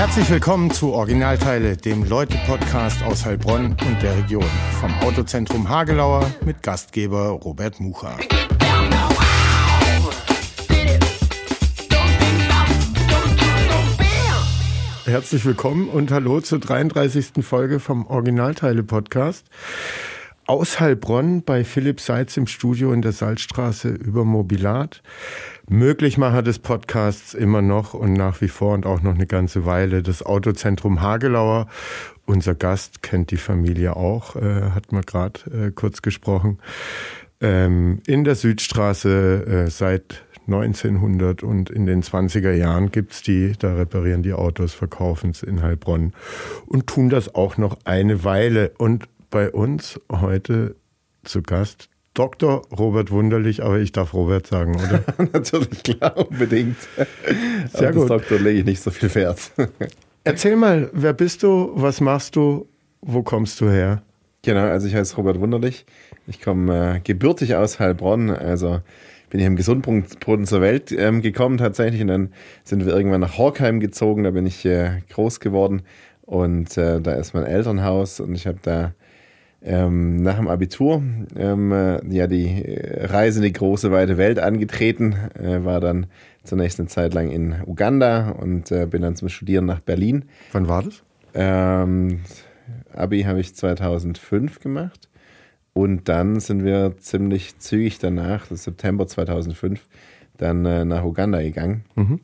Herzlich willkommen zu Originalteile, dem Leute-Podcast aus Heilbronn und der Region. Vom Autozentrum Hagelauer mit Gastgeber Robert Mucha. Herzlich willkommen und hallo zur 33. Folge vom Originalteile-Podcast aus Heilbronn bei Philipp Seitz im Studio in der Salzstraße über Mobilat. Möglichmacher des Podcasts immer noch und nach wie vor und auch noch eine ganze Weile das Autozentrum Hagelauer. Unser Gast kennt die Familie auch, äh, hat man gerade äh, kurz gesprochen. Ähm, in der Südstraße äh, seit 1900 und in den 20er Jahren gibt's die, da reparieren die Autos, verkaufen es in Heilbronn und tun das auch noch eine Weile. Und bei uns heute zu Gast Dr. Robert Wunderlich, aber ich darf Robert sagen, oder? Natürlich, klar, unbedingt. Sehr aber gut. Doktor lege ich nicht so viel Wert. Erzähl mal, wer bist du, was machst du, wo kommst du her? Genau, also ich heiße Robert Wunderlich. Ich komme äh, gebürtig aus Heilbronn, also bin ich im Gesundbrunnen zur Welt ähm, gekommen tatsächlich und dann sind wir irgendwann nach Horkheim gezogen, da bin ich äh, groß geworden und äh, da ist mein Elternhaus und ich habe da ähm, nach dem Abitur ähm, äh, ja die Reise in die große weite Welt angetreten, äh, war dann zunächst eine Zeit lang in Uganda und äh, bin dann zum Studieren nach Berlin. Wann war das? Ähm, Abi habe ich 2005 gemacht und dann sind wir ziemlich zügig danach, das September 2005, dann äh, nach Uganda gegangen. Mhm.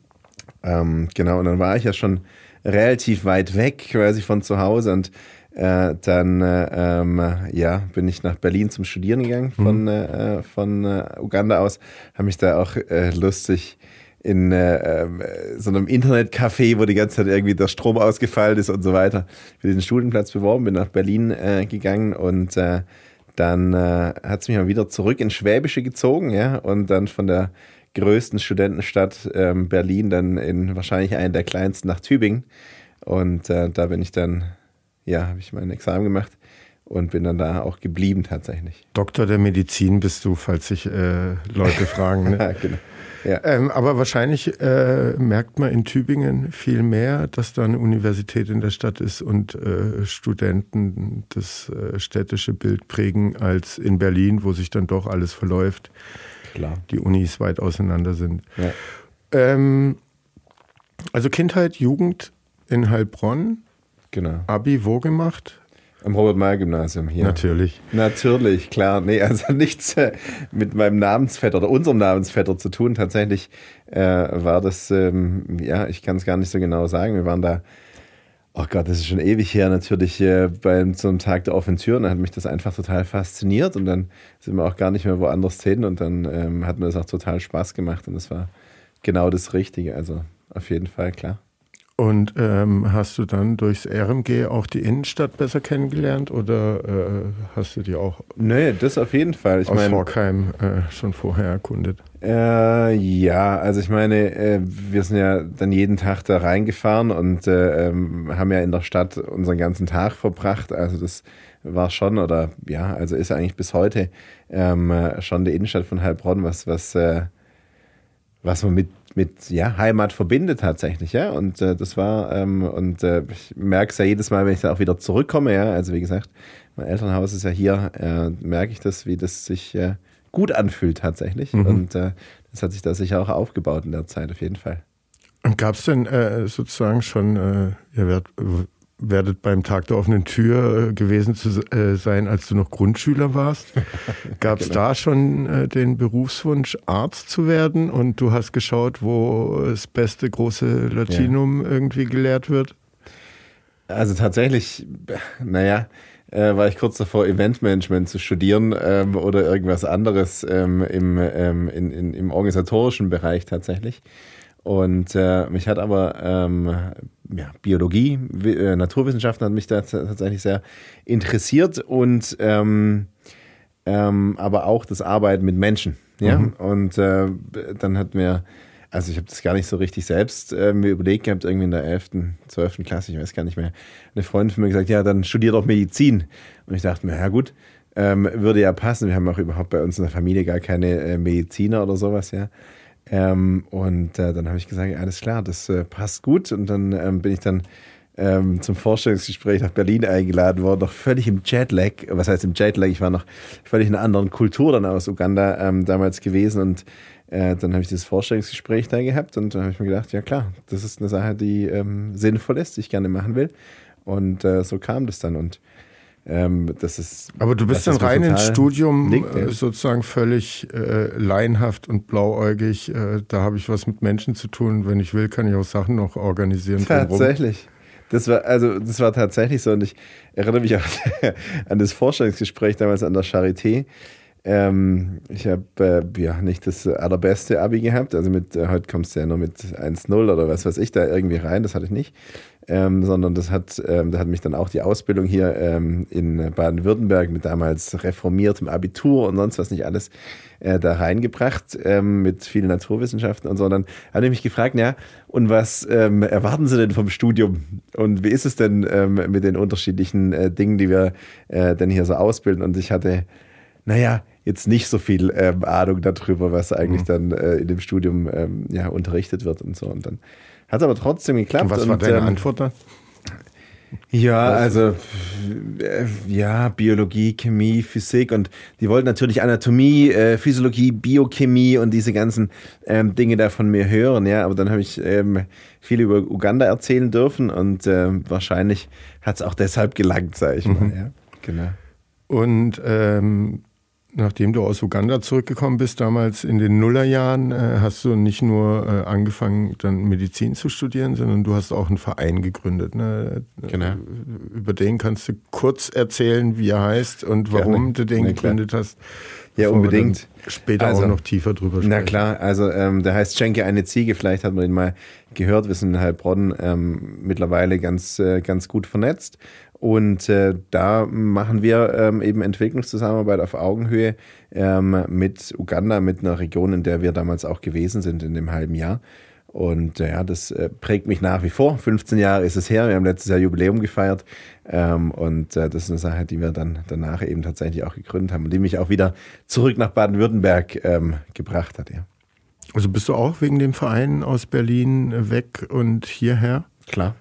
Ähm, genau, und dann war ich ja schon relativ weit weg quasi von zu Hause und äh, dann äh, ähm, ja, bin ich nach Berlin zum Studieren gegangen von, Mhm. äh, von äh, Uganda aus. Habe mich da auch äh, lustig in äh, ähm, so einem Internetcafé, wo die ganze Zeit irgendwie der Strom ausgefallen ist und so weiter, für diesen Studienplatz beworben, bin nach Berlin gegangen und dann hat es mich mal wieder zurück ins Schwäbische gezogen, ja, und dann von der größten Studentenstadt ähm, Berlin dann in wahrscheinlich einen der kleinsten nach Tübingen. Und da bin ich dann, ja, habe ich mein Examen gemacht und bin dann da auch geblieben tatsächlich. Doktor der Medizin bist du, falls sich äh, Leute fragen. Ne? Ja, genau. Ja. Ähm, aber wahrscheinlich äh, merkt man in Tübingen viel mehr, dass da eine Universität in der Stadt ist und äh, Studenten das äh, städtische Bild prägen, als in Berlin, wo sich dann doch alles verläuft, Klar. die Unis weit auseinander sind. Ja. Ähm, also Kindheit, Jugend in Heilbronn, Genau. Abi wo gemacht? Am Robert-Meyer-Gymnasium hier. Natürlich. Natürlich, klar. Nee, also nichts äh, mit meinem Namensvetter oder unserem Namensvetter zu tun. Tatsächlich äh, war das, ähm, ja, ich kann es gar nicht so genau sagen. Wir waren da, oh Gott, das ist schon ewig her, natürlich äh, beim so einem Tag der offenen Tür. Und dann hat mich das einfach total fasziniert. Und dann sind wir auch gar nicht mehr woanders hin. Und dann ähm, hat mir das auch total Spaß gemacht. Und das war genau das Richtige. Also auf jeden Fall, klar. Und ähm, hast du dann durchs RMG auch die Innenstadt besser kennengelernt oder äh, hast du die auch Nee, das auf jeden Fall. Ich aus meine, Horkheim äh, schon vorher erkundet? Äh, ja, also ich meine, äh, wir sind ja dann jeden Tag da reingefahren und äh, ähm, haben ja in der Stadt unseren ganzen Tag verbracht. Also das war schon, oder ja, also ist eigentlich bis heute ähm, äh, schon die Innenstadt von Heilbronn, was, was, was man mit, mit ja, Heimat verbindet tatsächlich, ja. Und äh, das war, ähm, und äh, ich merke es ja jedes Mal, wenn ich da auch wieder zurückkomme, ja. Also wie gesagt, mein Elternhaus ist ja hier, äh, merke ich das, wie das sich äh, gut anfühlt tatsächlich. Mhm. Und äh, das hat sich da sicher auch aufgebaut in der Zeit, auf jeden Fall. Und gab es denn äh, sozusagen schon, ihr werdet, werdet beim Tag der offenen Tür äh, gewesen zu äh, sein, als du noch Grundschüler warst? Gab es Genau. da schon äh, den Berufswunsch, Arzt zu werden? Und du hast geschaut, wo das beste große Latinum irgendwie gelehrt wird? Also tatsächlich, naja, äh, war ich kurz davor, Eventmanagement zu studieren ähm, oder irgendwas anderes ähm, im, ähm, in, in, im organisatorischen Bereich tatsächlich. Und äh, mich hat aber ähm, ja, Biologie, äh, Naturwissenschaften hat mich da tatsächlich sehr interessiert und ähm, ähm, aber auch das Arbeiten mit Menschen. Ja? Und äh, dann hat mir, also ich habe das gar nicht so richtig selbst äh, mir überlegt gehabt, irgendwie in der 11., 12. Klasse, ich weiß gar nicht mehr, eine Freundin von mir gesagt, ja, dann studier doch Medizin. Und ich dachte mir, ja gut, ähm, würde ja passen. Wir haben auch überhaupt bei uns in der Familie gar keine äh, Mediziner oder sowas, ja. Ähm, und äh, dann habe ich gesagt, alles klar, das äh, passt gut. Und dann ähm, bin ich dann ähm, zum Vorstellungsgespräch nach Berlin eingeladen worden, noch völlig im Jetlag. Was heißt im Jetlag? Ich war noch völlig in einer anderen Kultur dann aus Uganda ähm, damals gewesen und äh, dann habe ich dieses Vorstellungsgespräch da gehabt und dann habe ich mir gedacht, ja klar, das ist eine Sache, die ähm, sinnvoll ist, die ich gerne machen will. Und äh, so kam das dann und ähm, das ist. Aber du bist dann rein ins Studium äh, sozusagen völlig äh, laienhaft und blauäugig. Äh, da habe ich was mit Menschen zu tun. Wenn ich will, kann ich auch Sachen noch organisieren. Tatsächlich. Das war, also, das war tatsächlich so. Und ich erinnere mich auch an das Vorstellungsgespräch damals an der Charité. Ähm, ich habe äh, ja nicht das allerbeste Abi gehabt. Also mit, äh, heute kommst du ja nur mit 1-0 oder was weiß ich da irgendwie rein. Das hatte ich nicht. Ähm, sondern das hat, ähm, da hat mich dann auch die Ausbildung hier ähm, in Baden-Württemberg mit damals reformiertem Abitur und sonst was nicht alles äh, da reingebracht ähm, mit vielen Naturwissenschaften und so. Und dann habe ich mich gefragt, ja, und was ähm, erwarten Sie denn vom Studium? Und wie ist es denn ähm, mit den unterschiedlichen äh, Dingen, die wir äh, denn hier so ausbilden? Und ich hatte, naja, jetzt nicht so viel ähm, Ahnung darüber, was eigentlich mhm. dann äh, in dem Studium ähm, ja, unterrichtet wird und so. Und dann hat aber trotzdem geklappt. Und was war deine ähm, Antwort dann? Ja, also ja, Biologie, Chemie, Physik und die wollten natürlich Anatomie, äh, Physiologie, Biochemie und diese ganzen ähm, Dinge da von mir hören, ja. Aber dann habe ich ähm, viel über Uganda erzählen dürfen und äh, wahrscheinlich hat es auch deshalb gelangt, sage ich mal. Mhm. Ja, genau. Und ähm, nachdem du aus Uganda zurückgekommen bist, damals in den Nullerjahren, äh, hast du nicht nur äh, angefangen, dann Medizin zu studieren, sondern du hast auch einen Verein gegründet. Ne? Genau. Über den kannst du kurz erzählen, wie er heißt und warum Gerne. du den Na, gegründet klar. hast. Ja, unbedingt. Später also, auch noch tiefer drüber sprechen. Na klar, also ähm, der heißt Schenke eine Ziege, vielleicht hat man ihn mal gehört. Wir sind in Heilbronn ähm, mittlerweile ganz, äh, ganz gut vernetzt. Und äh, da machen wir ähm, eben Entwicklungszusammenarbeit auf Augenhöhe ähm, mit Uganda, mit einer Region, in der wir damals auch gewesen sind in dem halben Jahr. Und äh, ja, das äh, prägt mich nach wie vor. 15 Jahre ist es her. Wir haben letztes Jahr Jubiläum gefeiert. Ähm, und äh, das ist eine Sache, die wir dann danach eben tatsächlich auch gegründet haben und die mich auch wieder zurück nach Baden-Württemberg ähm, gebracht hat. Ja. Also bist du auch wegen dem Verein aus Berlin weg und hierher? Klar.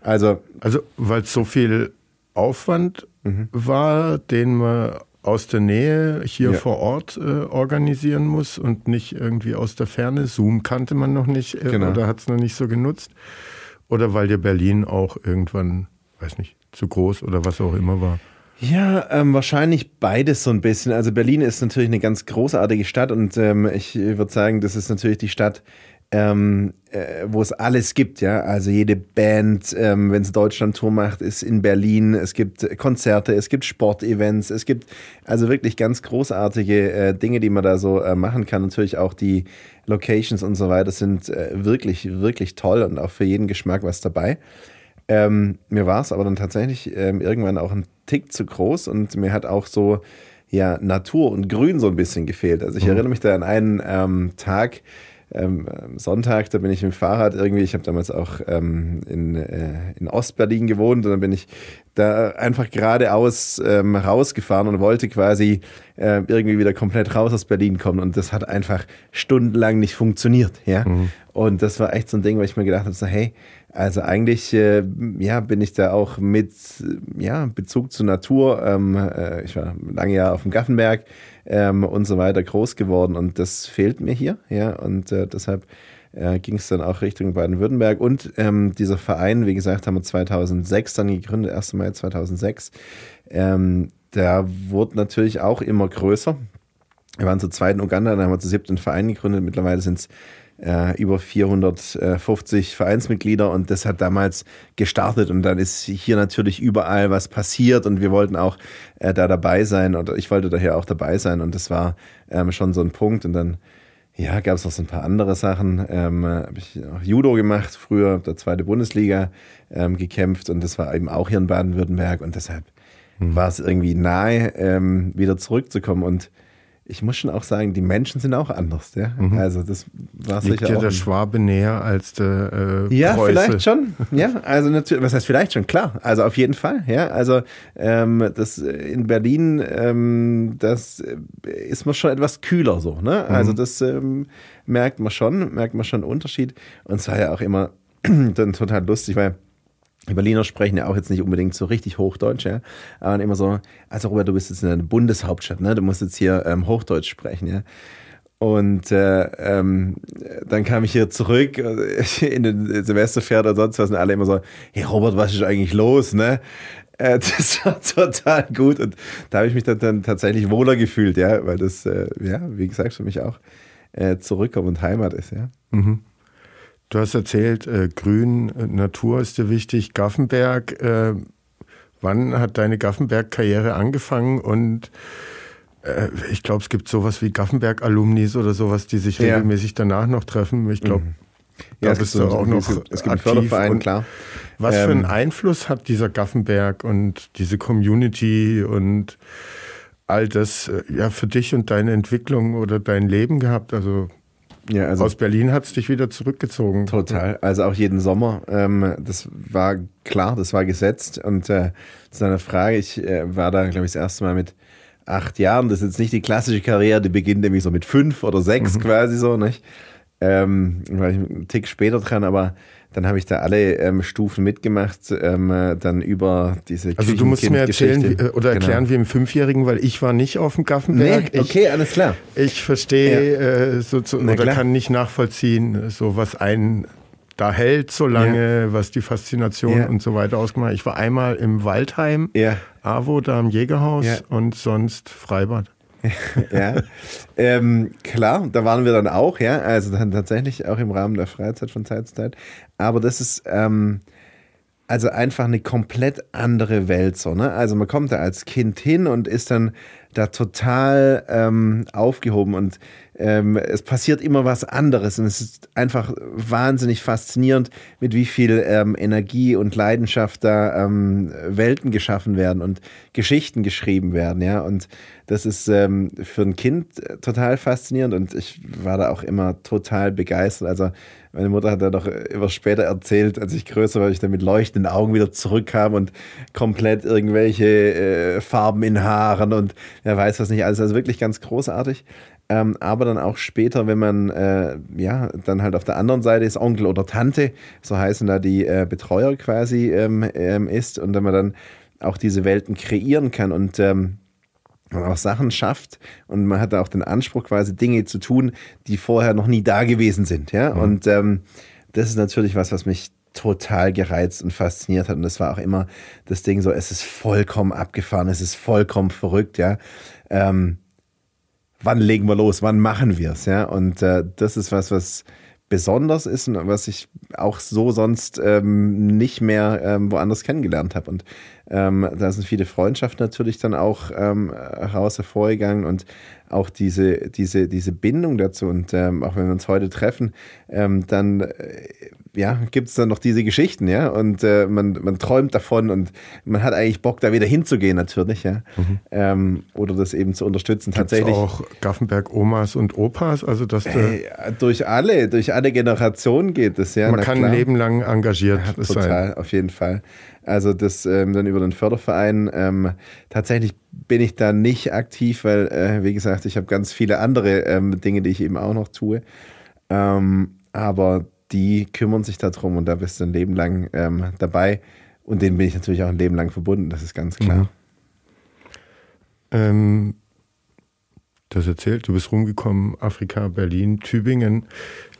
Also, also weil es so viel Aufwand mhm. war, den man aus der Nähe hier ja. vor Ort äh, organisieren muss und nicht irgendwie aus der Ferne. Zoom kannte man noch nicht äh, genau. oder hat es noch nicht so genutzt. Oder weil dir Berlin auch irgendwann, weiß nicht, zu groß oder was auch immer war. Ja, ähm, wahrscheinlich beides so ein bisschen. Also Berlin ist natürlich eine ganz großartige Stadt und ähm, ich würde sagen, das ist natürlich die Stadt, ähm, äh, wo es alles gibt, ja. Also jede Band, ähm, wenn es Deutschland-Tour macht, ist in Berlin. Es gibt Konzerte, es gibt Sportevents, es gibt also wirklich ganz großartige äh, Dinge, die man da so äh, machen kann. Natürlich auch die Locations und so weiter sind äh, wirklich, wirklich toll und auch für jeden Geschmack was dabei. Ähm, mir war es aber dann tatsächlich ähm, irgendwann auch ein Tick zu groß und mir hat auch so ja Natur und Grün so ein bisschen gefehlt. Also ich mhm. erinnere mich da an einen ähm, Tag, ähm, Sonntag, da bin ich mit dem Fahrrad irgendwie, ich habe damals auch ähm, in, äh, in Ostberlin gewohnt und dann bin ich da einfach geradeaus ähm, rausgefahren und wollte quasi äh, irgendwie wieder komplett raus aus Berlin kommen und das hat einfach stundenlang nicht funktioniert, ja. Mhm. Und das war echt so ein Ding, wo ich mir gedacht habe, so, hey, also eigentlich äh, ja, bin ich da auch mit ja, Bezug zur Natur. Ähm, äh, ich war lange Jahre auf dem Gaffenberg ähm, und so weiter groß geworden und das fehlt mir hier. Ja, und äh, deshalb äh, ging es dann auch Richtung Baden-Württemberg. Und ähm, dieser Verein, wie gesagt, haben wir 2006 dann gegründet, 1. Mai 2006. Ähm, der wurde natürlich auch immer größer. Wir waren zu zweit in Uganda, dann haben wir zu siebten Verein gegründet. Mittlerweile sind es äh, über 450 Vereinsmitglieder und das hat damals gestartet und dann ist hier natürlich überall was passiert und wir wollten auch äh, da dabei sein oder ich wollte daher auch dabei sein und das war ähm, schon so ein Punkt und dann ja, gab es noch so ein paar andere Sachen. Ähm, habe ich auch Judo gemacht, früher der zweite Bundesliga ähm, gekämpft und das war eben auch hier in Baden-Württemberg und deshalb mhm. war es irgendwie nahe, ähm, wieder zurückzukommen und ich muss schon auch sagen, die Menschen sind auch anders. Ja? Mhm. Also das war sicher dir der Schwabe näher als der äh, Ja, Preuße. vielleicht schon. Ja, also natürlich, was heißt vielleicht schon? Klar, also auf jeden Fall. Ja, also ähm, das in Berlin, ähm, das ist man schon etwas kühler so. Ne? Mhm. Also das ähm, merkt man schon, merkt man schon einen Unterschied. Und es war ja auch immer dann total lustig, weil Berliner sprechen ja auch jetzt nicht unbedingt so richtig Hochdeutsch, ja. Aber immer so, also Robert, du bist jetzt in der Bundeshauptstadt, ne? Du musst jetzt hier ähm, Hochdeutsch sprechen, ja. Und äh, ähm, dann kam ich hier zurück äh, in den Semesterferien oder sonst was und alle immer so, hey Robert, was ist eigentlich los, ne? Äh, das war total gut und da habe ich mich dann, dann, tatsächlich wohler gefühlt, ja, weil das, äh, ja, wie gesagt, für mich auch äh, Zurückkommen und Heimat ist, ja. Mhm. Du hast erzählt, äh, Grün, äh, Natur ist dir wichtig. Gaffenberg, äh, wann hat deine Gaffenberg-Karriere angefangen? Und äh, ich glaube, es gibt sowas wie Gaffenberg-Alumnis oder sowas, die sich ja. regelmäßig danach noch treffen. Ich glaube, mhm. ja, da bist du auch noch es gibt aktiv. Und klar. Was ähm, für einen Einfluss hat dieser Gaffenberg und diese Community und all das äh, ja für dich und deine Entwicklung oder dein Leben gehabt? Also ja, also Aus Berlin hat es dich wieder zurückgezogen. Total. Also auch jeden Sommer. Ähm, das war klar, das war gesetzt. Und äh, zu deiner Frage, ich äh, war da, glaube ich, das erste Mal mit acht Jahren. Das ist jetzt nicht die klassische Karriere, die beginnt nämlich so mit fünf oder sechs mhm. quasi so, nicht? Ähm, war ich einen Tick später dran, aber dann habe ich da alle ähm, Stufen mitgemacht, ähm, dann über diese Also du musst mir erzählen wie, äh, oder erklären genau. wie im Fünfjährigen, weil ich war nicht auf dem Gaffenberg. Nee, okay, ich, alles klar. Ich verstehe ja. äh, so, so oder klar. kann nicht nachvollziehen, so was einen da hält so lange, ja. was die Faszination ja. und so weiter ausgemacht. Ich war einmal im Waldheim, ja. AWO, da im Jägerhaus und sonst Freibad. ja, ähm, klar, da waren wir dann auch, ja, also dann tatsächlich auch im Rahmen der Freizeit von Zeit zu Zeit. Aber das ist ähm, also einfach eine komplett andere Welt so, ne? Also man kommt da als Kind hin und ist dann da total ähm, aufgehoben und ähm, es passiert immer was anderes und es ist einfach wahnsinnig faszinierend, mit wie viel ähm, Energie und Leidenschaft da ähm, Welten geschaffen werden und Geschichten geschrieben werden, ja. Und das ist ähm, für ein Kind total faszinierend und ich war da auch immer total begeistert. Also meine Mutter hat da doch immer später erzählt, als ich größer war, ich dann mit leuchtenden Augen wieder zurückkam und komplett irgendwelche äh, Farben in Haaren und wer weiß was nicht alles. Also wirklich ganz großartig. Ähm, aber dann auch später, wenn man äh, ja dann halt auf der anderen Seite ist, Onkel oder Tante, so heißen da die äh, Betreuer quasi ähm, ähm, ist und wenn man dann auch diese Welten kreieren kann und ähm, man auch Sachen schafft und man hat auch den Anspruch quasi Dinge zu tun, die vorher noch nie da gewesen sind, ja mhm. und ähm, das ist natürlich was, was mich total gereizt und fasziniert hat und das war auch immer das Ding so, es ist vollkommen abgefahren, es ist vollkommen verrückt, ja. Ähm, wann legen wir los, wann machen wir es, ja. Und äh, das ist was, was besonders ist und was ich auch so sonst ähm, nicht mehr ähm, woanders kennengelernt habe. Und ähm, da sind viele Freundschaften natürlich dann auch ähm, heraus hervorgegangen und auch diese, diese, diese Bindung dazu. Und ähm, auch wenn wir uns heute treffen, ähm, dann äh, ja, gibt es dann noch diese Geschichten, ja, und äh, man, man träumt davon und man hat eigentlich Bock, da wieder hinzugehen, natürlich, ja, mhm. ähm, oder das eben zu unterstützen. Gibt's Tatsächlich auch Gaffenberg-Omas und Opas, also dass äh, durch alle, durch alle Generationen geht es, ja. Man kann klar. ein Leben lang engagiert ja, total, sein. auf jeden Fall. Also das ähm, dann über den Förderverein. Ähm, tatsächlich bin ich da nicht aktiv, weil, äh, wie gesagt, ich habe ganz viele andere ähm, Dinge, die ich eben auch noch tue. Ähm, aber die kümmern sich darum und da bist du ein Leben lang ähm, dabei. Und denen bin ich natürlich auch ein Leben lang verbunden, das ist ganz klar. Mhm. Ähm, das erzählt, du bist rumgekommen, Afrika, Berlin, Tübingen.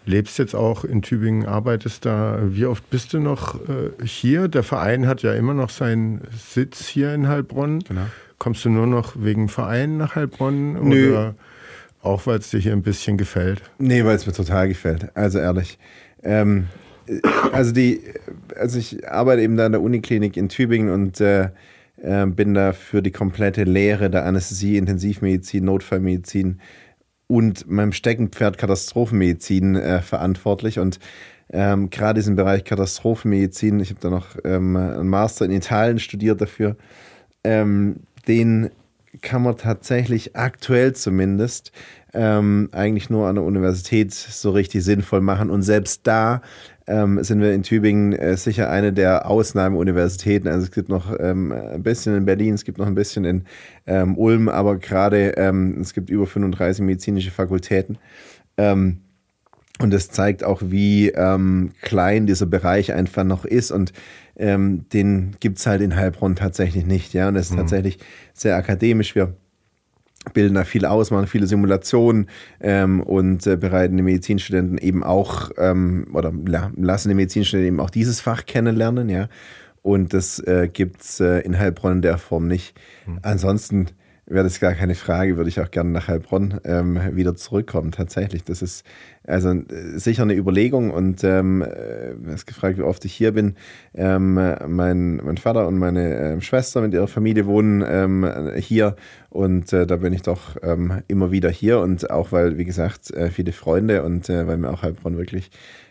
Lebst jetzt auch in Tübingen, arbeitest da. Wie oft bist du noch äh, hier? Der Verein hat ja immer noch seinen Sitz hier in Heilbronn. Genau. Kommst du nur noch wegen Verein nach Heilbronn? Nö. Oder auch weil es dir hier ein bisschen gefällt? Nee, weil es mir total gefällt. Also ehrlich. Ähm, also die, also ich arbeite eben da in der Uniklinik in Tübingen und äh, äh, bin da für die komplette Lehre der Anästhesie, Intensivmedizin, Notfallmedizin und meinem Steckenpferd Katastrophenmedizin äh, verantwortlich. Und ähm, gerade diesen Bereich Katastrophenmedizin, ich habe da noch ähm, einen Master in Italien studiert dafür, ähm, den kann man tatsächlich aktuell zumindest ähm, eigentlich nur an der Universität so richtig sinnvoll machen. Und selbst da ähm, sind wir in Tübingen äh, sicher eine der Ausnahmeuniversitäten. Also es gibt noch ähm, ein bisschen in Berlin, es gibt noch ein bisschen in ähm, Ulm, aber gerade ähm, es gibt über 35 medizinische Fakultäten. Ähm, und das zeigt auch, wie ähm, klein dieser Bereich einfach noch ist. Und den gibt es halt in Heilbronn tatsächlich nicht. Ja, und es ist mhm. tatsächlich sehr akademisch. Wir bilden da viel aus, machen viele Simulationen ähm, und äh, bereiten die Medizinstudenten eben auch ähm, oder ja, lassen die Medizinstudenten eben auch dieses Fach kennenlernen, ja. Und das äh, gibt es äh, in Heilbronn in der Form nicht. Mhm. Ansonsten wäre das gar keine Frage, würde ich auch gerne nach Heilbronn ähm, wieder zurückkommen. Tatsächlich, das ist also äh, sicher eine Überlegung und ähm, äh, hast gefragt, wie oft ich hier bin. Ähm, mein, mein Vater und meine äh, Schwester mit ihrer Familie wohnen ähm, hier und äh, da bin ich doch ähm, immer wieder hier und auch weil, wie gesagt, äh, viele Freunde und äh, weil mir auch Heilbronn wirklich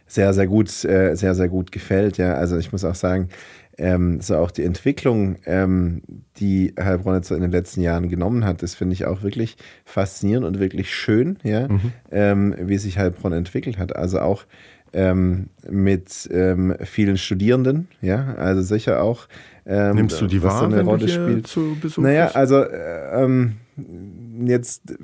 sehr, sehr gut, sehr, sehr gut gefällt. Ja, also ich muss auch sagen, ähm, so auch die Entwicklung, ähm, die Heilbronn jetzt in den letzten Jahren genommen hat, das finde ich auch wirklich faszinierend und wirklich schön, ja, mhm. ähm, wie sich Heilbronn entwickelt hat. Also auch ähm, mit ähm, vielen Studierenden, ja, also sicher auch. Ähm, Nimmst du die wahr, so eine wenn Rolle du spielt. zu Besuch Naja, also äh, jetzt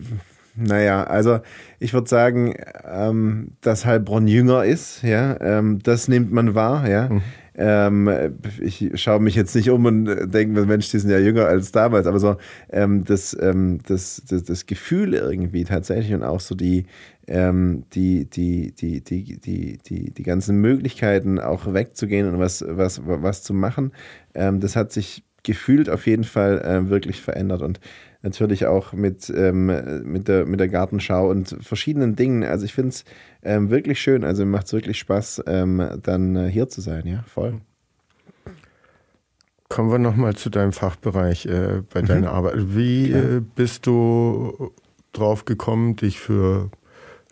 naja, also ich würde sagen, ähm, dass Heilbronn jünger ist, ja, ähm, das nimmt man wahr, ja. Mhm. Ähm, ich schaue mich jetzt nicht um und denke, Mensch, die sind ja jünger als damals, aber so ähm, das, ähm, das, das, das, Gefühl irgendwie tatsächlich und auch so die, ähm, die, die, die, die, die, die, die ganzen Möglichkeiten auch wegzugehen und was, was, was zu machen, ähm, das hat sich gefühlt auf jeden Fall äh, wirklich verändert und natürlich auch mit, ähm, mit, der, mit der Gartenschau und verschiedenen Dingen. Also ich finde es ähm, wirklich schön. Also macht es wirklich Spaß, ähm, dann äh, hier zu sein, ja, voll. Kommen wir nochmal zu deinem Fachbereich äh, bei mhm. deiner Arbeit. Wie äh, bist du drauf gekommen, dich für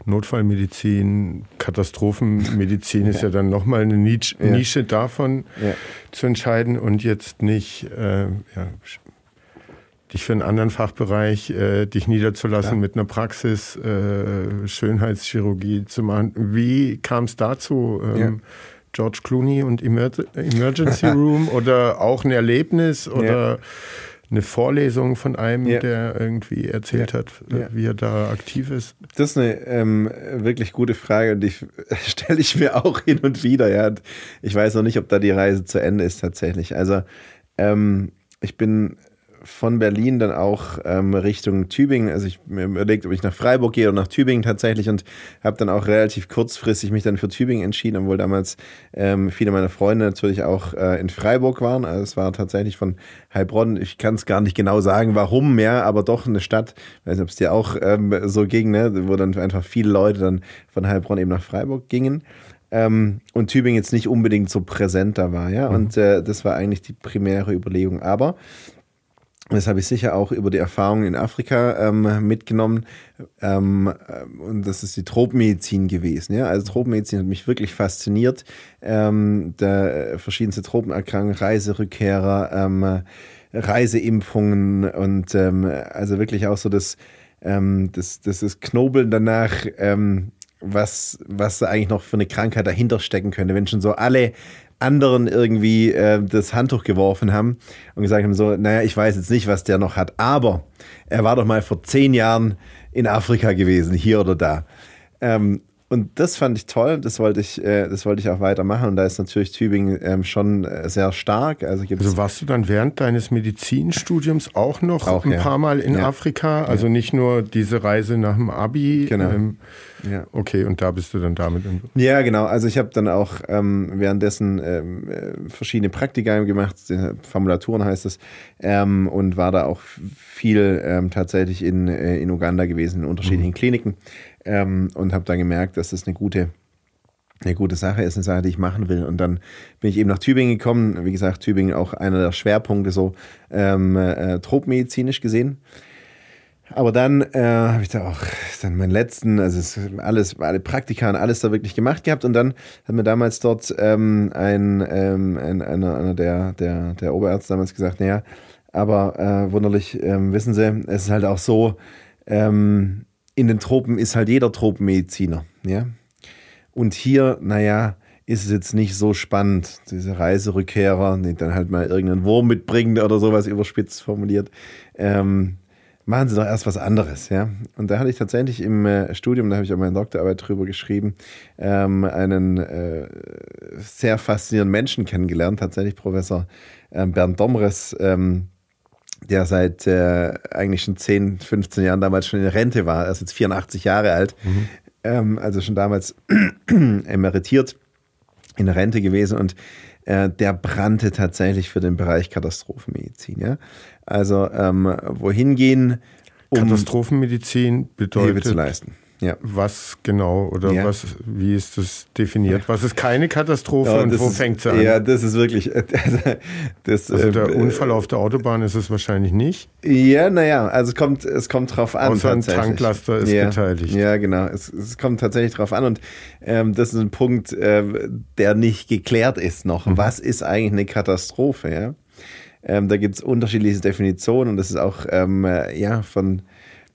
Notfallmedizin, Katastrophenmedizin ist ja dann nochmal eine Nische, ja. Nische davon ja. zu entscheiden und jetzt nicht äh, dich für einen anderen Fachbereich, äh, dich niederzulassen, ja. mit einer Praxis äh, Schönheitschirurgie zu machen. Wie kam es dazu? Ähm, ja. George Clooney und Emer Emergency Room oder auch ein Erlebnis oder ja. eine Vorlesung von einem, der irgendwie erzählt hat, wie er da aktiv ist? Das ist eine ähm, wirklich gute Frage und die stelle ich mir auch hin und wieder. Ja. Ich weiß noch nicht, ob da die Reise zu Ende ist tatsächlich. Also ähm, ich bin von Berlin dann auch ähm, Richtung Tübingen. Also ich mir überlegt, ob ich nach Freiburg gehe oder nach Tübingen tatsächlich und habe dann auch relativ kurzfristig mich dann für Tübingen entschieden, obwohl damals ähm, viele meiner Freunde natürlich auch äh, in Freiburg waren. Also es war tatsächlich von Heilbronn, ich kann es gar nicht genau sagen, warum mehr, aber doch eine Stadt, ich weiß nicht, ob es dir auch ähm, so ging, ne? wo dann einfach viele Leute dann von Heilbronn eben nach Freiburg gingen. Ähm, und Tübingen jetzt nicht unbedingt so präsent da war, ja. Mhm. Und äh, das war eigentlich die primäre Überlegung. Aber das habe ich sicher auch über die Erfahrungen in Afrika ähm, mitgenommen. Ähm, und das ist die Tropenmedizin gewesen. Ja? Also Tropenmedizin hat mich wirklich fasziniert. Ähm, der verschiedenste Tropenerkrankungen, Reiserückkehrer, ähm, Reiseimpfungen und ähm, also wirklich auch so das, ähm, das, das, das Knobeln danach, was, was da eigentlich noch für eine Krankheit dahinter stecken könnte. Wenn schon so alle anderen irgendwie äh, das Handtuch geworfen haben und gesagt haben so, naja, ich weiß jetzt nicht, was der noch hat, aber er war doch mal vor zehn Jahren in Afrika gewesen, hier oder da. Ähm, und das fand ich toll, das wollte ich, äh, das wollte ich auch weitermachen. Und da ist natürlich Tübingen ähm, schon äh, sehr stark. Also, also warst du dann während deines Medizinstudiums auch noch auch, ein ja. paar Mal in ja. Afrika? Also ja. nicht nur diese Reise nach dem Abi. Genau. Ähm, ja. Okay, und da bist du dann damit. Ja, genau. Also ich habe dann auch ähm, währenddessen ähm, äh, verschiedene Praktika gemacht, Formulaturen heißt es, ähm, und war da auch viel ähm, tatsächlich in, äh, in Uganda gewesen, in unterschiedlichen mhm. Kliniken ähm, und habe dann gemerkt, dass das eine gute, eine gute Sache ist, eine Sache, die ich machen will. Und dann bin ich eben nach Tübingen gekommen. Wie gesagt, Tübingen auch einer der Schwerpunkte so ähm, äh, tropmedizinisch gesehen. Aber dann äh, habe ich da auch dann meinen letzten, also alles, alle Praktika und alles da wirklich gemacht gehabt. Und dann hat mir damals dort ähm, ein, ähm, ein, einer, einer der, der, der Oberärzte damals gesagt, naja, Aber äh, wunderlich, ähm, wissen Sie, es ist halt auch so, ähm, in den Tropen ist halt jeder Tropenmediziner. Ja? Und hier, naja, ist es jetzt nicht so spannend, diese Reiserückkehrer, die dann halt mal irgendeinen Wurm mitbringen oder sowas überspitzt formuliert. Ähm, machen Sie doch erst was anderes, ja. Und da hatte ich tatsächlich im äh, Studium, da habe ich auch meine Doktorarbeit drüber geschrieben, ähm, einen äh, sehr faszinierenden Menschen kennengelernt, tatsächlich Professor äh, Bernd Domres, ähm, der seit äh, eigentlich schon 10, 15 Jahren damals schon in Rente war. Er ist jetzt 84 Jahre alt, mhm. ähm, also schon damals emeritiert in Rente gewesen und äh, der brannte tatsächlich für den Bereich Katastrophenmedizin. Ja? Also ähm, wohin gehen, um Katastrophenmedizin bedeutet Hilfe zu leisten. Ja. Was genau oder ja. was, wie ist das definiert? Was ist keine Katastrophe ja, und wo fängt sie an? Ja, das ist wirklich. Das, also der äh, Unfall auf der Autobahn ist es wahrscheinlich nicht. Ja, naja, also es kommt, es kommt drauf an. Außer ein Tanklaster ist ja, beteiligt. Ja, genau. Es, es, kommt tatsächlich drauf an und ähm, das ist ein Punkt, äh, der nicht geklärt ist noch. Mhm. Was ist eigentlich eine Katastrophe? Ähm, da gibt es unterschiedliche Definitionen und das ist auch ähm, äh, ja, von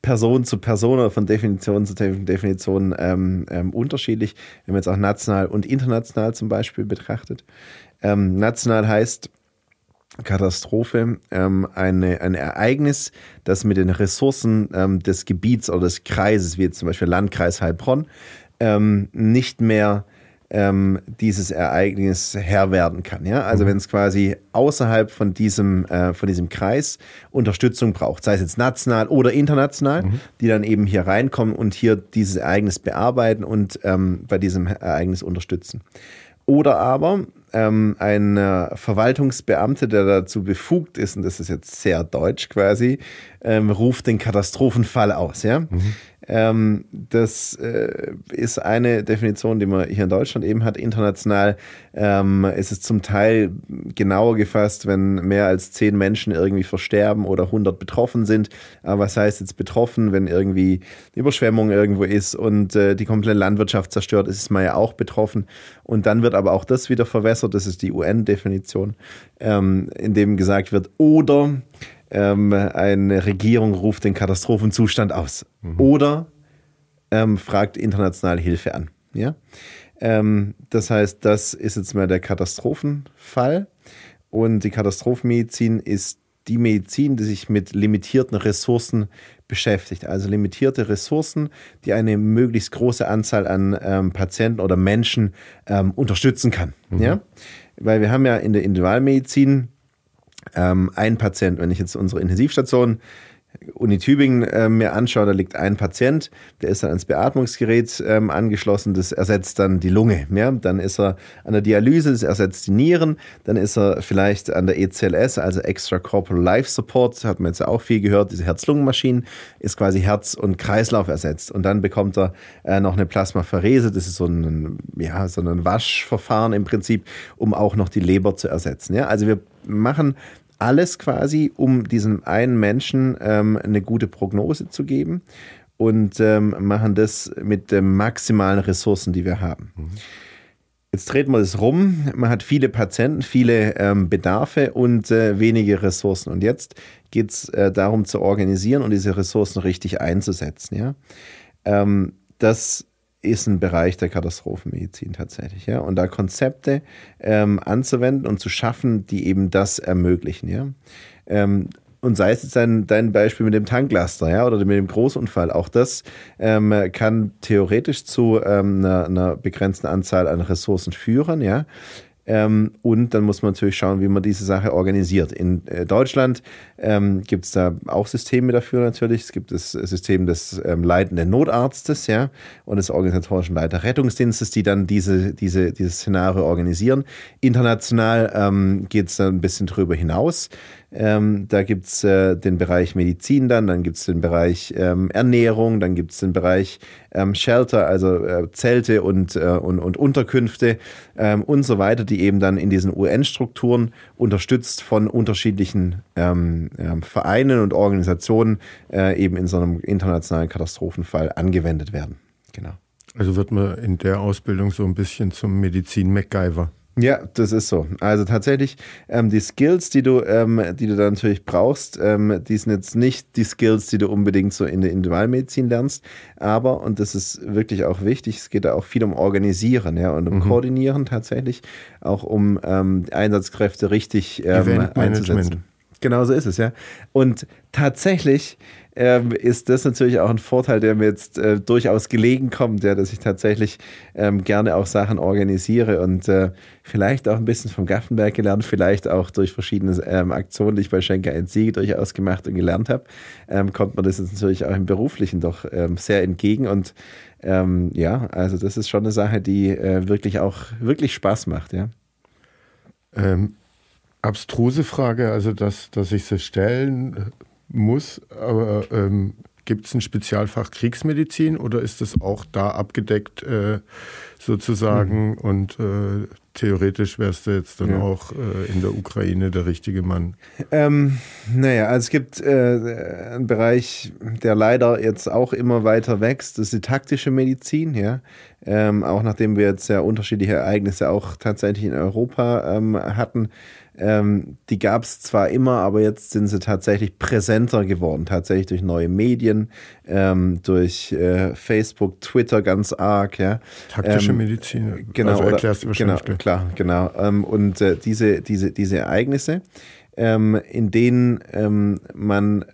Person zu Person oder von Definition zu Definition ähm, ähm, unterschiedlich, wenn man jetzt auch national und international zum Beispiel betrachtet. Ähm, national heißt Katastrophe ähm, eine, ein Ereignis, das mit den Ressourcen des Gebiets oder des Kreises, wie jetzt zum Beispiel Landkreis Heilbronn, nicht mehr ähm, dieses Ereignis Herr werden kann. Ja? Also mhm. wenn es quasi außerhalb von diesem, äh, von diesem Kreis Unterstützung braucht, sei es jetzt national oder international, mhm. die dann eben hier reinkommen und hier dieses Ereignis bearbeiten und ähm, bei diesem Ereignis unterstützen. Oder aber ähm, ein äh, Verwaltungsbeamter, der dazu befugt ist, und das ist jetzt sehr deutsch quasi, ähm, ruft den Katastrophenfall aus. Ja? Mhm. Ähm, das äh, ist eine Definition, die man hier in Deutschland eben hat. International ähm, ist es zum Teil genauer gefasst, wenn mehr als zehn Menschen irgendwie versterben oder 100 betroffen sind. Aber was heißt jetzt betroffen, wenn irgendwie Überschwemmung irgendwo ist und äh, die komplette Landwirtschaft zerstört ist, ist man ja auch betroffen. Und dann wird aber auch das wieder verwässert. Das ist die UN-Definition, ähm, in dem gesagt wird, oder ähm, eine Regierung ruft den Katastrophenzustand aus mhm. oder ähm, fragt internationale Hilfe an. Ja? Ähm, das heißt, das ist jetzt mal der Katastrophenfall und die Katastrophenmedizin ist die Medizin, die sich mit limitierten Ressourcen beschäftigt. Also limitierte Ressourcen, die eine möglichst große Anzahl an ähm, Patienten oder Menschen ähm, unterstützen kann. Mhm. Ja? Weil wir haben ja in der Individualmedizin ähm, ein Patient, wenn ich jetzt unsere Intensivstation Uni Tübingen äh, mir anschaue, da liegt ein Patient, der ist dann ans Beatmungsgerät ähm, angeschlossen, das ersetzt dann die Lunge. Ja? Dann ist er an der Dialyse, das ersetzt die Nieren, dann ist er vielleicht an der ECLS, also Extracorporeal Life Support, hat man jetzt ja auch viel gehört, diese Herz-Lungen-Maschinen, ist quasi Herz und Kreislauf ersetzt. Und dann bekommt er äh, noch eine Plasmapherese, das ist so ein, ja, so ein Waschverfahren im Prinzip, um auch noch die Leber zu ersetzen. Ja? Also wir machen alles quasi, um diesem einen Menschen ähm, eine gute Prognose zu geben und ähm, machen das mit den maximalen Ressourcen, die wir haben. Mhm. Jetzt treten wir das rum. Man hat viele Patienten, viele ähm, Bedarfe und äh, wenige Ressourcen. Und jetzt geht es äh, darum zu organisieren und diese Ressourcen richtig einzusetzen. Ja? Ähm, das ist ein Bereich der Katastrophenmedizin tatsächlich, ja. Und da Konzepte ähm, anzuwenden und zu schaffen, die eben das ermöglichen, ja. Ähm, und sei es jetzt dein, dein Beispiel mit dem Tanklaster, ja, oder mit dem Großunfall, auch das ähm, kann theoretisch zu ähm, einer, einer, begrenzten Anzahl an Ressourcen führen, ja. Ähm, und dann muss man natürlich schauen, wie man diese Sache organisiert. In äh, Deutschland ähm, gibt es da auch Systeme dafür natürlich. Es gibt das System des ähm, leitenden Notarztes ja, und des organisatorischen Leiter Rettungsdienstes, die dann diese, diese, dieses Szenario organisieren. International ähm, geht es dann ein bisschen drüber hinaus. Ähm, da gibt es äh, den Bereich Medizin dann, dann gibt es den Bereich ähm, Ernährung, dann gibt es den Bereich ähm, Shelter, also äh, Zelte und, äh, und, und Unterkünfte ähm, und so weiter, die eben dann in diesen UN-Strukturen unterstützt von unterschiedlichen ähm, Vereinen und Organisationen äh, eben in so einem internationalen Katastrophenfall angewendet werden. Genau. Also wird man in der Ausbildung so ein bisschen zum Medizin-MacGyver. Ja, das ist so. Also tatsächlich, ähm, die Skills, die du, ähm, die du da natürlich brauchst, ähm, die sind jetzt nicht die Skills, die du unbedingt so in der Individualmedizin lernst. Aber, und das ist wirklich auch wichtig, es geht da auch viel um Organisieren ja, und um mhm. Koordinieren tatsächlich, auch um ähm, Einsatzkräfte richtig ähm, einzusetzen. Genau so ist es, ja. Und tatsächlich ähm, ist das natürlich auch ein Vorteil, der mir jetzt äh, durchaus gelegen kommt, ja, dass ich tatsächlich ähm, gerne auch Sachen organisiere und äh, vielleicht auch ein bisschen vom Gaffenberg gelernt, vielleicht auch durch verschiedene ähm, Aktionen, die ich bei Schenker ein Sieg durchaus gemacht und gelernt habe, ähm, kommt man das jetzt natürlich auch im Beruflichen doch ähm, sehr entgegen und ähm, ja, also das ist schon eine Sache, die äh, wirklich auch wirklich Spaß macht, ja. abstruse Frage, also dass, dass ich sie stellen muss, aber ähm, gibt es ein Spezialfach Kriegsmedizin oder ist das auch da abgedeckt äh, sozusagen mhm. und äh, theoretisch wärst du jetzt dann ja. auch äh, in der Ukraine der richtige Mann? Ähm, naja, also es gibt äh, einen Bereich, der leider jetzt auch immer weiter wächst, das ist die taktische Medizin, ja. Ähm, auch nachdem wir jetzt sehr unterschiedliche Ereignisse auch tatsächlich in Europa ähm, hatten, ähm, die gab es zwar immer, aber jetzt sind sie tatsächlich präsenter geworden, tatsächlich durch neue Medien, ähm, durch äh, Facebook, Twitter ganz arg. Ja. Taktische ähm, Medizin, genau, also erklärst du wahrscheinlich. Genau, klar, genau. Ähm, und äh, diese, diese, diese Ereignisse, ähm, in denen ähm, man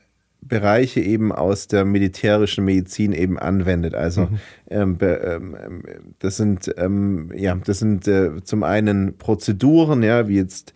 Bereiche eben aus der militärischen Medizin eben anwendet. Also mhm. ähm, ähm, das sind ähm, ja das sind äh, zum einen Prozeduren, ja, wie jetzt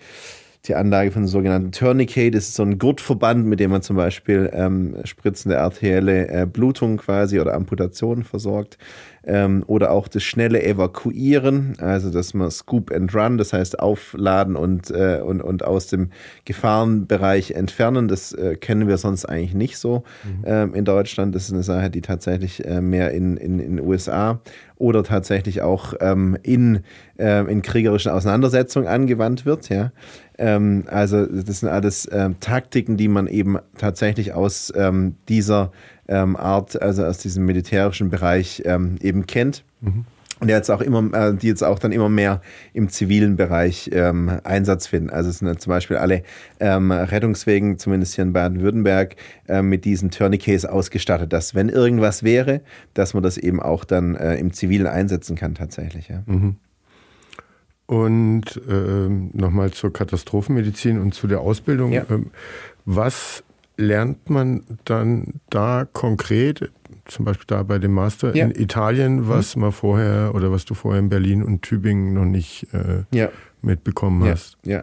die Anlage von einem sogenannten Tourniquet. Das ist so ein Gurtverband, mit dem man zum Beispiel ähm, spritzende arterielle äh, Blutung quasi oder Amputationen versorgt ähm, oder auch das schnelle Evakuieren, also dass man Scoop and Run, das heißt aufladen und, äh, und, und aus dem Gefahrenbereich entfernen. Das äh, kennen wir sonst eigentlich nicht so mhm. ähm, in Deutschland. Das ist eine Sache, die tatsächlich äh, mehr in den in, in USA oder tatsächlich auch ähm, in, äh, in kriegerischen Auseinandersetzungen angewandt wird. Ja. Ähm, also das sind alles ähm, Taktiken, die man eben tatsächlich aus ähm, dieser ähm, Art, also aus diesem militärischen Bereich ähm, eben kennt. Mhm. Und jetzt auch immer, äh, die jetzt auch dann immer mehr im zivilen Bereich ähm, Einsatz finden. Also es sind zum Beispiel alle ähm, Rettungswegen, zumindest hier in Baden-Württemberg, äh, mit diesen Tourniquets ausgestattet, dass wenn irgendwas wäre, dass man das eben auch dann äh, im Zivilen einsetzen kann tatsächlich. Ja. Mhm. Und ähm, nochmal zur Katastrophenmedizin und zu der Ausbildung. Ja. Ähm, was lernt man dann da konkret, zum Beispiel da bei dem Master ja. in Italien, was mhm. man vorher oder was du vorher in Berlin und Tübingen noch nicht äh, ja. mitbekommen hast? Ja.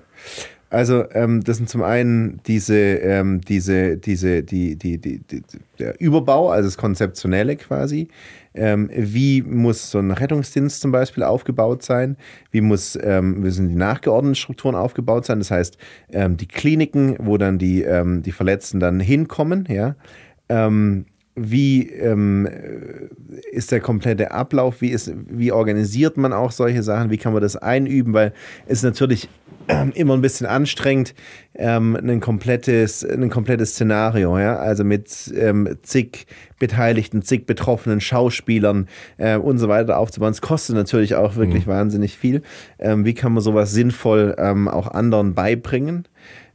Also ähm, das sind zum einen diese, ähm, diese, diese, die, die, die, die, der Überbau, also das Konzeptionelle quasi. Ähm, wie muss so ein Rettungsdienst zum Beispiel aufgebaut sein? Wie muss, ähm, müssen die nachgeordneten Strukturen aufgebaut sein? Das heißt, ähm, die Kliniken, wo dann die, ähm, die Verletzten dann hinkommen, ja. Ähm, wie ähm, ist der komplette Ablauf? Wie, ist, wie organisiert man auch solche Sachen? Wie kann man das einüben? Weil es natürlich immer ein bisschen anstrengend, ähm, ein, komplettes, ein komplettes Szenario, ja, also mit ähm, zig Beteiligten, zig betroffenen Schauspielern äh, und so weiter aufzubauen. Es kostet natürlich auch wirklich mhm. wahnsinnig viel. Ähm, wie kann man sowas sinnvoll ähm, auch anderen beibringen?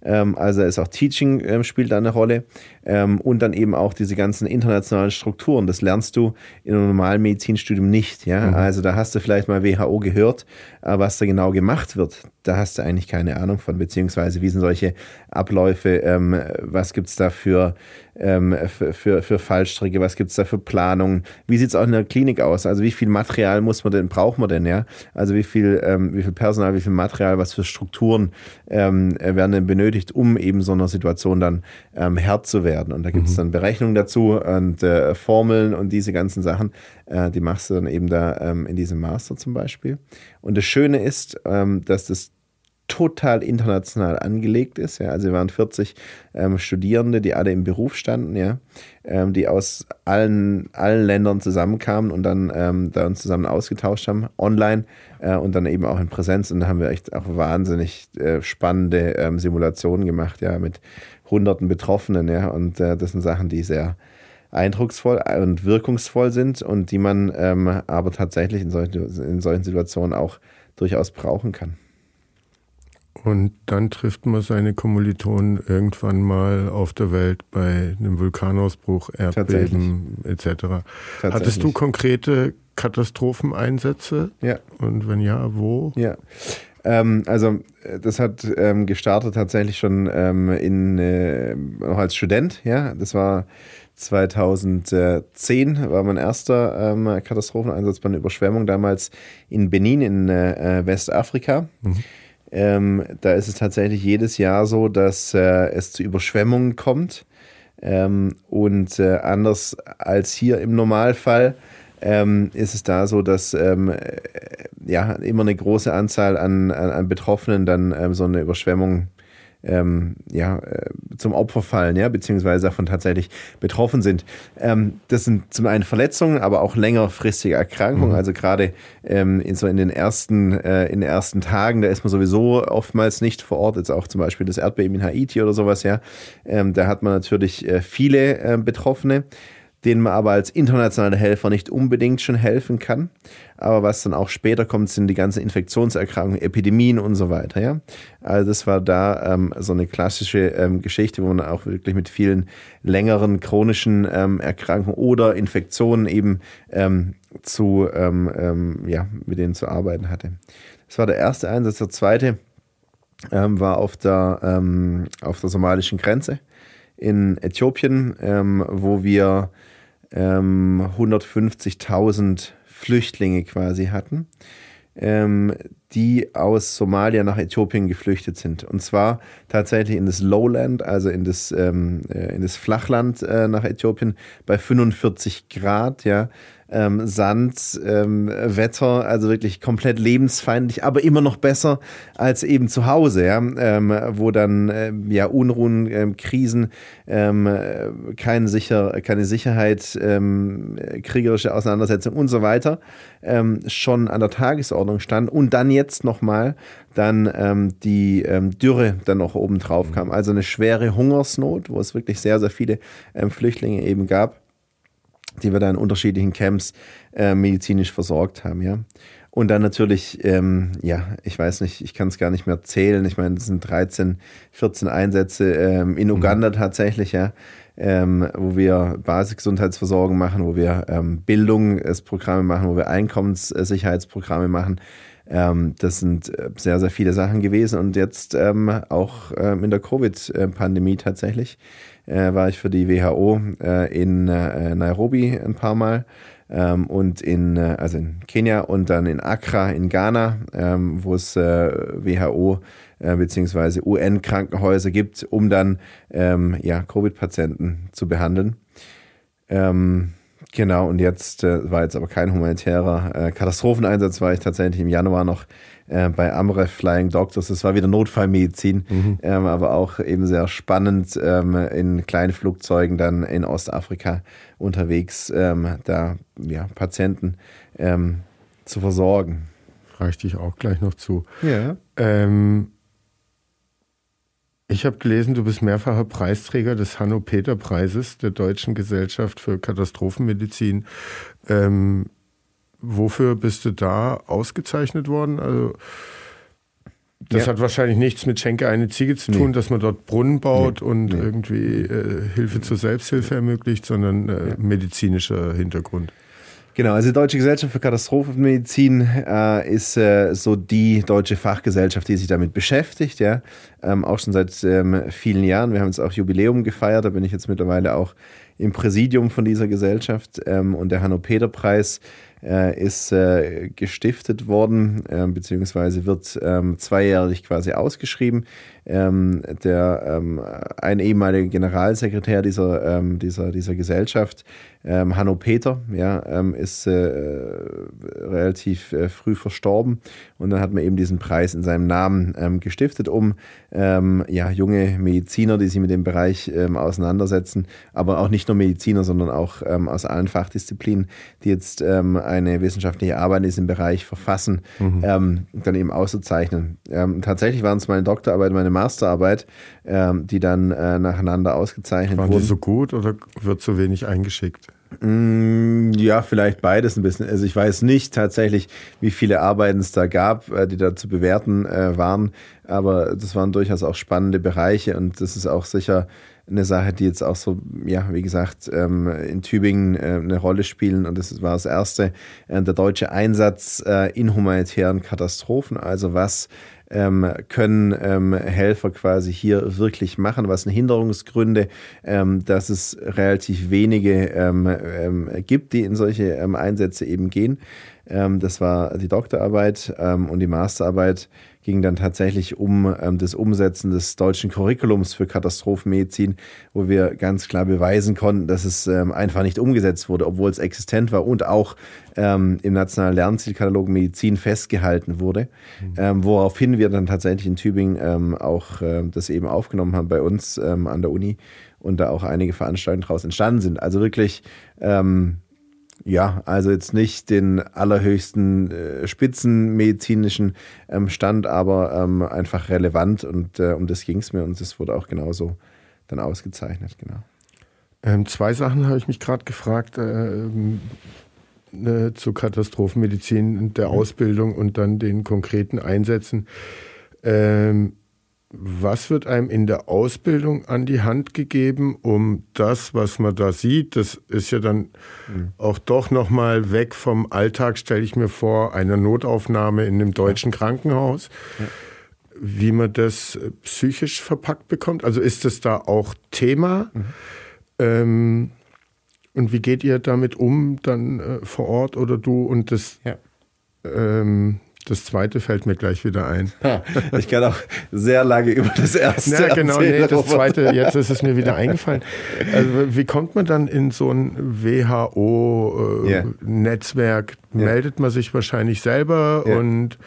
Ähm, also ist auch Teaching ähm, spielt da eine Rolle ähm, und dann eben auch diese ganzen internationalen Strukturen. Das lernst du in einem normalen Medizinstudium nicht. Ja? Mhm. Also da hast du vielleicht mal WHO gehört, äh, was da genau gemacht wird. Da hast du eigentlich keine Ahnung von, beziehungsweise wie sind solche Abläufe, ähm, was gibt es da für ähm, für, für, für Fallstricke, was gibt es da für Planungen, wie sieht es auch in der Klinik aus, also wie viel Material muss man denn, braucht man denn, ja, also wie viel, ähm, wie viel Personal, wie viel Material, was für Strukturen ähm, werden denn benötigt, um eben so einer Situation dann ähm, Herr zu werden und da gibt es mhm. dann Berechnungen dazu und äh, Formeln und diese ganzen Sachen, äh, die machst du dann eben da ähm, in diesem Master zum Beispiel und das Schöne ist, ähm, dass das total international angelegt ist. Ja. Also wir waren 40 ähm, Studierende, die alle im Beruf standen, ja, ähm, die aus allen, allen Ländern zusammenkamen und dann ähm, da uns zusammen ausgetauscht haben, online äh, und dann eben auch in Präsenz. Und da haben wir echt auch wahnsinnig äh, spannende ähm, Simulationen gemacht, ja, mit hunderten Betroffenen, ja. Und äh, das sind Sachen, die sehr eindrucksvoll und wirkungsvoll sind und die man ähm, aber tatsächlich in solchen, in solchen Situationen auch durchaus brauchen kann. Und dann trifft man seine Kommilitonen irgendwann mal auf der Welt bei einem Vulkanausbruch, Erdbeben etc. Hattest du konkrete Katastropheneinsätze? Ja. Und wenn ja, wo? Ja. Ähm, also das hat ähm, gestartet tatsächlich schon ähm, in, äh, noch als Student. Ja, das war 2010 war mein erster ähm, Katastropheneinsatz bei einer Überschwemmung damals in Benin in äh, Westafrika. Mhm. Ähm, da ist es tatsächlich jedes Jahr so, dass äh, es zu Überschwemmungen kommt. Ähm, und äh, anders als hier im Normalfall ähm, ist es da so, dass ähm, äh, ja immer eine große Anzahl an, an, an Betroffenen dann ähm, so eine Überschwemmung ähm, ja, äh, zum Opfer fallen, ja, beziehungsweise davon tatsächlich betroffen sind. Ähm, das sind zum einen Verletzungen, aber auch längerfristige Erkrankungen. Mhm. Also gerade ähm, in, so in den ersten, äh, in den ersten Tagen, da ist man sowieso oftmals nicht vor Ort. Jetzt auch zum Beispiel das Erdbeben in Haiti oder sowas, ja. Da hat man natürlich äh, viele Betroffene denen man aber als internationaler Helfer nicht unbedingt schon helfen kann. Aber was dann auch später kommt, sind die ganzen Infektionserkrankungen, Epidemien und so weiter. Ja? Also das war da ähm, so eine klassische ähm, Geschichte, wo man auch wirklich mit vielen längeren chronischen ähm, Erkrankungen oder Infektionen eben ähm, zu, ähm, ähm, ja, mit denen zu arbeiten hatte. Das war der erste Einsatz. Der zweite war auf der, auf der somalischen Grenze in Äthiopien, wo wir 150.000 ähm, Flüchtlinge quasi hatten, ähm, die aus Somalia nach Äthiopien geflüchtet sind. Und zwar tatsächlich in das Lowland, also in das, ähm, äh, in das Flachland äh, nach Äthiopien bei 45 Grad, ja ähm, Sand, ähm, Wetter, also wirklich komplett lebensfeindlich, aber immer noch besser als eben zu Hause, ja, ähm, wo dann ähm, ja Unruhen, ähm, Krisen, ähm, kein sicher, keine Sicherheit, ähm, kriegerische Auseinandersetzung und so weiter ähm, schon an der Tagesordnung stand. Und dann jetzt nochmal dann ähm, die ähm, Dürre dann noch oben drauf kam. Also eine schwere Hungersnot, wo es wirklich sehr, sehr viele ähm, Flüchtlinge eben gab die wir da in unterschiedlichen Camps äh, medizinisch versorgt haben, ja. Und dann natürlich, ähm, ja, ich weiß nicht, ich kann es gar nicht mehr zählen. Ich meine, das sind 13, 14 Einsätze ähm, in Uganda mhm. tatsächlich, ja, ähm, wo wir Basisgesundheitsversorgung machen, wo wir ähm, Bildungsprogramme machen, wo wir Einkommenssicherheitsprogramme machen. Ähm, das sind äh, sehr, sehr viele Sachen gewesen. Und jetzt ähm, auch ähm, in der Covid-Pandemie tatsächlich äh, war ich für die WHO äh, in äh, Nairobi ein paar Mal ähm, und in, äh, also in Kenia und dann in Accra in Ghana, ähm, wo es äh, WHO äh, bzw. UN-Krankenhäuser gibt, um dann ähm, ja, Covid-Patienten zu behandeln. Ähm, Genau, und jetzt äh, war jetzt aber kein humanitärer äh, Katastropheneinsatz, war ich tatsächlich im Januar noch äh, bei Amref Flying Doctors. Das war wieder Notfallmedizin, mhm. ähm, aber auch eben sehr spannend ähm, in kleinen Flugzeugen dann in Ostafrika unterwegs, ähm, da ja, Patienten ähm, zu versorgen. Frage ich dich auch gleich noch zu. Ja. Ähm, ich habe gelesen, du bist mehrfacher Preisträger des Hanno-Peter-Preises der Deutschen Gesellschaft für Katastrophenmedizin. Ähm, wofür bist du da ausgezeichnet worden? Also, das ja. hat wahrscheinlich nichts mit Schenke eine Ziege zu tun, nee. dass man dort Brunnen baut nee. und nee. irgendwie äh, Hilfe zur Selbsthilfe ermöglicht, sondern äh, medizinischer Hintergrund. Genau, also die Deutsche Gesellschaft für Katastrophenmedizin äh, ist äh, so die deutsche Fachgesellschaft, die sich damit beschäftigt, ja, ähm, auch schon seit ähm, vielen Jahren. Wir haben jetzt auch Jubiläum gefeiert, da bin ich jetzt mittlerweile auch im Präsidium von dieser Gesellschaft ähm, und der Hanno-Peter-Preis äh, ist äh, gestiftet worden, äh, beziehungsweise wird ähm, zweijährlich quasi ausgeschrieben. Ähm, der, ähm, ein ehemaliger Generalsekretär dieser, ähm, dieser, dieser Gesellschaft, ähm, Hanno Peter, ja, ähm, ist äh, relativ äh, früh verstorben und dann hat man eben diesen Preis in seinem Namen ähm, gestiftet, um ja, junge Mediziner, die sich mit dem Bereich auseinandersetzen, aber auch nicht nur Mediziner, sondern auch aus allen Fachdisziplinen, die jetzt eine wissenschaftliche Arbeit in diesem Bereich verfassen, mhm. dann eben auszuzeichnen. tatsächlich waren es meine Doktorarbeit, meine Masterarbeit, ähm, die dann äh, nacheinander ausgezeichnet Waren wurden. die so gut oder wird so wenig eingeschickt? Mm, ja, vielleicht beides ein bisschen. Also ich weiß nicht tatsächlich, wie viele Arbeiten es da gab, äh, die da zu bewerten äh, waren, aber das waren durchaus auch spannende Bereiche und das ist auch sicher eine Sache, die jetzt auch so, ja, wie gesagt, ähm, in Tübingen äh, eine Rolle spielen und das war das erste, der deutsche Einsatz in humanitären Katastrophen, also was ähm, können ähm, Helfer quasi hier wirklich machen? Was sind Hinderungsgründe, ähm, dass es relativ wenige ähm, ähm, gibt, die in solche ähm, Einsätze eben gehen? das war die Doktorarbeit und die Masterarbeit ging dann tatsächlich um ähm, das Umsetzen des deutschen Curriculums für Katastrophenmedizin, wo wir ganz klar beweisen konnten, dass es ähm, einfach nicht umgesetzt wurde, obwohl es existent war und auch ähm, im Nationalen Lernzielkatalog Medizin festgehalten wurde, mhm. Ähm, woraufhin wir dann tatsächlich in Tübingen ähm, auch äh, das eben aufgenommen haben bei uns ähm, an der Uni und da auch einige Veranstaltungen daraus entstanden sind. Also wirklich ähm, ja, also jetzt nicht den allerhöchsten äh, spitzenmedizinischen ähm, Stand, aber ähm, einfach relevant und äh, um das ging es mir und das wurde auch genauso dann ausgezeichnet, genau. Ähm, zwei Sachen habe ich mich gerade gefragt äh, ne, zur Katastrophenmedizin, der mhm. Ausbildung und dann den konkreten Einsätzen. Was wird einem in der Ausbildung an die Hand gegeben, um das, was man da sieht, das ist ja dann mhm. auch doch nochmal weg vom Alltag, stelle ich mir vor, einer Notaufnahme in einem deutschen Krankenhaus, ja. wie man das äh, psychisch verpackt bekommt. Also ist das da auch Thema? Mhm. Ähm, und wie geht ihr damit um, dann äh, vor Ort oder du und das? Ja. Ähm, das zweite fällt mir gleich wieder ein. ich kann auch sehr lange über das erste. Ja, genau, nee, das zweite, jetzt ist es mir wieder eingefallen. Also, wie kommt man dann in so ein WHO-Netzwerk? Äh, yeah. Meldet man sich wahrscheinlich selber yeah. und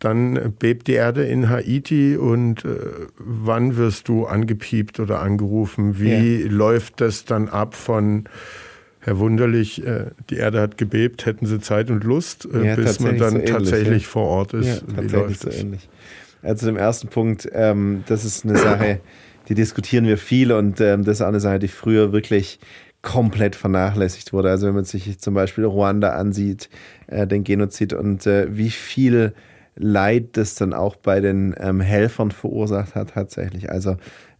dann bebt die Erde in Haiti und äh, wann wirst du angepiept oder angerufen? Wie yeah. läuft das dann ab von Herr Wunderlich, äh, die Erde hat gebebt, hätten Sie Zeit und Lust, äh, ja, bis man dann so ähnlich, tatsächlich ja. vor Ort ist. Ja, läuft so ähnlich. Also dem ersten Punkt, ähm, das ist eine Sache, die diskutieren wir viel und ähm, das ist auch eine Sache, die früher wirklich komplett vernachlässigt wurde. Also wenn man sich zum Beispiel Ruanda ansieht, äh, den Genozid und äh, wie viel Leid das dann auch bei den ähm, Helfern verursacht hat tatsächlich. Also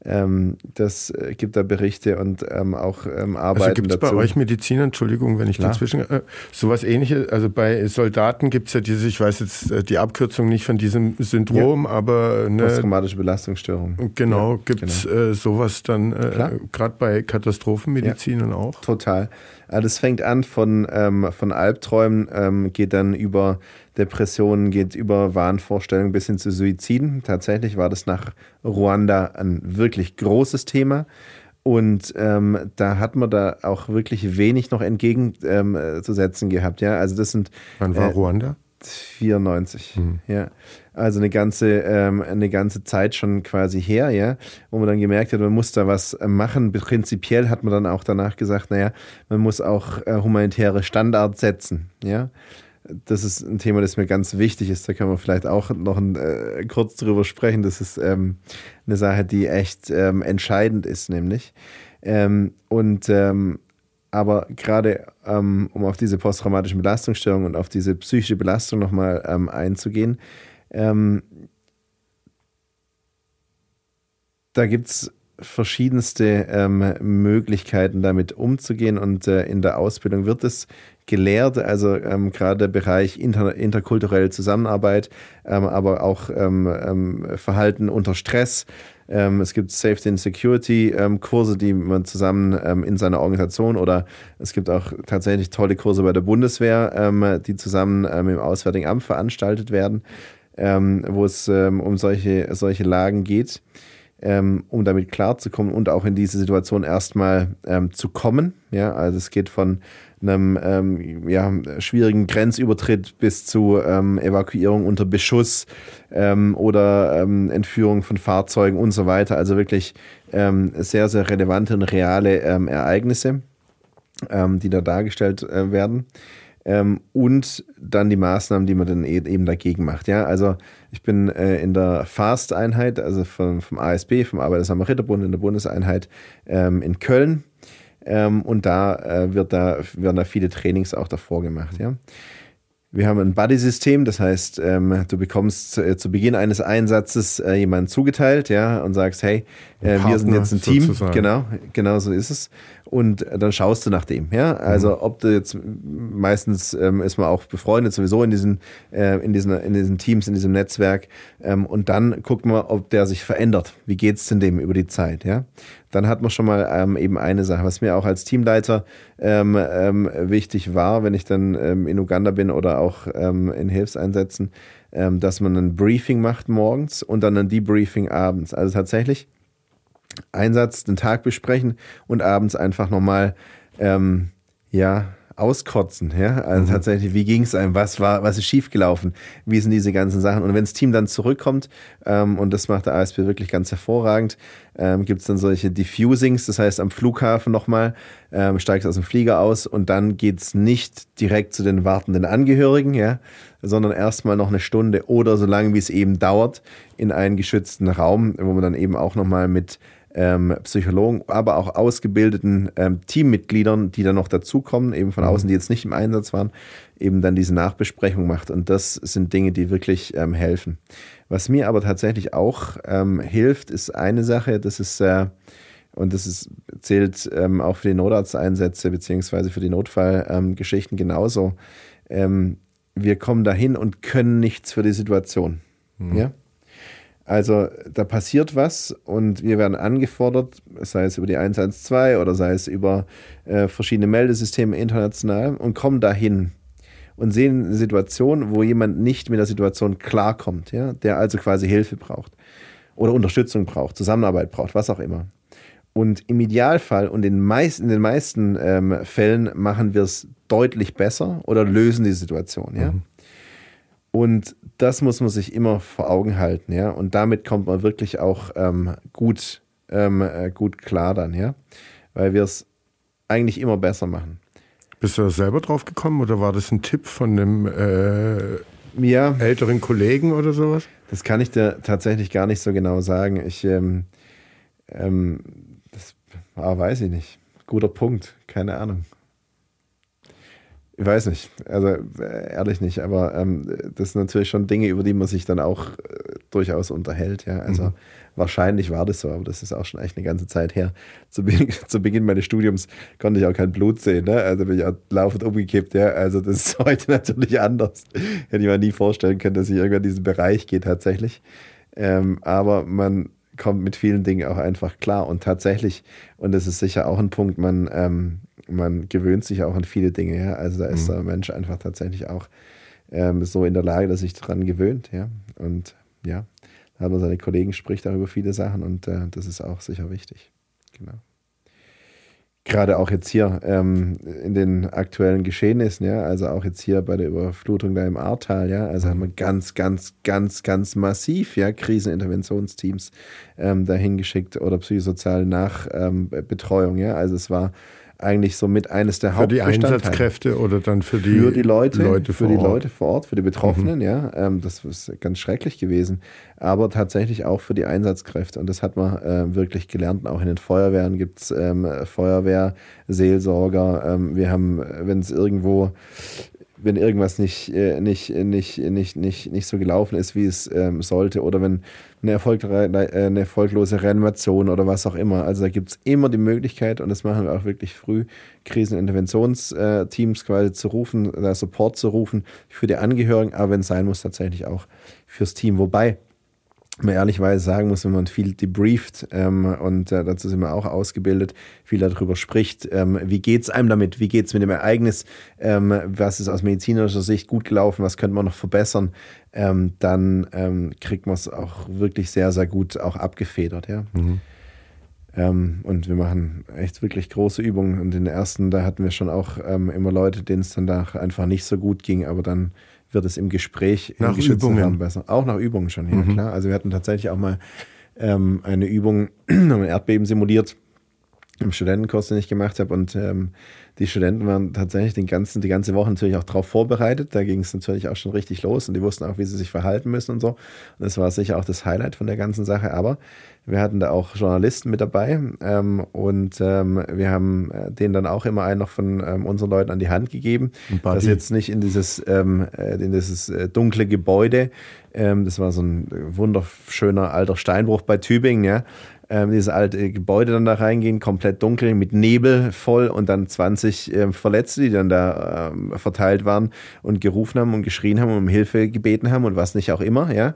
ähm, das äh, gibt da Berichte und ähm, auch ähm, Arbeiten also gibt es bei euch Mediziner, Entschuldigung, wenn ich Klar. dazwischen, äh, sowas ähnliches, also bei Soldaten gibt es ja diese, ich weiß jetzt äh, die Abkürzung nicht von diesem Syndrom, ja. aber... Ne, Posttraumatische Belastungsstörung. Genau, ja, gibt es genau. äh, sowas dann äh, gerade bei Katastrophenmedizin ja. auch? Total. Das fängt an von, ähm, von Albträumen, ähm, geht dann über Depressionen, geht über Wahnvorstellungen bis hin zu Suiziden. Tatsächlich war das nach Ruanda ein wirklich großes Und ähm, da hat man da auch wirklich wenig noch entgegenzusetzen ähm, gehabt. Ja, also das sind. Wann war äh, Ruanda? 94. Mhm. Ja, also eine ganze ähm, eine ganze Zeit schon quasi her, ja, wo man dann gemerkt hat, man muss da was machen. Prinzipiell hat man dann auch danach gesagt, naja, man muss auch äh, humanitäre Standards setzen, ja das ist ein Thema, das mir ganz wichtig ist. Da können wir vielleicht auch noch ein, äh, kurz drüber sprechen. Das ist ähm, eine Sache, die echt ähm, entscheidend ist, nämlich. Ähm, und ähm, aber gerade ähm, um auf diese posttraumatischen Belastungsstörungen und auf diese psychische Belastung nochmal ähm, einzugehen, da gibt es verschiedenste ähm, Möglichkeiten, damit umzugehen. Und äh, in der Ausbildung wird es gelehrt, also ähm, gerade der Bereich inter, interkulturelle Zusammenarbeit, ähm, aber auch ähm, ähm, Verhalten unter Stress. Ähm, es gibt Safety and Security Kurse, die man zusammen in seiner Organisation oder es gibt auch tatsächlich tolle Kurse bei der Bundeswehr, die zusammen im Auswärtigen Amt veranstaltet werden, wo es um solche, solche Lagen geht ähm, um damit klarzukommen und auch in diese Situation erstmal ähm, zu kommen. Ja, also es geht von einem ähm, ja, schwierigen Grenzübertritt bis zu ähm, Evakuierung unter Beschuss ähm, oder ähm, Entführung von Fahrzeugen und so weiter. Also wirklich sehr, sehr relevante und reale Ereignisse, die da dargestellt äh, werden. Ähm, und dann die Maßnahmen, die man dann e-, eben dagegen macht. Ja, also ich bin äh, in der FAST-Einheit, also vom, vom ASB, vom Arbeiter-Samariter-Bund in der Bundeseinheit ähm, in Köln. Ähm, und da, äh, wird da werden da viele Trainings auch davor gemacht. Ja. Wir haben ein Buddy-System, das heißt, ähm, du bekommst äh, zu Beginn eines Einsatzes äh, jemanden zugeteilt, ja, und sagst, hey, äh, wir sind jetzt ein Team, sozusagen. genau, genau so ist es. Und dann schaust du nach dem, ja. Also mhm. ob du jetzt meistens ähm, ist man auch befreundet sowieso in diesen, äh, in diesen, in diesen Teams, in diesem Netzwerk. Ähm, und dann guckt man, ob der sich verändert. Wie geht's denn dem über die Zeit, ja? Dann hat man schon mal ähm, eben eine Sache, was mir auch als Teamleiter ähm, ähm, wichtig war, wenn ich dann ähm, in Uganda bin oder auch ähm, in Hilfseinsätzen, ähm, dass man ein Briefing macht morgens und dann ein Debriefing abends. Also tatsächlich Einsatz, den Tag besprechen und abends einfach nochmal, ja, auskotzen, ja. Also mhm. tatsächlich, wie ging es einem, was war, was ist schiefgelaufen, wie sind diese ganzen Sachen. Und wenn das Team dann zurückkommt, ähm, und das macht der ASB wirklich ganz hervorragend, ähm, gibt es dann solche Diffusings, das heißt am Flughafen nochmal, ähm, steigst aus dem Flieger aus und dann geht's nicht direkt zu den wartenden Angehörigen, ja, sondern erstmal noch eine Stunde oder so lange, wie es eben dauert, in einen geschützten Raum, wo man dann eben auch nochmal mit ähm, Psychologen, aber auch ausgebildeten ähm, Teammitgliedern, die dann noch dazukommen, eben von mhm. außen, die jetzt nicht im Einsatz waren, eben dann diese Nachbesprechung macht. Und das sind Dinge, die wirklich ähm, helfen. Was mir aber tatsächlich auch ähm, hilft, ist eine Sache, das ist, äh, und das ist, zählt ähm, auch für die Notarzteinsätze beziehungsweise für die Notfallgeschichten genauso. Ähm, wir kommen dahin und können nichts für die Situation. Mhm. Ja? Also da passiert was und wir werden angefordert, sei es über die 112 oder sei es über äh, verschiedene Meldesysteme international und kommen dahin und sehen eine Situation, wo jemand nicht mit der Situation klarkommt, ja, der also quasi Hilfe braucht oder Unterstützung braucht, Zusammenarbeit braucht, was auch immer. Und im Idealfall und in, meist, in den meisten ähm, Fällen machen wir es deutlich besser oder lösen die Situation, ja. Mhm. Und das muss man sich immer vor Augen halten, ja. Und damit kommt man wirklich auch ähm, gut, ähm, äh, gut klar dann, ja. Weil wir es eigentlich immer besser machen. Bist du da selber drauf gekommen oder war das ein Tipp von einem äh, ja, älteren Kollegen oder sowas? Das kann ich dir tatsächlich gar nicht so genau sagen. Ich, ähm, ähm, das ah, weiß ich nicht. Guter Punkt, keine Ahnung. Ich weiß nicht, also äh, ehrlich nicht, aber ähm, das sind natürlich schon Dinge, über die man sich dann auch äh, durchaus unterhält. Ja, also mhm. wahrscheinlich war das so, aber das ist auch schon echt eine ganze Zeit her. Zu, Be zu Beginn meines Studiums konnte ich auch kein Blut sehen, ne? also bin ich auch laufend umgekippt. Ja, also das ist heute natürlich anders. Hätte ich mir nie vorstellen können, dass ich irgendwann in diesen Bereich gehe tatsächlich. Ähm, aber man kommt mit vielen Dingen auch einfach klar und tatsächlich, und das ist sicher auch ein Punkt, man ähm, man gewöhnt sich auch an viele Dinge. Ja? Also da ist mhm. der Mensch einfach tatsächlich auch ähm, so in der Lage, dass sich daran gewöhnt. Ja? Und ja, da hat man seine Kollegen, spricht auch über viele Sachen und äh, das ist auch sicher wichtig. Genau. Gerade auch jetzt hier ähm, in den aktuellen Geschehnissen, ja, also auch jetzt hier bei der Überflutung da im Ahrtal, ja, also mhm. haben wir ganz, ganz, ganz, ganz massiv, ja, Kriseninterventionsteams ähm, dahin geschickt oder psychosoziale Nachbetreuung, ja, also es war eigentlich so mit eines der Für die Einsatzkräfte oder dann für die, für die Leute, Leute für die Ort. Leute vor Ort, für die Betroffenen, mhm. ja. Ähm, das ist ganz schrecklich gewesen. Aber tatsächlich auch für die Einsatzkräfte. Und das hat man äh, wirklich gelernt. Auch in den Feuerwehren gibt es ähm, Feuerwehrseelsorger. Ähm, wir haben, wenn es irgendwo wenn irgendwas nicht, äh, nicht, nicht, nicht, nicht, nicht so gelaufen ist, wie es ähm, sollte, oder wenn eine, Erfolg, äh, eine erfolglose Reanimation oder was auch immer. Also da gibt es immer die Möglichkeit, und das machen wir auch wirklich früh, Kriseninterventionsteams quasi zu rufen, da Support zu rufen für die Angehörigen, aber wenn es sein muss, tatsächlich auch fürs Team. Wobei, man ehrlichweise sagen muss, wenn man viel debrieft ähm, und äh, dazu sind wir auch ausgebildet, viel darüber spricht, ähm, wie es einem damit, wie geht es mit dem Ereignis, ähm, was ist aus medizinischer Sicht gut gelaufen, was könnte man noch verbessern, ähm, dann ähm, kriegt man es auch wirklich sehr, sehr gut auch abgefedert, ja. Mhm. Ähm, und wir machen echt wirklich große Übungen. Und in den ersten, da hatten wir schon auch immer Leute, denen es dann da einfach nicht so gut ging, aber dann wird es im Gespräch nach im Übungen besser. Auch nach Übungen schon, ja mhm. klar. Also wir hatten tatsächlich auch mal ähm, eine Übung, ein Erdbeben simuliert im Studentenkurs, den ich gemacht habe. Und ähm, die Studenten waren tatsächlich den ganzen, die ganze Woche natürlich auch darauf vorbereitet. Da ging es natürlich auch schon richtig los und die wussten auch, wie sie sich verhalten müssen und so. Und das war sicher auch das Highlight von der ganzen Sache. Aber wir hatten da auch Journalisten mit dabei ähm, und ähm, wir haben äh, denen dann auch immer einen noch von ähm, unseren Leuten an die Hand gegeben, dass jetzt nicht in dieses, ähm, äh, in dieses äh, dunkle Gebäude, ähm, das war so ein wunderschöner alter Steinbruch bei Tübingen, ja, ähm, dieses alte Gebäude dann da reingehen, komplett dunkel, mit Nebel voll und dann 20 äh, Verletzte, die dann da ähm, verteilt waren und gerufen haben und geschrien haben und um Hilfe gebeten haben und was nicht auch immer, ja.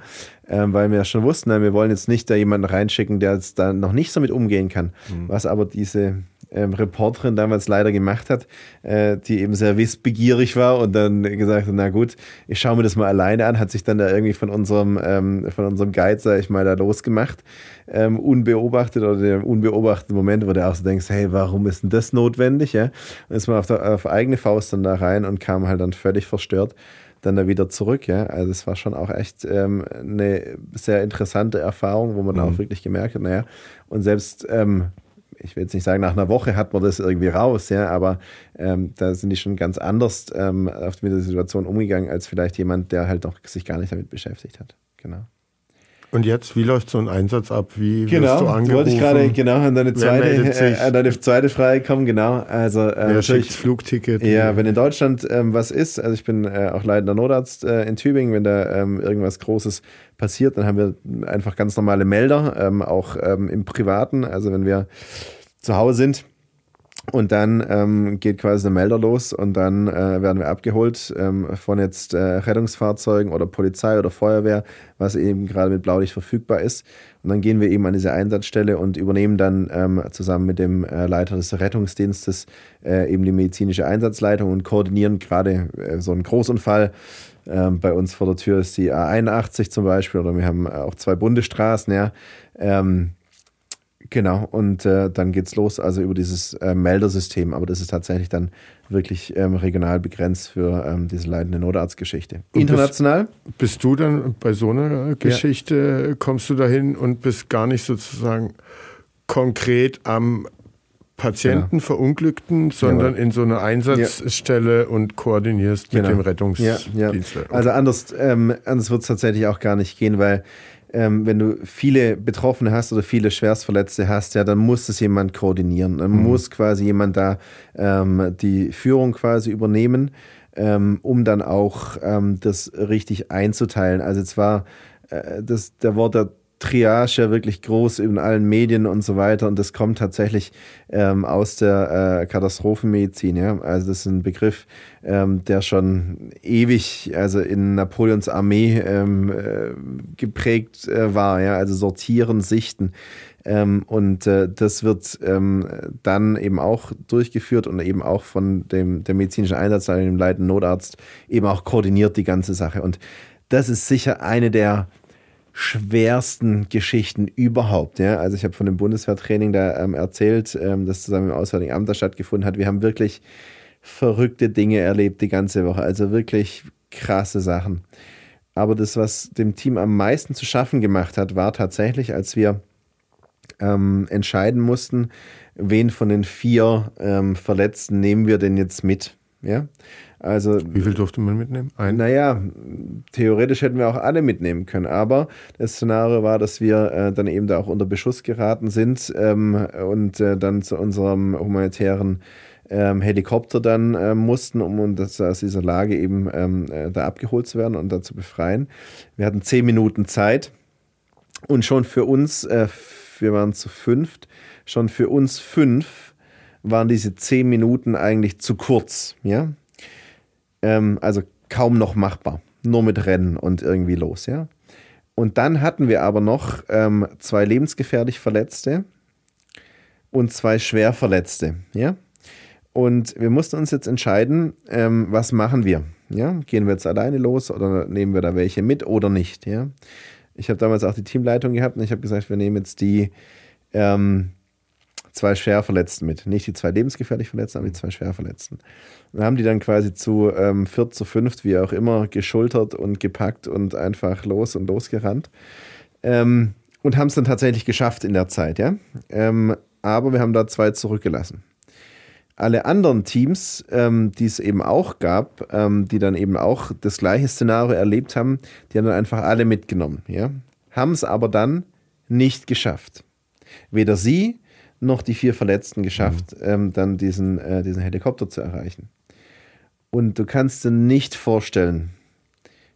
Ähm, weil wir ja schon wussten, wir wollen jetzt nicht da jemanden reinschicken, der jetzt da noch nicht so mit umgehen kann. Mhm. Was aber diese ähm, Reporterin damals leider gemacht hat, äh, die eben sehr wissbegierig war und dann gesagt hat, na gut, ich schaue mir das mal alleine an, hat sich dann da irgendwie von unserem, ähm, von unserem Guide, sag ich mal, da losgemacht, ähm, unbeobachtet oder dem unbeobachteten Moment, wo du auch so denkst, hey, warum ist denn das notwendig? Ja? Und ist man auf, der, auf eigene Faust dann da rein und kam halt dann völlig verstört dann da wieder zurück. Ja? Also es war schon auch echt ähm, eine sehr interessante Erfahrung, wo man mhm. auch wirklich gemerkt hat, naja, und selbst ähm, ich will jetzt nicht sagen, nach einer Woche hat man das irgendwie raus, ja, aber ähm, da sind die schon ganz anders ähm, mit der Situation umgegangen, als vielleicht jemand, der halt noch sich gar nicht damit beschäftigt hat. Genau. Und jetzt, wie läuft so ein Einsatz ab? Wie genau, wirst du angerufen? wollte ich gerade genau an deine zweite, äh, an deine zweite Frage kommen. Genau, also äh, Wer schickt Flugticket? Ja, wenn in Deutschland ähm, was ist, also ich bin äh, auch leitender Notarzt äh, in Tübingen, wenn da ähm, irgendwas Großes passiert, dann haben wir einfach ganz normale Melder, ähm, auch ähm, im Privaten. Also wenn wir zu Hause sind, und dann ähm, geht quasi der Melder los und dann äh, werden wir abgeholt ähm, von jetzt äh, Rettungsfahrzeugen oder Polizei oder Feuerwehr, was eben gerade mit Blaulicht verfügbar ist. Und dann gehen wir eben an diese Einsatzstelle und übernehmen dann ähm, zusammen mit dem äh, Leiter des Rettungsdienstes äh, eben die medizinische Einsatzleitung und koordinieren gerade äh, so einen Großunfall. Ähm, bei uns vor der Tür ist die A81 zum Beispiel oder wir haben auch zwei Bundesstraßen, ja. Ähm, Genau, und äh, dann geht's los, also über dieses äh, Meldersystem, aber das ist tatsächlich dann wirklich ähm, regional begrenzt für ähm, diese leidende Notarztgeschichte. International? Bist, bist, du dann bei so einer Geschichte, ja. kommst du dahin und bist gar nicht sozusagen konkret am Patienten, ja. Verunglückten, sondern ja, in so einer Einsatzstelle ja. und koordinierst mit genau. dem Rettungsdienst. Also anders, ähm, anders wird es tatsächlich auch gar nicht gehen, weil ähm, wenn du viele Betroffene hast oder viele Schwerstverletzte hast, ja, dann muss es jemand koordinieren. Dann mhm. muss quasi jemand da ähm, die Führung quasi übernehmen, ähm, um dann auch ähm, das richtig einzuteilen. Also zwar äh, das, der Wort der Triage ja wirklich groß in allen Medien und so weiter. Und das kommt tatsächlich ähm, aus der äh, Katastrophenmedizin. Ja? Also das ist ein Begriff, ähm, der schon ewig, also in Napoleons Armee ähm, äh, geprägt äh, war. Ja? Also sortieren, sichten. Ähm, und äh, das wird ähm, dann eben auch durchgeführt und eben auch von dem der medizinischen Einsatzleitung, dem leitenden Notarzt, eben auch koordiniert die ganze Sache. Und das ist sicher eine der schwersten Geschichten überhaupt. Ja? Also ich habe von dem Bundeswehrtraining da ähm, erzählt, ähm, das zusammen im Auswärtigen Amt da stattgefunden hat. Wir haben wirklich verrückte Dinge erlebt die ganze Woche. Also wirklich krasse Sachen. Aber das, was dem Team am meisten zu schaffen gemacht hat, war tatsächlich, als wir ähm, entscheiden mussten, wen von den vier ähm, Verletzten nehmen wir denn jetzt mit. Ja? Also, Wie viel durfte man mitnehmen? Ein? Naja, theoretisch hätten wir auch alle mitnehmen können, aber das Szenario war, dass wir äh, dann eben da auch unter Beschuss geraten sind ähm, und äh, dann zu unserem humanitären ähm, Helikopter dann äh, mussten, um das, aus dieser Lage eben ähm, äh, da abgeholt zu werden und da zu befreien. Wir hatten zehn Minuten Zeit und schon für uns, äh, wir waren zu fünft, schon für uns fünf waren diese zehn Minuten eigentlich zu kurz, ja. Ähm, also kaum noch machbar. Nur mit Rennen und irgendwie los, ja. Und dann hatten wir aber noch ähm, zwei lebensgefährlich Verletzte und zwei schwer Verletzte, ja. Und wir mussten uns jetzt entscheiden, ähm, was machen wir? Ja? Gehen wir jetzt alleine los oder nehmen wir da welche mit oder nicht? Ja? Ich habe damals auch die Teamleitung gehabt und ich habe gesagt, wir nehmen jetzt die ähm, zwei Schwerverletzten mit. Nicht die zwei lebensgefährlich Verletzten, aber die zwei Schwerverletzten. Und haben die dann quasi zu ähm, viert, zu fünft, wie auch immer, geschultert und gepackt und einfach los und losgerannt. Ähm, und haben es dann tatsächlich geschafft in der Zeit, ja. Ähm, aber wir haben da zwei zurückgelassen. Alle anderen Teams, ähm, die es eben auch gab, ähm, die dann eben auch das gleiche Szenario erlebt haben, die haben dann einfach alle mitgenommen. Ja? Haben es aber dann nicht geschafft. Weder sie noch die vier Verletzten geschafft, mhm. ähm, dann diesen, äh, diesen Helikopter zu erreichen. Und du kannst dir nicht vorstellen,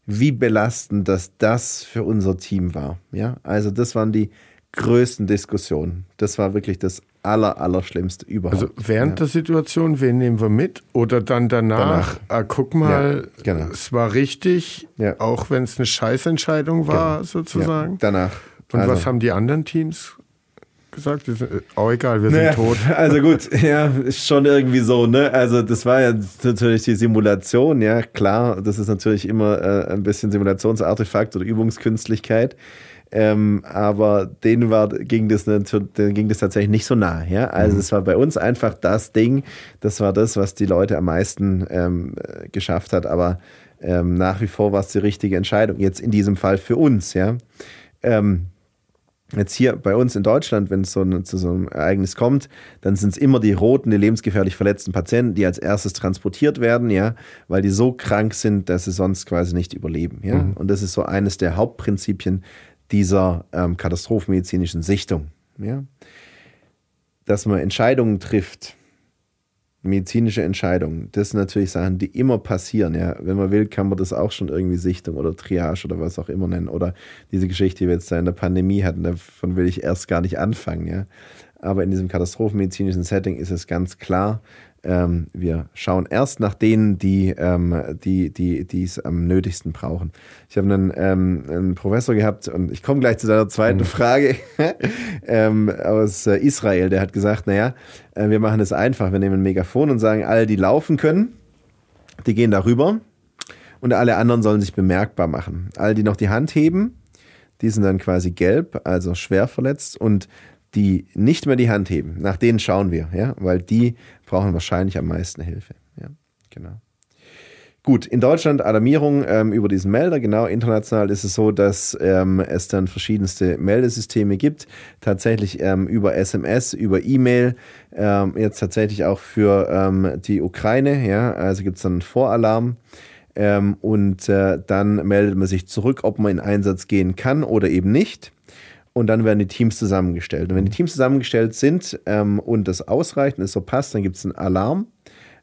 wie belastend das das für unser Team war. Ja, also das waren die größten Diskussionen. Das war wirklich das aller, Allerschlimmste überhaupt. Also während ja. der Situation, wen nehmen wir mit? Oder dann danach, danach. Ah, guck mal, ja, genau. es war richtig, ja. auch wenn es eine Scheißentscheidung war, genau. sozusagen. danach. Und also. was haben die anderen Teams gesagt? Sind, oh, egal, wir naja, sind tot. Also gut, ja, ist schon irgendwie so, ne? Also das war ja natürlich die Simulation, ja, klar, das ist natürlich immer äh, ein bisschen Simulationsartefakt oder Übungskünstlichkeit. Ähm, aber denen war, ging, das, denen ging das tatsächlich nicht so nah. Ja? Also es mhm. war bei uns einfach das Ding, das war das, was die Leute am meisten ähm, geschafft hat. Aber ähm, nach wie vor war es die richtige Entscheidung. Jetzt in diesem Fall für uns. Ja? Ähm, Jetzt hier bei uns in Deutschland, wenn es so eine, zu so einem Ereignis kommt, dann sind es immer die roten, die lebensgefährlich verletzten Patienten, die als erstes transportiert werden, ja, weil die so krank sind, dass sie sonst quasi nicht überleben. Ja? Mhm. Und das ist so eines der Hauptprinzipien dieser ähm, katastrophenmedizinischen Sichtung. Ja? Dass man Entscheidungen trifft, medizinische Entscheidungen, das sind natürlich Sachen, die immer passieren. Ja. Wenn man will, kann man das auch schon irgendwie Sichtung oder Triage oder was auch immer nennen. Oder diese Geschichte, die wir jetzt da in der Pandemie hatten, davon will ich erst gar nicht anfangen. Ja. Aber in diesem katastrophenmedizinischen Setting ist es ganz klar, ähm, wir schauen erst nach denen, die ähm, die die die es am nötigsten brauchen. Ich habe einen, ähm, einen Professor gehabt und ich komme gleich zu deiner zweiten mhm. Frage ähm, aus äh, Israel. Der hat gesagt, naja, äh, wir machen es einfach. Wir nehmen ein Megafon und sagen, alle, die laufen können, die gehen darüber und alle anderen sollen sich bemerkbar machen. Alle, die noch die Hand heben, die sind dann quasi gelb, also schwer verletzt und die nicht mehr die Hand heben, nach denen schauen wir, ja, weil die brauchen wahrscheinlich am meisten Hilfe. Ja, genau. Gut, in Deutschland Alarmierung ähm, über diesen Melder. Genau, international ist es so, dass ähm, es dann verschiedenste Meldesysteme gibt. Tatsächlich ähm, über SMS, über E-Mail, ähm, jetzt tatsächlich auch für ähm, die Ukraine. Ja, also gibt es dann einen Voralarm. Ähm, und äh, dann meldet man sich zurück, ob man in Einsatz gehen kann oder eben nicht und dann werden die Teams zusammengestellt. Und wenn die Teams zusammengestellt sind ähm, und das ausreicht und es so passt, dann gibt es einen Alarm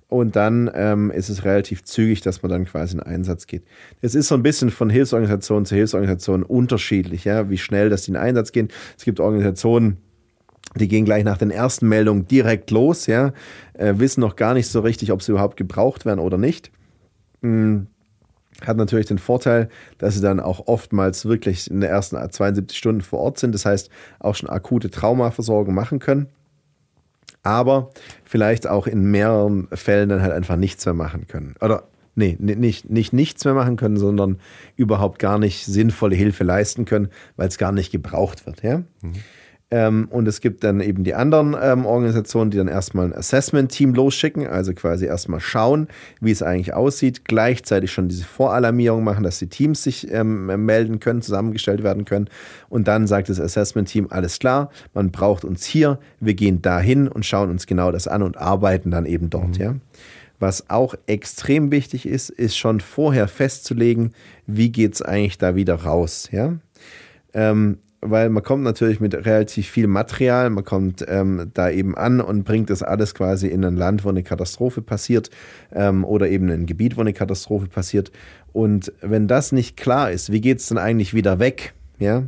und dann ähm, ist es relativ zügig, dass man dann quasi in Einsatz geht. Es ist so ein bisschen von Hilfsorganisation zu Hilfsorganisation unterschiedlich, ja, wie schnell das in Einsatz geht. Es gibt Organisationen, die gehen gleich nach den ersten Meldungen direkt los, ja, äh, wissen noch gar nicht so richtig, ob sie überhaupt gebraucht werden oder nicht. Mhm hat natürlich den Vorteil, dass sie dann auch oftmals wirklich in den ersten 72 Stunden vor Ort sind. Das heißt, auch schon akute Traumaversorgung machen können. Aber vielleicht auch in mehreren Fällen dann halt einfach nichts mehr machen können. Oder nee, nicht, nicht nichts mehr machen können, sondern überhaupt gar nicht sinnvolle Hilfe leisten können, weil es gar nicht gebraucht wird. Ja? Mhm. Ähm, und es gibt dann eben die anderen ähm, Organisationen, die dann erstmal ein Assessment-Team losschicken, also quasi erstmal schauen, wie es eigentlich aussieht, gleichzeitig schon diese Voralarmierung machen, dass die Teams sich ähm, melden können, zusammengestellt werden können. Und dann sagt das Assessment-Team, alles klar, man braucht uns hier, wir gehen dahin und schauen uns genau das an und arbeiten dann eben dort. Mhm. Ja. Was auch extrem wichtig ist, ist schon vorher festzulegen, wie geht es eigentlich da wieder raus. Ja? Ähm, weil man kommt natürlich mit relativ viel Material, man kommt ähm, da eben an und bringt das alles quasi in ein Land, wo eine Katastrophe passiert ähm, oder eben in ein Gebiet, wo eine Katastrophe passiert. Und wenn das nicht klar ist, wie geht es dann eigentlich wieder weg, ja,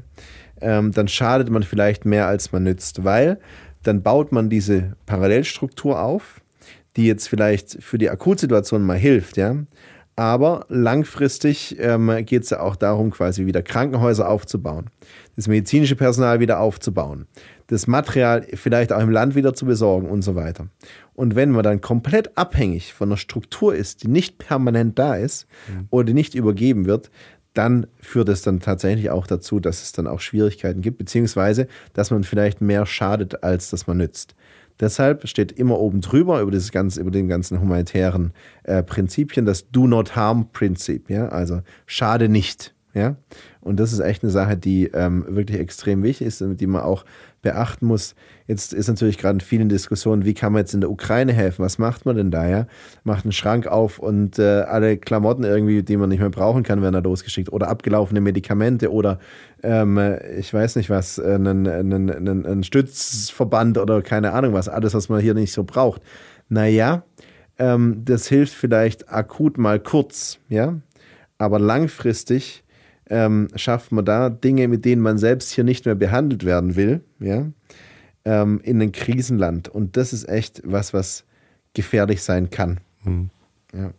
ähm, dann schadet man vielleicht mehr, als man nützt, weil dann baut man diese Parallelstruktur auf, die jetzt vielleicht für die Akutsituation mal hilft, ja, aber langfristig ähm, geht es ja auch darum, quasi wieder Krankenhäuser aufzubauen, das medizinische Personal wieder aufzubauen, das Material vielleicht auch im Land wieder zu besorgen und so weiter. Und wenn man dann komplett abhängig von einer Struktur ist, die nicht permanent da ist mhm. oder nicht übergeben wird, dann führt es dann tatsächlich auch dazu, dass es dann auch Schwierigkeiten gibt, beziehungsweise dass man vielleicht mehr schadet, als dass man nützt. Deshalb steht immer oben drüber über, dieses ganze, über den ganzen humanitären äh, Prinzipien das Do Not Harm Prinzip. Ja? Also schade nicht. Ja? Und das ist echt eine Sache, die ähm, wirklich extrem wichtig ist die man auch beachten muss. Jetzt ist natürlich gerade in vielen Diskussionen, wie kann man jetzt in der Ukraine helfen? Was macht man denn da? Ja? Macht einen Schrank auf und äh, alle Klamotten irgendwie, die man nicht mehr brauchen kann, werden da losgeschickt. Oder abgelaufene Medikamente oder ähm, ich weiß nicht was, einen, einen, einen, einen Stützverband oder keine Ahnung was, alles, was man hier nicht so braucht. Naja, ähm, das hilft vielleicht akut mal kurz, ja, aber langfristig ähm, schafft man da Dinge, mit denen man selbst hier nicht mehr behandelt werden will, ja, ähm, in ein Krisenland. Und das ist echt was, was gefährlich sein kann. Mhm. Ja.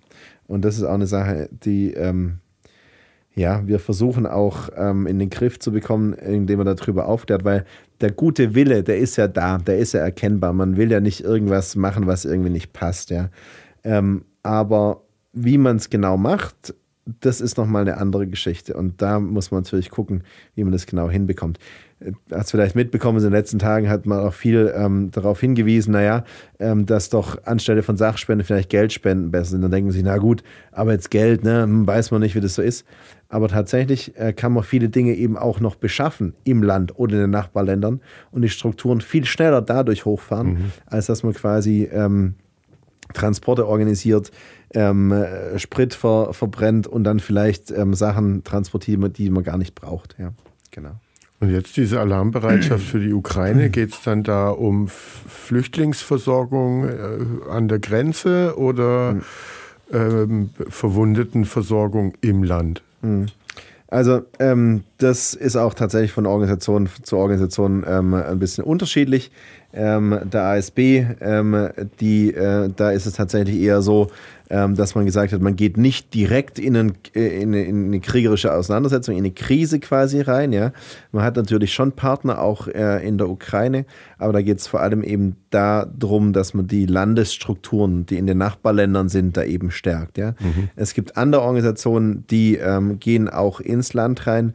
Und das ist auch eine Sache, die ähm, ja, wir versuchen auch ähm, in den Griff zu bekommen, indem man darüber aufklärt, weil der gute Wille, der ist ja da, der ist ja erkennbar. Man will ja nicht irgendwas machen, was irgendwie nicht passt, ja. Ähm, aber wie man es genau macht, das ist nochmal eine andere Geschichte. Und da muss man natürlich gucken, wie man das genau hinbekommt. Äh, Hast vielleicht mitbekommen, in den letzten Tagen hat man auch viel ähm, darauf hingewiesen, naja, ähm, dass doch anstelle von Sachspenden vielleicht Geldspenden besser sind. Dann denken sie, na gut, aber jetzt Geld, ne, hm, weiß man nicht, wie das so ist. Aber tatsächlich äh, kann man viele Dinge eben auch noch beschaffen im Land oder in den Nachbarländern und die Strukturen viel schneller dadurch hochfahren, mhm. als dass man quasi ähm, Transporte organisiert, ähm, äh, Sprit ver, verbrennt und dann vielleicht ähm, Sachen transportiert, die man gar nicht braucht. Ja, genau. Und jetzt diese Alarmbereitschaft für die Ukraine, geht es dann da um Flüchtlingsversorgung äh, an der Grenze oder ähm, Verwundetenversorgung im Land? Hm. Also ähm, das ist auch tatsächlich von Organisation zu Organisation ähm, ein bisschen unterschiedlich ähm, der ASB, ähm, die, äh, da ist es tatsächlich eher so, ähm, dass man gesagt hat, man geht nicht direkt in, einen, äh, in, eine, in, eine, kriegerische Auseinandersetzung, in eine Krise quasi rein. Ja, man hat natürlich schon Partner auch äh, in der Ukraine, aber da geht es vor allem eben darum, dass man die Landesstrukturen, die in den Nachbarländern sind, da eben stärkt. Ja, mhm. es gibt andere Organisationen, die ähm, gehen auch ins Land rein.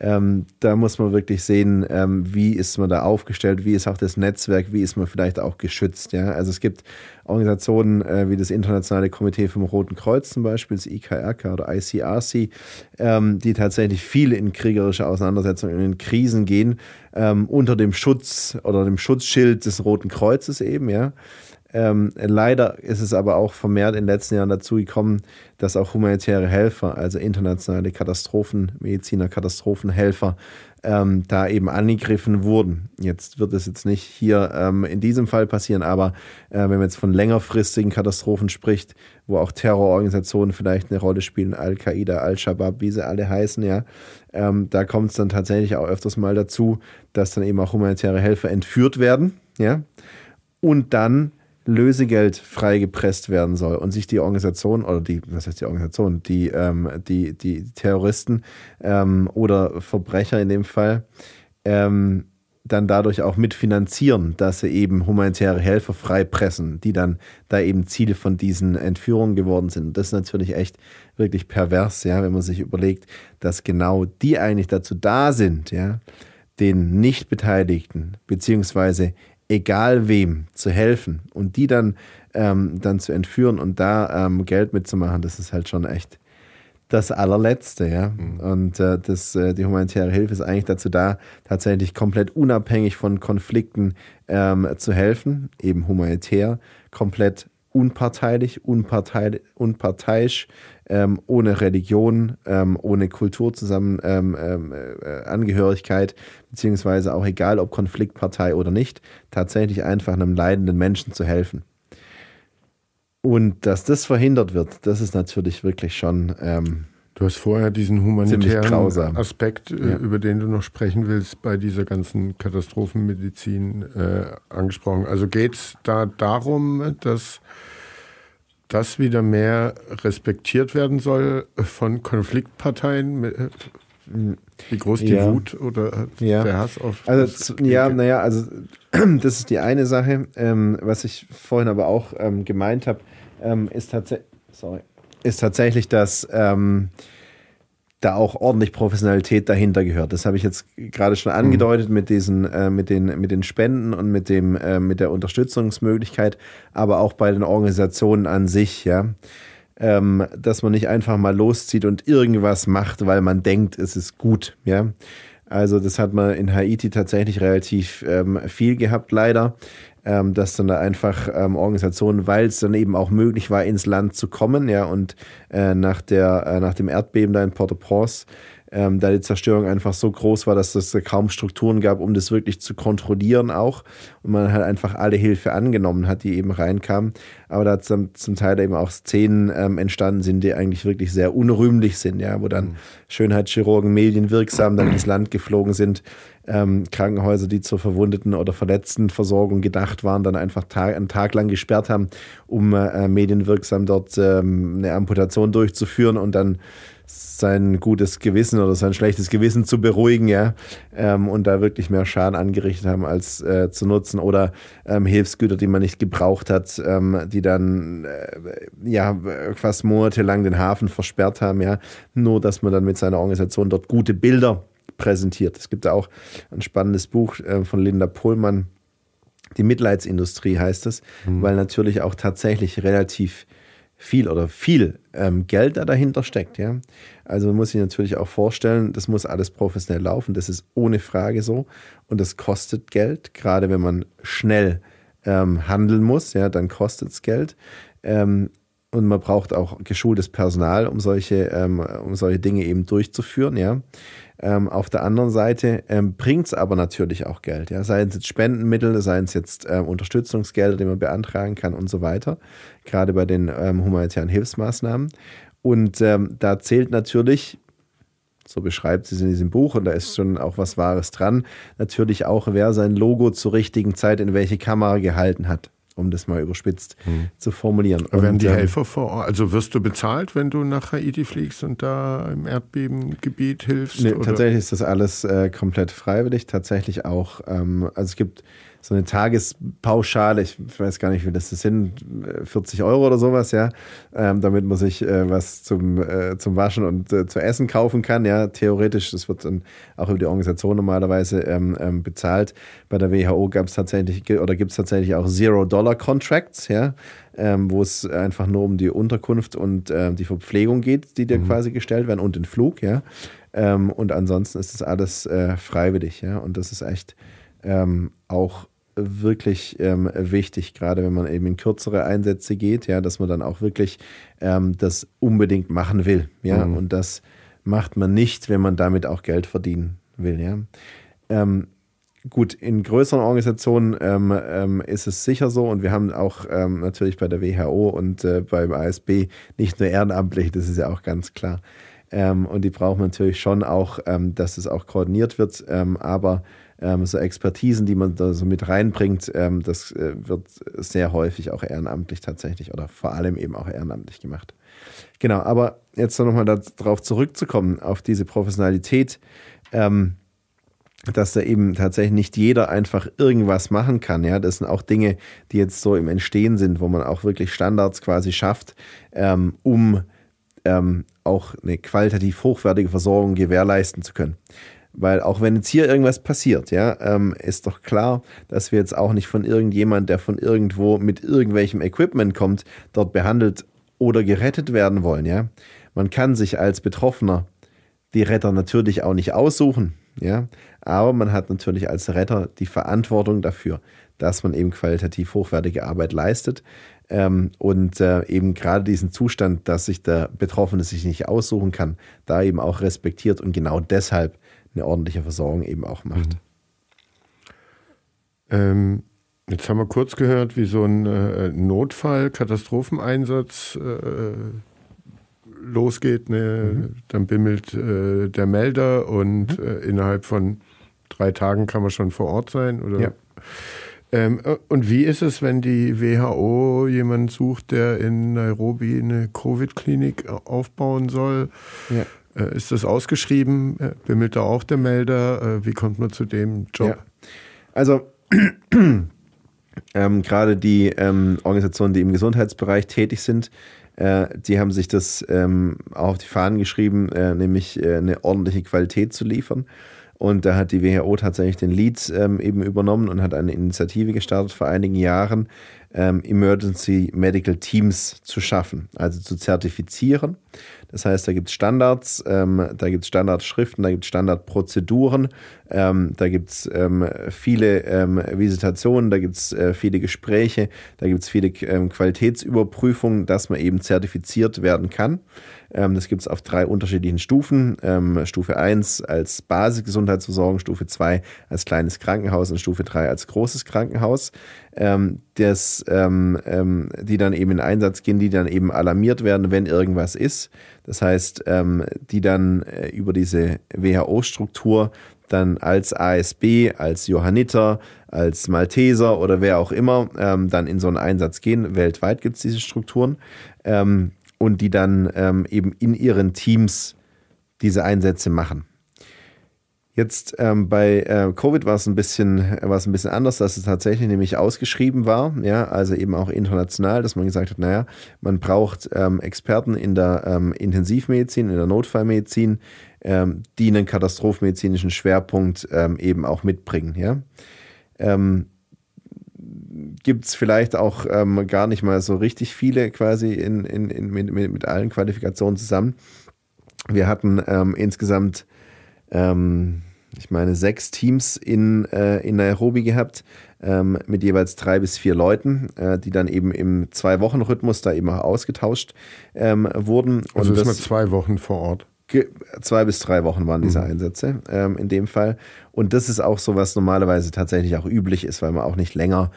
Ähm, da muss man wirklich sehen, ähm, wie ist man da aufgestellt, wie ist auch das Netzwerk, wie ist man vielleicht auch geschützt. Ja? Also es gibt Organisationen äh, wie das Internationale Komitee vom Roten Kreuz zum Beispiel, das IKRK oder ICRC, ähm, die tatsächlich viel in kriegerische Auseinandersetzungen, in Krisen gehen, ähm, unter dem Schutz oder dem Schutzschild des Roten Kreuzes eben, ja. Ähm, leider ist es aber auch vermehrt in den letzten Jahren dazu gekommen, dass auch humanitäre Helfer, also internationale Katastrophenmediziner, Katastrophenhelfer, ähm, da eben angegriffen wurden. Jetzt wird es jetzt nicht hier ähm, in diesem Fall passieren, aber äh, wenn man jetzt von längerfristigen Katastrophen spricht, wo auch Terrororganisationen vielleicht eine Rolle spielen, Al-Qaida, Al-Shabaab, wie sie alle heißen, ja, ähm, da kommt es dann tatsächlich auch öfters mal dazu, dass dann eben auch humanitäre Helfer entführt werden, ja, und dann Lösegeld freigepresst werden soll und sich die Organisation oder die, was heißt die Organisation, die, ähm, die, die Terroristen ähm, oder Verbrecher in dem Fall, ähm, dann dadurch auch mitfinanzieren, dass sie eben humanitäre Helfer freipressen, die dann da eben Ziele von diesen Entführungen geworden sind. Das ist natürlich echt wirklich pervers, ja, wenn man sich überlegt, dass genau die eigentlich dazu da sind, ja, den Nichtbeteiligten beziehungsweise egal wem zu helfen und die dann, ähm, dann zu entführen und da ähm, Geld mitzumachen, das ist halt schon echt das allerletzte, ja. Mhm. Und äh, das, äh, die humanitäre Hilfe ist eigentlich dazu da, tatsächlich komplett unabhängig von Konflikten ähm, zu helfen, eben humanitär, komplett unparteilich, unpartei unparteiisch, ähm, ohne Religion, ähm, ohne Kulturzusammenangehörigkeit, ähm, ähm, äh, beziehungsweise auch egal ob Konfliktpartei oder nicht, tatsächlich einfach einem leidenden Menschen zu helfen. Und dass das verhindert wird, das ist natürlich wirklich schon. Ähm, du hast vorher diesen humanitären Aspekt, äh, ja. über den du noch sprechen willst, bei dieser ganzen Katastrophenmedizin äh, angesprochen. Also geht es da darum, dass das wieder mehr respektiert werden soll von Konfliktparteien? Wie groß die ja. Wut oder ja. der Hass auf. Also, ja, naja, also das ist die eine Sache. Ähm, was ich vorhin aber auch ähm, gemeint habe, ähm, ist, tats ist tatsächlich, dass ähm, da auch ordentlich Professionalität dahinter gehört. Das habe ich jetzt gerade schon angedeutet mhm. mit diesen, äh, mit den, mit den Spenden und mit dem, äh, mit der Unterstützungsmöglichkeit, aber auch bei den Organisationen an sich, ja. ähm, dass man nicht einfach mal loszieht und irgendwas macht, weil man denkt, es ist gut. Ja? Also das hat man in Haiti tatsächlich relativ ähm, viel gehabt, leider. Ähm, dass dann da einfach ähm, Organisationen, weil es dann eben auch möglich war, ins Land zu kommen, ja, und äh, nach, der, äh, nach dem Erdbeben da in Port-au-Prince ähm, da die Zerstörung einfach so groß war, dass es kaum Strukturen gab, um das wirklich zu kontrollieren auch. Und man halt einfach alle Hilfe angenommen hat, die eben reinkam. Aber da zum, zum Teil eben auch Szenen ähm, entstanden sind, die eigentlich wirklich sehr unrühmlich sind, ja, wo dann mhm. Schönheitschirurgen medienwirksam dann ins Land geflogen sind. Ähm, Krankenhäuser, die zur verwundeten oder verletzten Versorgung gedacht waren, dann einfach Tag, einen Tag lang gesperrt haben, um äh, medienwirksam dort ähm, eine Amputation durchzuführen und dann sein gutes Gewissen oder sein schlechtes Gewissen zu beruhigen, ja, ähm, und da wirklich mehr Schaden angerichtet haben, als äh, zu nutzen. Oder ähm, Hilfsgüter, die man nicht gebraucht hat, ähm, die dann äh, ja fast monatelang den Hafen versperrt haben, ja, nur dass man dann mit seiner Organisation dort gute Bilder präsentiert. Es gibt da auch ein spannendes Buch äh, von Linda Pohlmann, die Mitleidsindustrie heißt es, mhm. weil natürlich auch tatsächlich relativ viel oder viel ähm, Geld da dahinter steckt. Ja? Also man muss sich natürlich auch vorstellen, das muss alles professionell laufen. Das ist ohne Frage so. Und das kostet Geld, gerade wenn man schnell ähm, handeln muss, ja, dann kostet es Geld. Ähm, und man braucht auch geschultes Personal, um solche, ähm, um solche Dinge eben durchzuführen. Ja? Ähm, auf der anderen Seite ähm, bringt es aber natürlich auch Geld. Ja? Seien es jetzt Spendenmittel, seien es jetzt ähm, Unterstützungsgelder, die man beantragen kann und so weiter. Gerade bei den ähm, humanitären Hilfsmaßnahmen. Und ähm, da zählt natürlich, so beschreibt sie es in diesem Buch, und da ist schon auch was Wahres dran, natürlich auch, wer sein Logo zur richtigen Zeit in welche Kamera gehalten hat um das mal überspitzt hm. zu formulieren. Und, werden die ähm, Helfer vor Ort, also wirst du bezahlt, wenn du nach Haiti fliegst und da im Erdbebengebiet hilfst? Nee, tatsächlich ist das alles äh, komplett freiwillig. Tatsächlich auch, ähm, also es gibt so eine Tagespauschale, ich weiß gar nicht, wie das sind, 40 Euro oder sowas, ja, ähm, damit man sich äh, was zum, äh, zum Waschen und äh, zu essen kaufen kann, ja, theoretisch, das wird dann auch über die Organisation normalerweise ähm, ähm, bezahlt. Bei der WHO gab es tatsächlich, oder gibt es tatsächlich auch Zero-Dollar-Contracts, ja, ähm, wo es einfach nur um die Unterkunft und äh, die Verpflegung geht, die dir mhm. quasi gestellt werden und den Flug, ja. Ähm, und ansonsten ist das alles äh, freiwillig, ja, und das ist echt ähm, auch wirklich ähm, wichtig, gerade wenn man eben in kürzere Einsätze geht, ja, dass man dann auch wirklich ähm, das unbedingt machen will, ja, mhm. und das macht man nicht, wenn man damit auch Geld verdienen will, ja. Ähm, gut, in größeren Organisationen ähm, ähm, ist es sicher so und wir haben auch ähm, natürlich bei der WHO und äh, beim ASB nicht nur ehrenamtlich, das ist ja auch ganz klar. und die brauchen natürlich schon auch, dass es auch koordiniert wird, aber ähm, so Expertisen, die man da so mit reinbringt, ähm, das äh, wird sehr häufig auch ehrenamtlich tatsächlich oder vor allem eben auch ehrenamtlich gemacht. Genau, aber jetzt nochmal darauf zurückzukommen, auf diese Professionalität, ähm, dass da eben tatsächlich nicht jeder einfach irgendwas machen kann. Ja, das sind auch Dinge, die jetzt so im Entstehen sind, wo man auch wirklich Standards quasi schafft, ähm, um ähm, auch eine qualitativ hochwertige Versorgung gewährleisten zu können. Weil auch wenn jetzt hier irgendwas passiert, ja, ähm, ist doch klar, dass wir jetzt auch nicht von irgendjemand, der von irgendwo mit irgendwelchem Equipment kommt, dort behandelt oder gerettet werden wollen, ja. Man kann sich als Betroffener die Retter natürlich auch nicht aussuchen, ja. Aber man hat natürlich als Retter die Verantwortung dafür, dass man eben qualitativ hochwertige Arbeit leistet. Ähm, und äh, eben gerade diesen Zustand, dass sich der Betroffene sich nicht aussuchen kann, da eben auch respektiert und genau deshalb eine ordentliche Versorgung eben auch macht. Mhm. Ähm, jetzt haben wir kurz gehört, wie so ein äh, Notfall, Katastropheneinsatz äh, losgeht. Ne? Mhm. Dann bimmelt äh, der Melder und mhm. Äh, innerhalb von drei Tagen kann man schon vor Ort sein. Oder? Ja. Ähm, äh, und wie ist es, wenn die WHO jemanden sucht, der in Nairobi eine Covid-Klinik aufbauen soll? Ja. Äh, ist das ausgeschrieben? Äh, bimmelt da auch der Melder? Äh, wie kommt man zu dem Job? Ja. Also ähm, gerade die ähm, Organisationen, die im Gesundheitsbereich tätig sind, äh, die haben sich das ähm, auch auf die Fahnen geschrieben, äh, nämlich äh, eine ordentliche Qualität zu liefern. Und da hat die WHO tatsächlich den Lead ähm, eben übernommen und hat eine Initiative gestartet vor einigen Jahren, ähm, Emergency Medical Teams zu schaffen, also zu zertifizieren. Das heißt, da gibt es Standards, ähm, da gibt es Standardschriften, da gibt es Standardprozeduren, ähm, da gibt es ähm, viele ähm, Visitationen, da gibt es äh, viele Gespräche, da gibt es viele ähm, Qualitätsüberprüfungen, dass man eben zertifiziert werden kann. Ähm, das gibt es auf drei unterschiedlichen Stufen. Ähm, Stufe 1 als Basisgesundheitsversorgung, Stufe 2 als kleines Krankenhaus und Stufe 3 als großes Krankenhaus. Ähm, das, ähm, ähm, die dann eben in Einsatz gehen, die dann eben alarmiert werden, wenn irgendwas ist. Das heißt, ähm, die dann äh, über diese WHO-Struktur dann als ASB, als Johanniter, als Malteser oder wer auch immer ähm, dann in so einen Einsatz gehen. Weltweit gibt es diese Strukturen. Ähm, und die dann ähm, eben in ihren Teams diese Einsätze machen. Jetzt ähm, bei äh, Covid war es ein bisschen, war ein bisschen anders, dass es tatsächlich nämlich ausgeschrieben war, ja, also eben auch international, dass man gesagt hat, naja, man braucht ähm, Experten in der ähm, Intensivmedizin, in der Notfallmedizin, ähm, die einen katastrophenmedizinischen Schwerpunkt ähm, eben auch mitbringen, ja. Gibt es vielleicht auch ähm, gar nicht mal so richtig viele quasi in, in, in, mit, mit, allen Qualifikationen zusammen. Wir hatten ähm, insgesamt, ähm, ich meine, sechs Teams in, äh, in Nairobi gehabt, ähm, mit jeweils drei bis vier Leuten, äh, die dann eben im Zwei-Wochen-Rhythmus da eben auch ausgetauscht ähm, wurden. Also ist man zwei Wochen vor Ort zwei bis drei Wochen waren diese mhm. Einsätze ähm, in dem Fall. Und das ist auch so, was normalerweise tatsächlich auch üblich ist, weil man auch nicht länger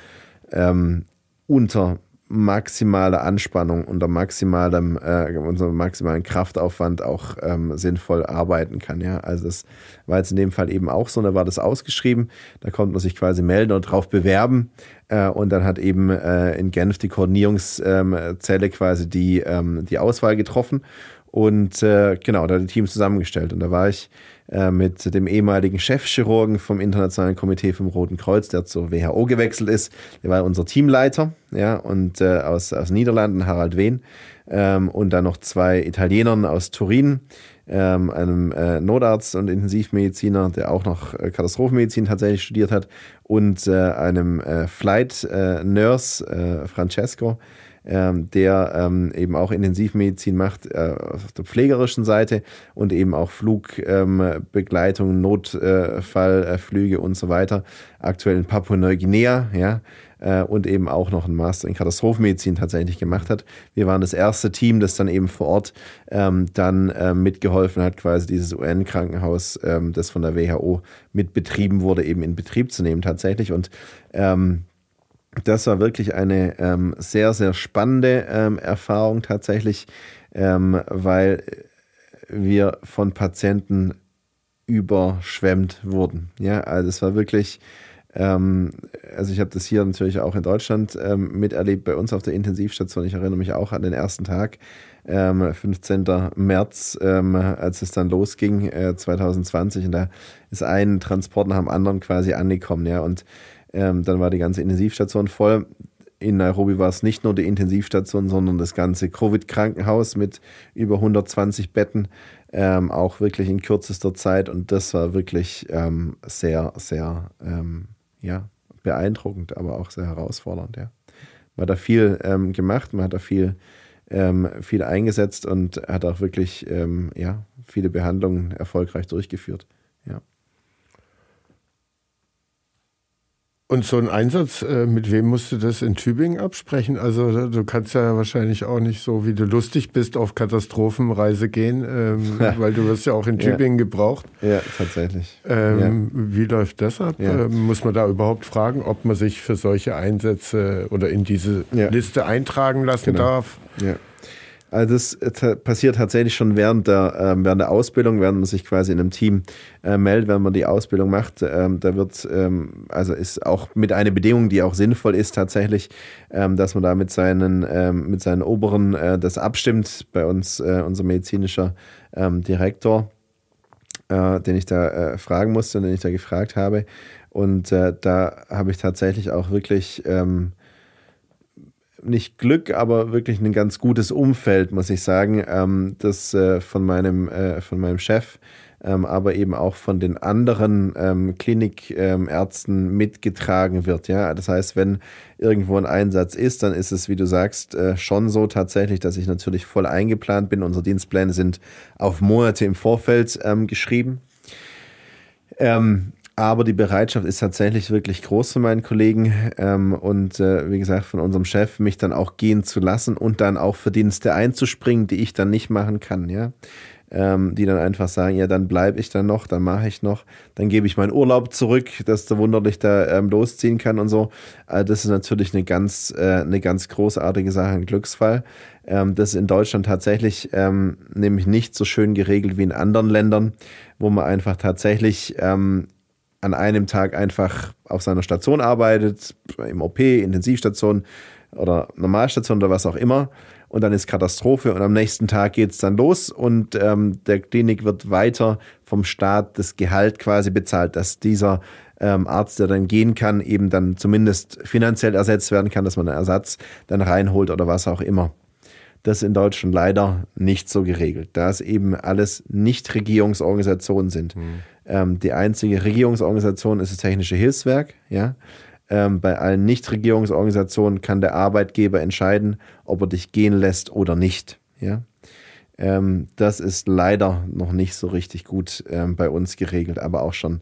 ähm, unter maximaler Anspannung, unter maximalem, äh, unter maximalen Kraftaufwand auch ähm, sinnvoll arbeiten kann. Ja? Also das war jetzt in dem Fall eben auch so, da war das ausgeschrieben, da konnte man sich quasi melden und drauf bewerben äh, und dann hat eben äh, in Genf die Koordinierungszelle quasi die, ähm, die Auswahl getroffen und äh, genau, da die Teams zusammengestellt und da war ich äh, mit dem ehemaligen Chefchirurgen vom Internationalen Komitee vom Roten Kreuz, der zur WHO gewechselt ist. Der war unser Teamleiter, ja, und äh, aus, aus Niederlanden, Harald Wehn. Ähm, und dann noch zwei Italienern aus Turin, ähm, einem äh, Notarzt und Intensivmediziner, der auch noch äh, Katastrophenmedizin tatsächlich studiert hat, und äh, einem äh, Flight äh, Nurse, äh, Francesco, ähm, der ähm, eben auch Intensivmedizin macht äh, auf der pflegerischen Seite und eben auch Flugbegleitung, ähm, Notfallflüge und so weiter. Aktuell in Papua-Neuguinea, ja, äh, und eben auch noch einen Master in Katastrophenmedizin tatsächlich gemacht hat. Wir waren das erste Team, das dann eben vor Ort ähm, dann äh, mitgeholfen hat, quasi dieses UN-Krankenhaus, ähm, das von der WHO mitbetrieben wurde, eben in Betrieb zu nehmen tatsächlich. Und ähm, das war wirklich eine ähm, sehr, sehr spannende ähm, Erfahrung tatsächlich, ähm, weil wir von Patienten überschwemmt wurden. Ja, also es war wirklich, ähm, also ich habe das hier natürlich auch in Deutschland ähm, miterlebt, bei uns auf der Intensivstation. Ich erinnere mich auch an den ersten Tag, 15. Ähm, März, als es dann losging, äh, 2020. Und da ist ein Transport nach dem anderen quasi angekommen. Ja, und ähm, dann war die ganze Intensivstation voll. In Nairobi war es nicht nur die Intensivstation, sondern das ganze Covid-Krankenhaus mit über 120 Betten, ähm, auch wirklich in kürzester Zeit. Und das war wirklich ähm, sehr, sehr ähm, ja, beeindruckend, aber auch sehr herausfordernd. Ja. Man hat da viel ähm, gemacht, man hat da viel, ähm, viel eingesetzt und hat auch wirklich ja, viele Behandlungen erfolgreich durchgeführt. Ja. Und so ein Einsatz, äh, mit wem musst du das in Tübingen absprechen? Also du kannst ja wahrscheinlich auch nicht so, wie du lustig bist, auf Katastrophenreise gehen, ähm, ja. weil du wirst ja auch in Tübingen ja. gebraucht. Ja, tatsächlich. Ähm, ja. Wie läuft das ab? Ähm, muss man da überhaupt fragen, ob man sich für solche Einsätze oder in diese Liste eintragen lassen genau. darf? Ja. Also das äh, passiert tatsächlich schon während der, äh, während der Ausbildung, während man sich quasi in einem Team äh, meldet, wenn man die Ausbildung macht. Ähm, da wird, ähm, also ist auch mit einer Bedingung, die auch sinnvoll ist tatsächlich, ähm, dass man da mit seinen, ähm, mit seinen Oberen äh, das abstimmt. Bei uns äh, unser medizinischer ähm, Direktor, äh, den ich da fragen musste, den ich da gefragt habe. Und da habe ich tatsächlich auch wirklich ähm, nicht Glück, aber wirklich ein ganz gutes Umfeld, muss ich sagen, ähm, das äh, von, meinem, äh, von meinem Chef ähm, aber eben auch von den anderen ähm, Klinikärzten mitgetragen wird. Ja? Das heißt, wenn irgendwo ein Einsatz ist, dann ist es, wie du sagst, äh, schon so tatsächlich, dass ich natürlich voll eingeplant bin. Unsere Dienstpläne sind auf Monate im Vorfeld ähm, geschrieben. Ähm, aber die Bereitschaft ist tatsächlich wirklich groß von meinen Kollegen ähm, und äh, wie gesagt von unserem Chef, mich dann auch gehen zu lassen und dann auch für Dienste einzuspringen, die ich dann nicht machen kann. Ja, ähm, die dann einfach sagen, ja, dann bleibe ich dann noch, dann mache ich noch, dann gebe ich meinen Urlaub zurück, dass der Wunderlich da ähm, losziehen kann und so. Also das ist natürlich eine ganz, äh, eine ganz großartige Sache, ein Glücksfall. Ähm, das ist in Deutschland tatsächlich ähm, nämlich nicht so schön geregelt wie in anderen Ländern, wo man einfach tatsächlich ähm, an einem Tag einfach auf seiner Station arbeitet, im OP, Intensivstation oder Normalstation oder was auch immer und dann ist Katastrophe und am nächsten Tag geht es dann los und ähm, der Klinik wird weiter vom Staat das Gehalt quasi bezahlt, dass dieser ähm, Arzt, der dann gehen kann, eben dann zumindest finanziell ersetzt werden kann, dass man einen Ersatz dann reinholt oder was auch immer. Das ist in Deutschland leider nicht so geregelt, da es eben alles Nichtregierungsorganisationen sind. Mhm. Ähm, die einzige Regierungsorganisation ist das Technische Hilfswerk, ja. Ähm, bei allen Nichtregierungsorganisationen kann der Arbeitgeber entscheiden, ob er dich gehen lässt oder nicht. Ja? Ähm, das ist leider noch nicht so richtig gut ähm, bei uns geregelt, aber auch schon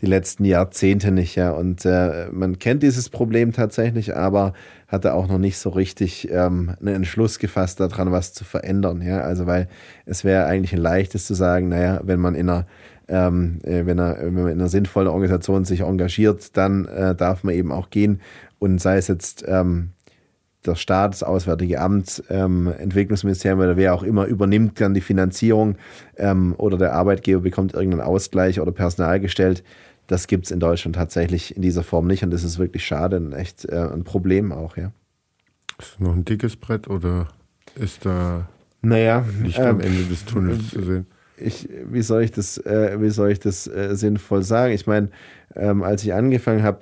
die letzten Jahrzehnte nicht. Ja? Und äh, man kennt dieses Problem tatsächlich, aber hatte auch noch nicht so richtig ähm, einen Entschluss gefasst, daran was zu verändern. Ja? Also, weil es wäre eigentlich ein leichtes zu sagen, naja, wenn man in einer ähm, äh, wenn, er, wenn man in einer sinnvollen Organisation sich engagiert, dann äh, darf man eben auch gehen. Und sei es jetzt ähm, der Staat, das Auswärtige Amt, ähm, Entwicklungsministerium oder wer auch immer übernimmt dann die Finanzierung ähm, oder der Arbeitgeber bekommt irgendeinen Ausgleich oder Personal gestellt. Das gibt es in Deutschland tatsächlich in dieser Form nicht und das ist wirklich schade und echt äh, ein Problem auch, ja. Ist noch ein dickes Brett oder ist da naja, nicht am ähm, Ende des Tunnels zu sehen? ich, wie soll ich das, äh, wie soll ich das äh, sinnvoll sagen? Ich meine, ähm, als ich angefangen habe,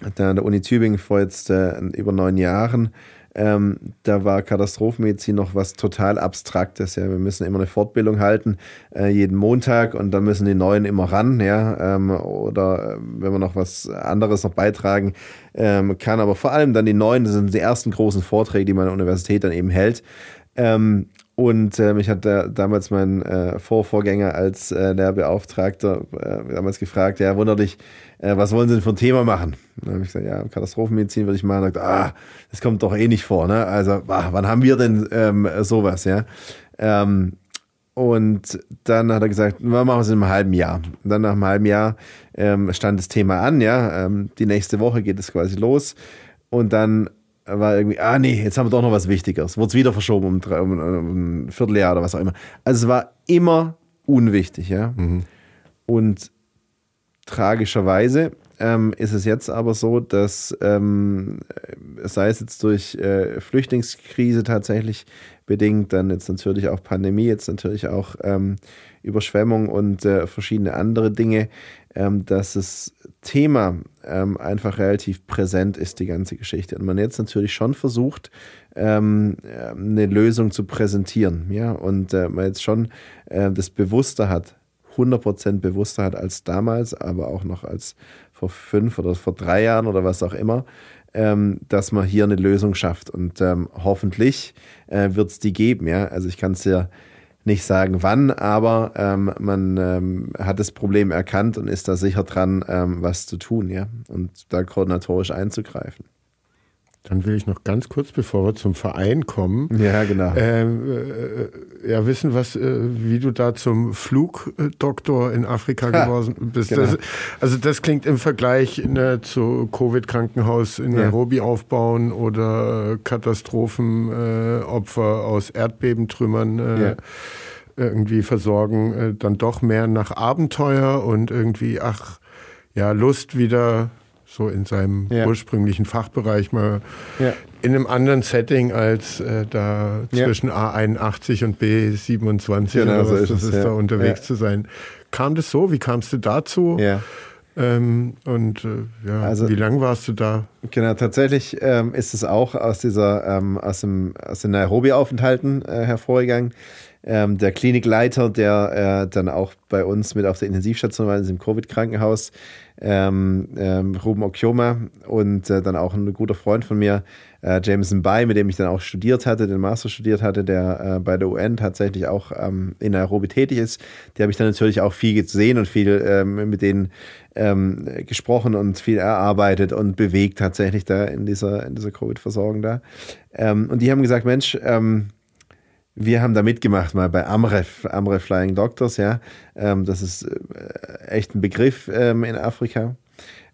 an der Uni Tübingen vor jetzt äh, über neun Jahren, ähm, da war Katastrophenmedizin noch was total Abstraktes. Ja. Wir müssen immer eine Fortbildung halten, äh, jeden Montag und dann müssen die Neuen immer ran. Ja. Ähm, oder äh, wenn man noch was anderes noch beitragen ähm, kann. Aber vor allem dann die Neuen, das sind die ersten großen Vorträge, die man an der Universität dann eben hält. Ähm, und äh, mich hat da, damals mein äh, Vorvorgänger als äh, Lehrbeauftragter äh, damals gefragt, ja, wunderlich, äh, was wollen Sie denn für ein Thema machen? Dann habe ich gesagt, ja, Katastrophenmedizin würde ich machen. Und gesagt, ah, das kommt doch eh nicht vor, ne? Also, ah, wann haben wir denn ähm, sowas, ja? Ähm, und dann hat er gesagt, wir machen es in einem halben Jahr. Und dann nach einem halben Jahr ähm, stand das Thema an, ja. Ähm, die nächste Woche geht es quasi los. Und dann war irgendwie, ah nee, jetzt haben wir doch noch was Wichtigeres. Wurde es wieder verschoben um, drei, um, um, ein Vierteljahr oder was auch immer. Also es war immer unwichtig, ja. Mhm. Und tragischerweise ähm, ist es jetzt aber so, dass ähm, sei es jetzt durch äh, Flüchtlingskrise tatsächlich bedingt, dann jetzt natürlich auch Pandemie, jetzt natürlich auch ähm, Überschwemmung und äh, verschiedene andere Dinge, ähm, dass das Thema ähm, einfach relativ präsent ist, die ganze Geschichte. Und man jetzt natürlich schon versucht, ähm, eine Lösung zu präsentieren. Ja? Und äh, man jetzt schon äh, das bewusster hat, 100% bewusster hat als damals, aber auch noch als vor fünf oder vor drei Jahren oder was auch immer, ähm, dass man hier eine Lösung schafft. Und ähm, hoffentlich äh, wird es die geben. Ja? Also ich kann es ja nicht sagen wann, aber ähm, man ähm, hat das Problem erkannt und ist da sicher dran, ähm, was zu tun, ja, und da koordinatorisch einzugreifen. Dann will ich noch ganz kurz, bevor wir zum Verein kommen, ja, genau. Ähm, äh, ja, wissen, was, äh, wie du da zum Flugdoktor in Afrika ha, geworden bist. Genau. Das, also das klingt im Vergleich ne, zu Covid-Krankenhaus in ja. Nairobi aufbauen oder Katastrophenopfer äh, aus Erdbebentrümmern. Äh, ja irgendwie versorgen, äh, dann doch mehr nach Abenteuer und irgendwie, ach, ja, Lust wieder so in seinem ja. ursprünglichen Fachbereich mal ja. in einem anderen Setting als äh, da zwischen ja. A81 und B27 genau, oder was so ist das es, ist, da unterwegs zu sein. Kam das so? Wie kamst du dazu? Ähm, und äh, ja, also, wie lange warst du da? Genau, tatsächlich ähm, ist es auch aus dieser ähm, aus dem aus den Nairobi-Aufenthalten äh, hervorgegangen. Ähm, der Klinikleiter, der äh, dann auch bei uns mit auf der Intensivstation war, im Covid-Krankenhaus, ähm, ähm, Ruben Okioma und äh, dann auch ein guter Freund von mir, äh, Jameson Bay, mit dem ich dann auch studiert hatte, den Master studiert hatte, der äh, bei der UN tatsächlich auch ähm, in Nairobi tätig ist. Die habe ich dann natürlich auch viel gesehen und viel ähm, mit denen ähm, gesprochen und viel erarbeitet und bewegt tatsächlich da in dieser, in dieser Covid-Versorgung da. Und die haben gesagt, Mensch, ähm, wir haben da mitgemacht mal bei Amref, Amref Flying Doctors, ja. Ähm, das ist äh, echt ein Begriff ähm, in Afrika.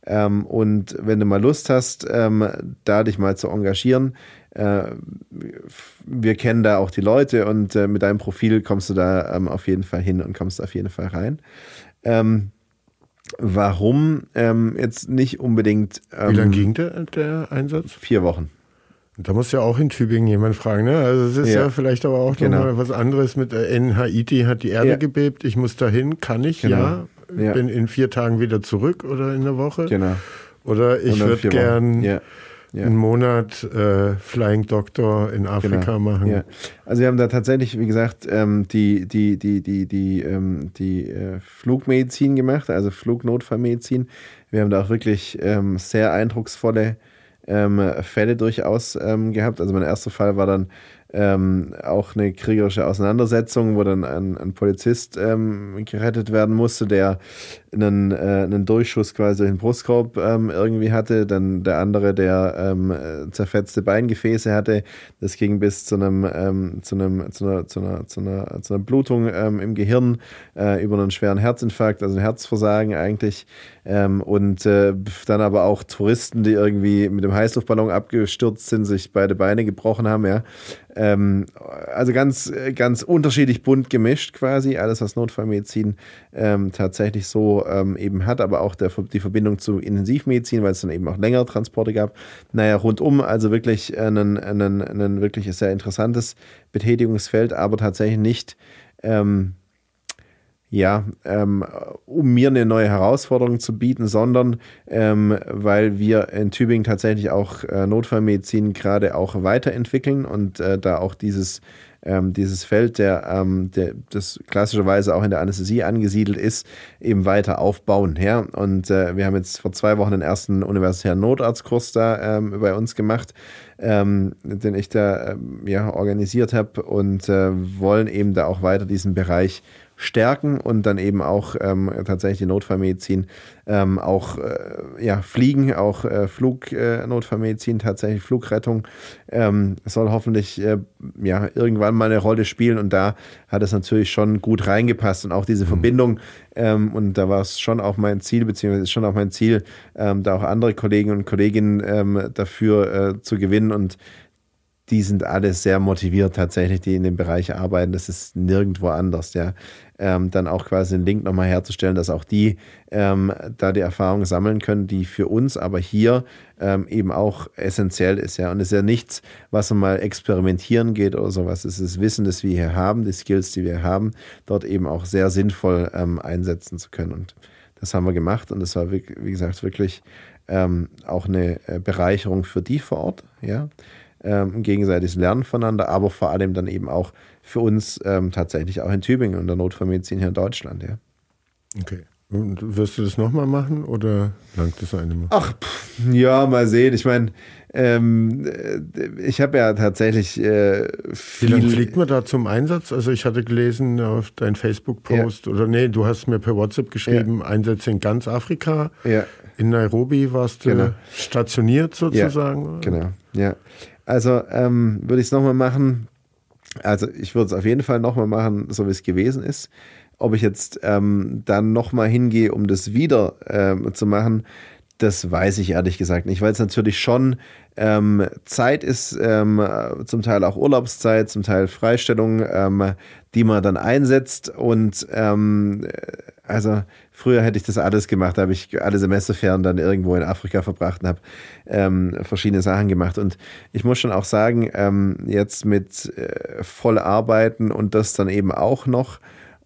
Ähm, und wenn du mal Lust hast, da dich mal zu engagieren, äh, wir kennen da auch die Leute und äh, mit deinem Profil kommst du da auf jeden Fall hin und kommst auf jeden Fall rein. Warum jetzt nicht unbedingt. Wie lange ging der, der Einsatz? Vier Wochen. Da muss ja auch in Tübingen jemand fragen, ne? Also es ist ja, ja vielleicht aber auch genau. nochmal was anderes mit äh, in Haiti hat die Erde ja. gebebt, ich muss dahin, kann ich, genau. ja. ja. Bin in vier Tagen wieder zurück oder in der Woche. Genau. Oder ich würde gern ja. einen Monat äh, Flying Doctor in Afrika genau. machen. Ja. Also wir haben da tatsächlich, wie gesagt, ähm, die, die, die, die, die, ähm, die äh, Flugmedizin gemacht, also Flugnotfallmedizin. Wir haben da auch wirklich ähm, sehr eindrucksvolle ähm, Fälle durchaus ähm, gehabt. Also mein erster Fall war dann ähm, auch eine kriegerische Auseinandersetzung, wo dann ein, ein Polizist ähm, gerettet werden musste, der einen, äh, einen Durchschuss quasi durch den Brustkorb ähm, irgendwie hatte. Dann der andere, der ähm, zerfetzte Beingefäße hatte. Das ging bis zu einem, ähm, zu einem, zu einer, zu einer, zu einer, zu einer Blutung ähm, im Gehirn äh, über einen schweren Herzinfarkt, also ein Herzversagen eigentlich. Und äh, dann aber auch Touristen, die irgendwie mit dem Heißluftballon abgestürzt sind, sich beide Beine gebrochen haben, ja. Ähm, also ganz, ganz unterschiedlich bunt gemischt quasi, alles was Notfallmedizin ähm, tatsächlich so ähm, eben hat, aber auch der, die Verbindung zu Intensivmedizin, weil es dann eben auch längere Transporte gab. Naja, rundum, also wirklich ein, ein, wirklich sehr interessantes Betätigungsfeld, aber tatsächlich nicht ähm, ja, ähm, um mir eine neue Herausforderung zu bieten, sondern ähm, weil wir in Tübingen tatsächlich auch äh, Notfallmedizin gerade auch weiterentwickeln und äh, da auch dieses, ähm, dieses Feld, der, ähm, der, das klassischerweise auch in der Anästhesie angesiedelt ist, eben weiter aufbauen. Ja? Und äh, wir haben jetzt vor zwei Wochen den ersten universitären Notarztkurs da ähm, bei uns gemacht, ähm, den ich da ja, organisiert habe und äh, wollen eben da auch weiter diesen Bereich stärken und dann eben auch ähm, tatsächlich die Notfallmedizin ähm, auch äh, ja, Fliegen, auch äh, Flugnotfallmedizin, äh, tatsächlich Flugrettung ähm, soll hoffentlich äh, ja, irgendwann mal eine Rolle spielen und da hat es natürlich schon gut reingepasst und auch diese mhm. Verbindung ähm, und da war es schon auch mein Ziel, beziehungsweise ist schon auch mein Ziel, ähm, da auch andere Kollegen und Kolleginnen ähm, dafür äh, zu gewinnen und die sind alle sehr motiviert tatsächlich, die in dem Bereich arbeiten. Das ist nirgendwo anders, ja. Ähm, dann auch quasi den Link nochmal herzustellen, dass auch die ähm, da die Erfahrung sammeln können, die für uns aber hier ähm, eben auch essentiell ist, ja. Und es ist ja nichts, was man mal experimentieren geht oder sowas. Es ist das Wissen, das wir hier haben, die Skills, die wir haben, dort eben auch sehr sinnvoll ähm, einsetzen zu können. Und das haben wir gemacht und das war, wie, wie gesagt, wirklich ähm, auch eine äh, Bereicherung für die vor Ort, ja ähm, gegenseitiges Lernen voneinander, aber vor allem dann eben auch für uns ähm, tatsächlich auch in Tübingen und der Notfallmedizin hier in Deutschland. Ja. Okay. Und wirst du das nochmal machen oder langt das eine Mal? Ach, pff, ja, mal sehen. Ich meine, ähm, ich habe ja tatsächlich äh, viel. Wie lange fliegt man da zum Einsatz? Also ich hatte gelesen auf deinen Facebook-Post ja. oder nee, du hast mir per WhatsApp geschrieben, ja. Einsätze in ganz Afrika. Ja. In Nairobi warst du genau. stationiert sozusagen. Genau, ja. Also ähm, würde ich es nochmal machen. Also ich würde es auf jeden Fall nochmal machen, so wie es gewesen ist. Ob ich jetzt ähm, dann nochmal hingehe, um das wieder ähm, zu machen, das weiß ich ehrlich gesagt nicht, weil es natürlich schon ähm, Zeit ist, ähm, zum Teil auch Urlaubszeit, zum Teil Freistellung, ähm, die man dann einsetzt. Und ähm, also früher hätte ich das alles gemacht, da habe ich alle Semesterferien dann irgendwo in Afrika verbracht und habe ähm, verschiedene Sachen gemacht. Und ich muss schon auch sagen, ähm, jetzt mit äh, voll arbeiten und das dann eben auch noch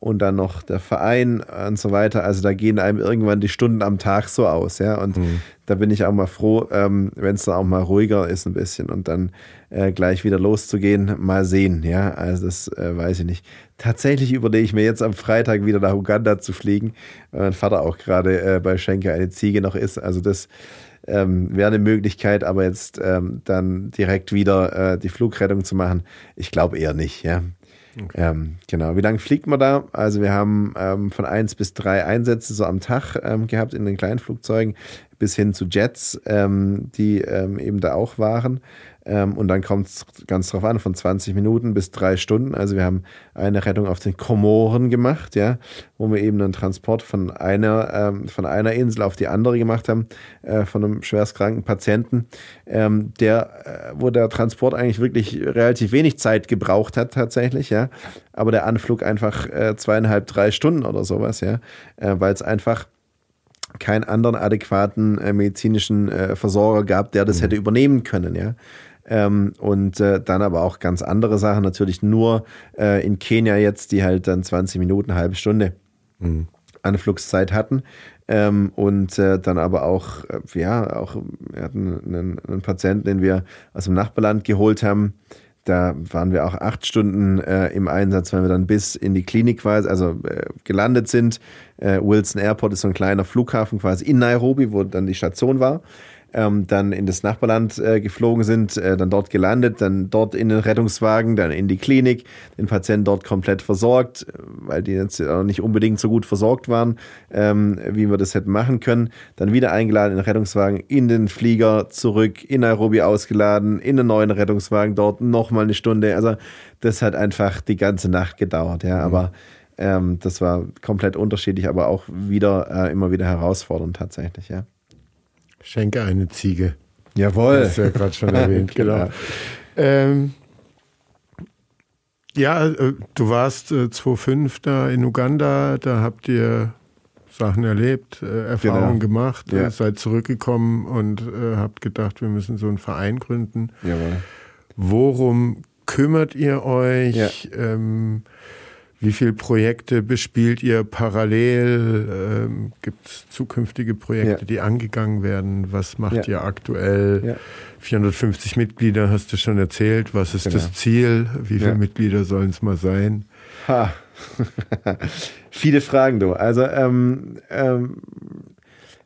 und dann noch der Verein und so weiter. Also da gehen einem irgendwann die Stunden am Tag so aus, ja. Und mhm. da bin ich auch mal froh, ähm, wenn es da auch mal ruhiger ist ein bisschen und dann äh, gleich wieder loszugehen, mal sehen, ja. Also das äh, weiß ich nicht. Tatsächlich überlege ich mir jetzt am Freitag wieder nach Uganda zu fliegen, weil mein Vater auch gerade äh, bei Schenke eine Ziege noch ist. Also das ähm, wäre eine Möglichkeit, aber jetzt ähm, dann direkt wieder äh, die Flugrettung zu machen, ich glaube eher nicht, ja. Okay. Ähm, genau. Wie lange fliegt man da? Also wir haben ähm, von eins bis drei Einsätze so am Tag ähm, gehabt in den kleinen Flugzeugen bis hin zu Jets, ähm, die ähm, eben da auch waren. Ähm, und dann kommt es ganz drauf an, von 20 Minuten bis drei Stunden. Also wir haben eine Rettung auf den Komoren gemacht, ja, wo wir eben einen Transport von einer, ähm, von einer Insel auf die andere gemacht haben, äh, von einem schwerstkranken Patienten, ähm, der, äh, wo der Transport eigentlich wirklich relativ wenig Zeit gebraucht hat, tatsächlich, ja. Aber der Anflug einfach äh, zweieinhalb, drei Stunden oder sowas, ja, äh, weil es einfach keinen anderen adäquaten äh, medizinischen äh, Versorger gab, der das mhm. hätte übernehmen können, ja. Ähm, und äh, dann aber auch ganz andere Sachen, natürlich nur äh, in Kenia jetzt, die halt dann 20 Minuten, halbe Stunde mhm. Anflugszeit hatten. Ähm, und äh, dann aber auch, äh, ja, auch, wir hatten einen, einen, Patienten, den wir aus dem Nachbarland geholt haben. Da waren wir auch acht Stunden äh, im Einsatz, weil wir dann bis in die Klinik quasi, also äh, gelandet sind. Wilson Airport ist so ein kleiner Flughafen quasi in Nairobi, wo dann die Station war ähm, dann in das Nachbarland äh, geflogen sind, äh, dann dort gelandet, dann dort in den Rettungswagen, dann in die Klinik, den Patienten dort komplett versorgt, weil die jetzt auch nicht unbedingt so gut versorgt waren, ähm, wie wir das hätten machen können. Dann wieder eingeladen in den Rettungswagen, in den Flieger zurück, in Nairobi ausgeladen, in den neuen Rettungswagen dort nochmal eine Stunde. Also das hat einfach die ganze Nacht gedauert, ja, mhm. aber ähm, das war komplett unterschiedlich, aber auch wieder äh, immer wieder herausfordernd tatsächlich, ja. Schenke eine Ziege. Jawohl. Das ist ja gerade schon erwähnt, genau. Ähm, ja, äh, du warst äh, 2005 da in Uganda, da habt ihr Sachen erlebt, äh, Erfahrungen genau. gemacht, ja. seid zurückgekommen und äh, habt gedacht, wir müssen so einen Verein gründen. Jawohl. Worum kümmert ihr euch? Ja. Ähm, wie viele Projekte bespielt ihr parallel? Ähm, Gibt es zukünftige Projekte, ja. die angegangen werden? Was macht ja. ihr aktuell? Ja. 450 Mitglieder hast du schon erzählt. Was ist genau. das Ziel? Wie viele Mitglieder sollen es mal sein? Ha. Viele Fragen, du. Also, ähm, ähm,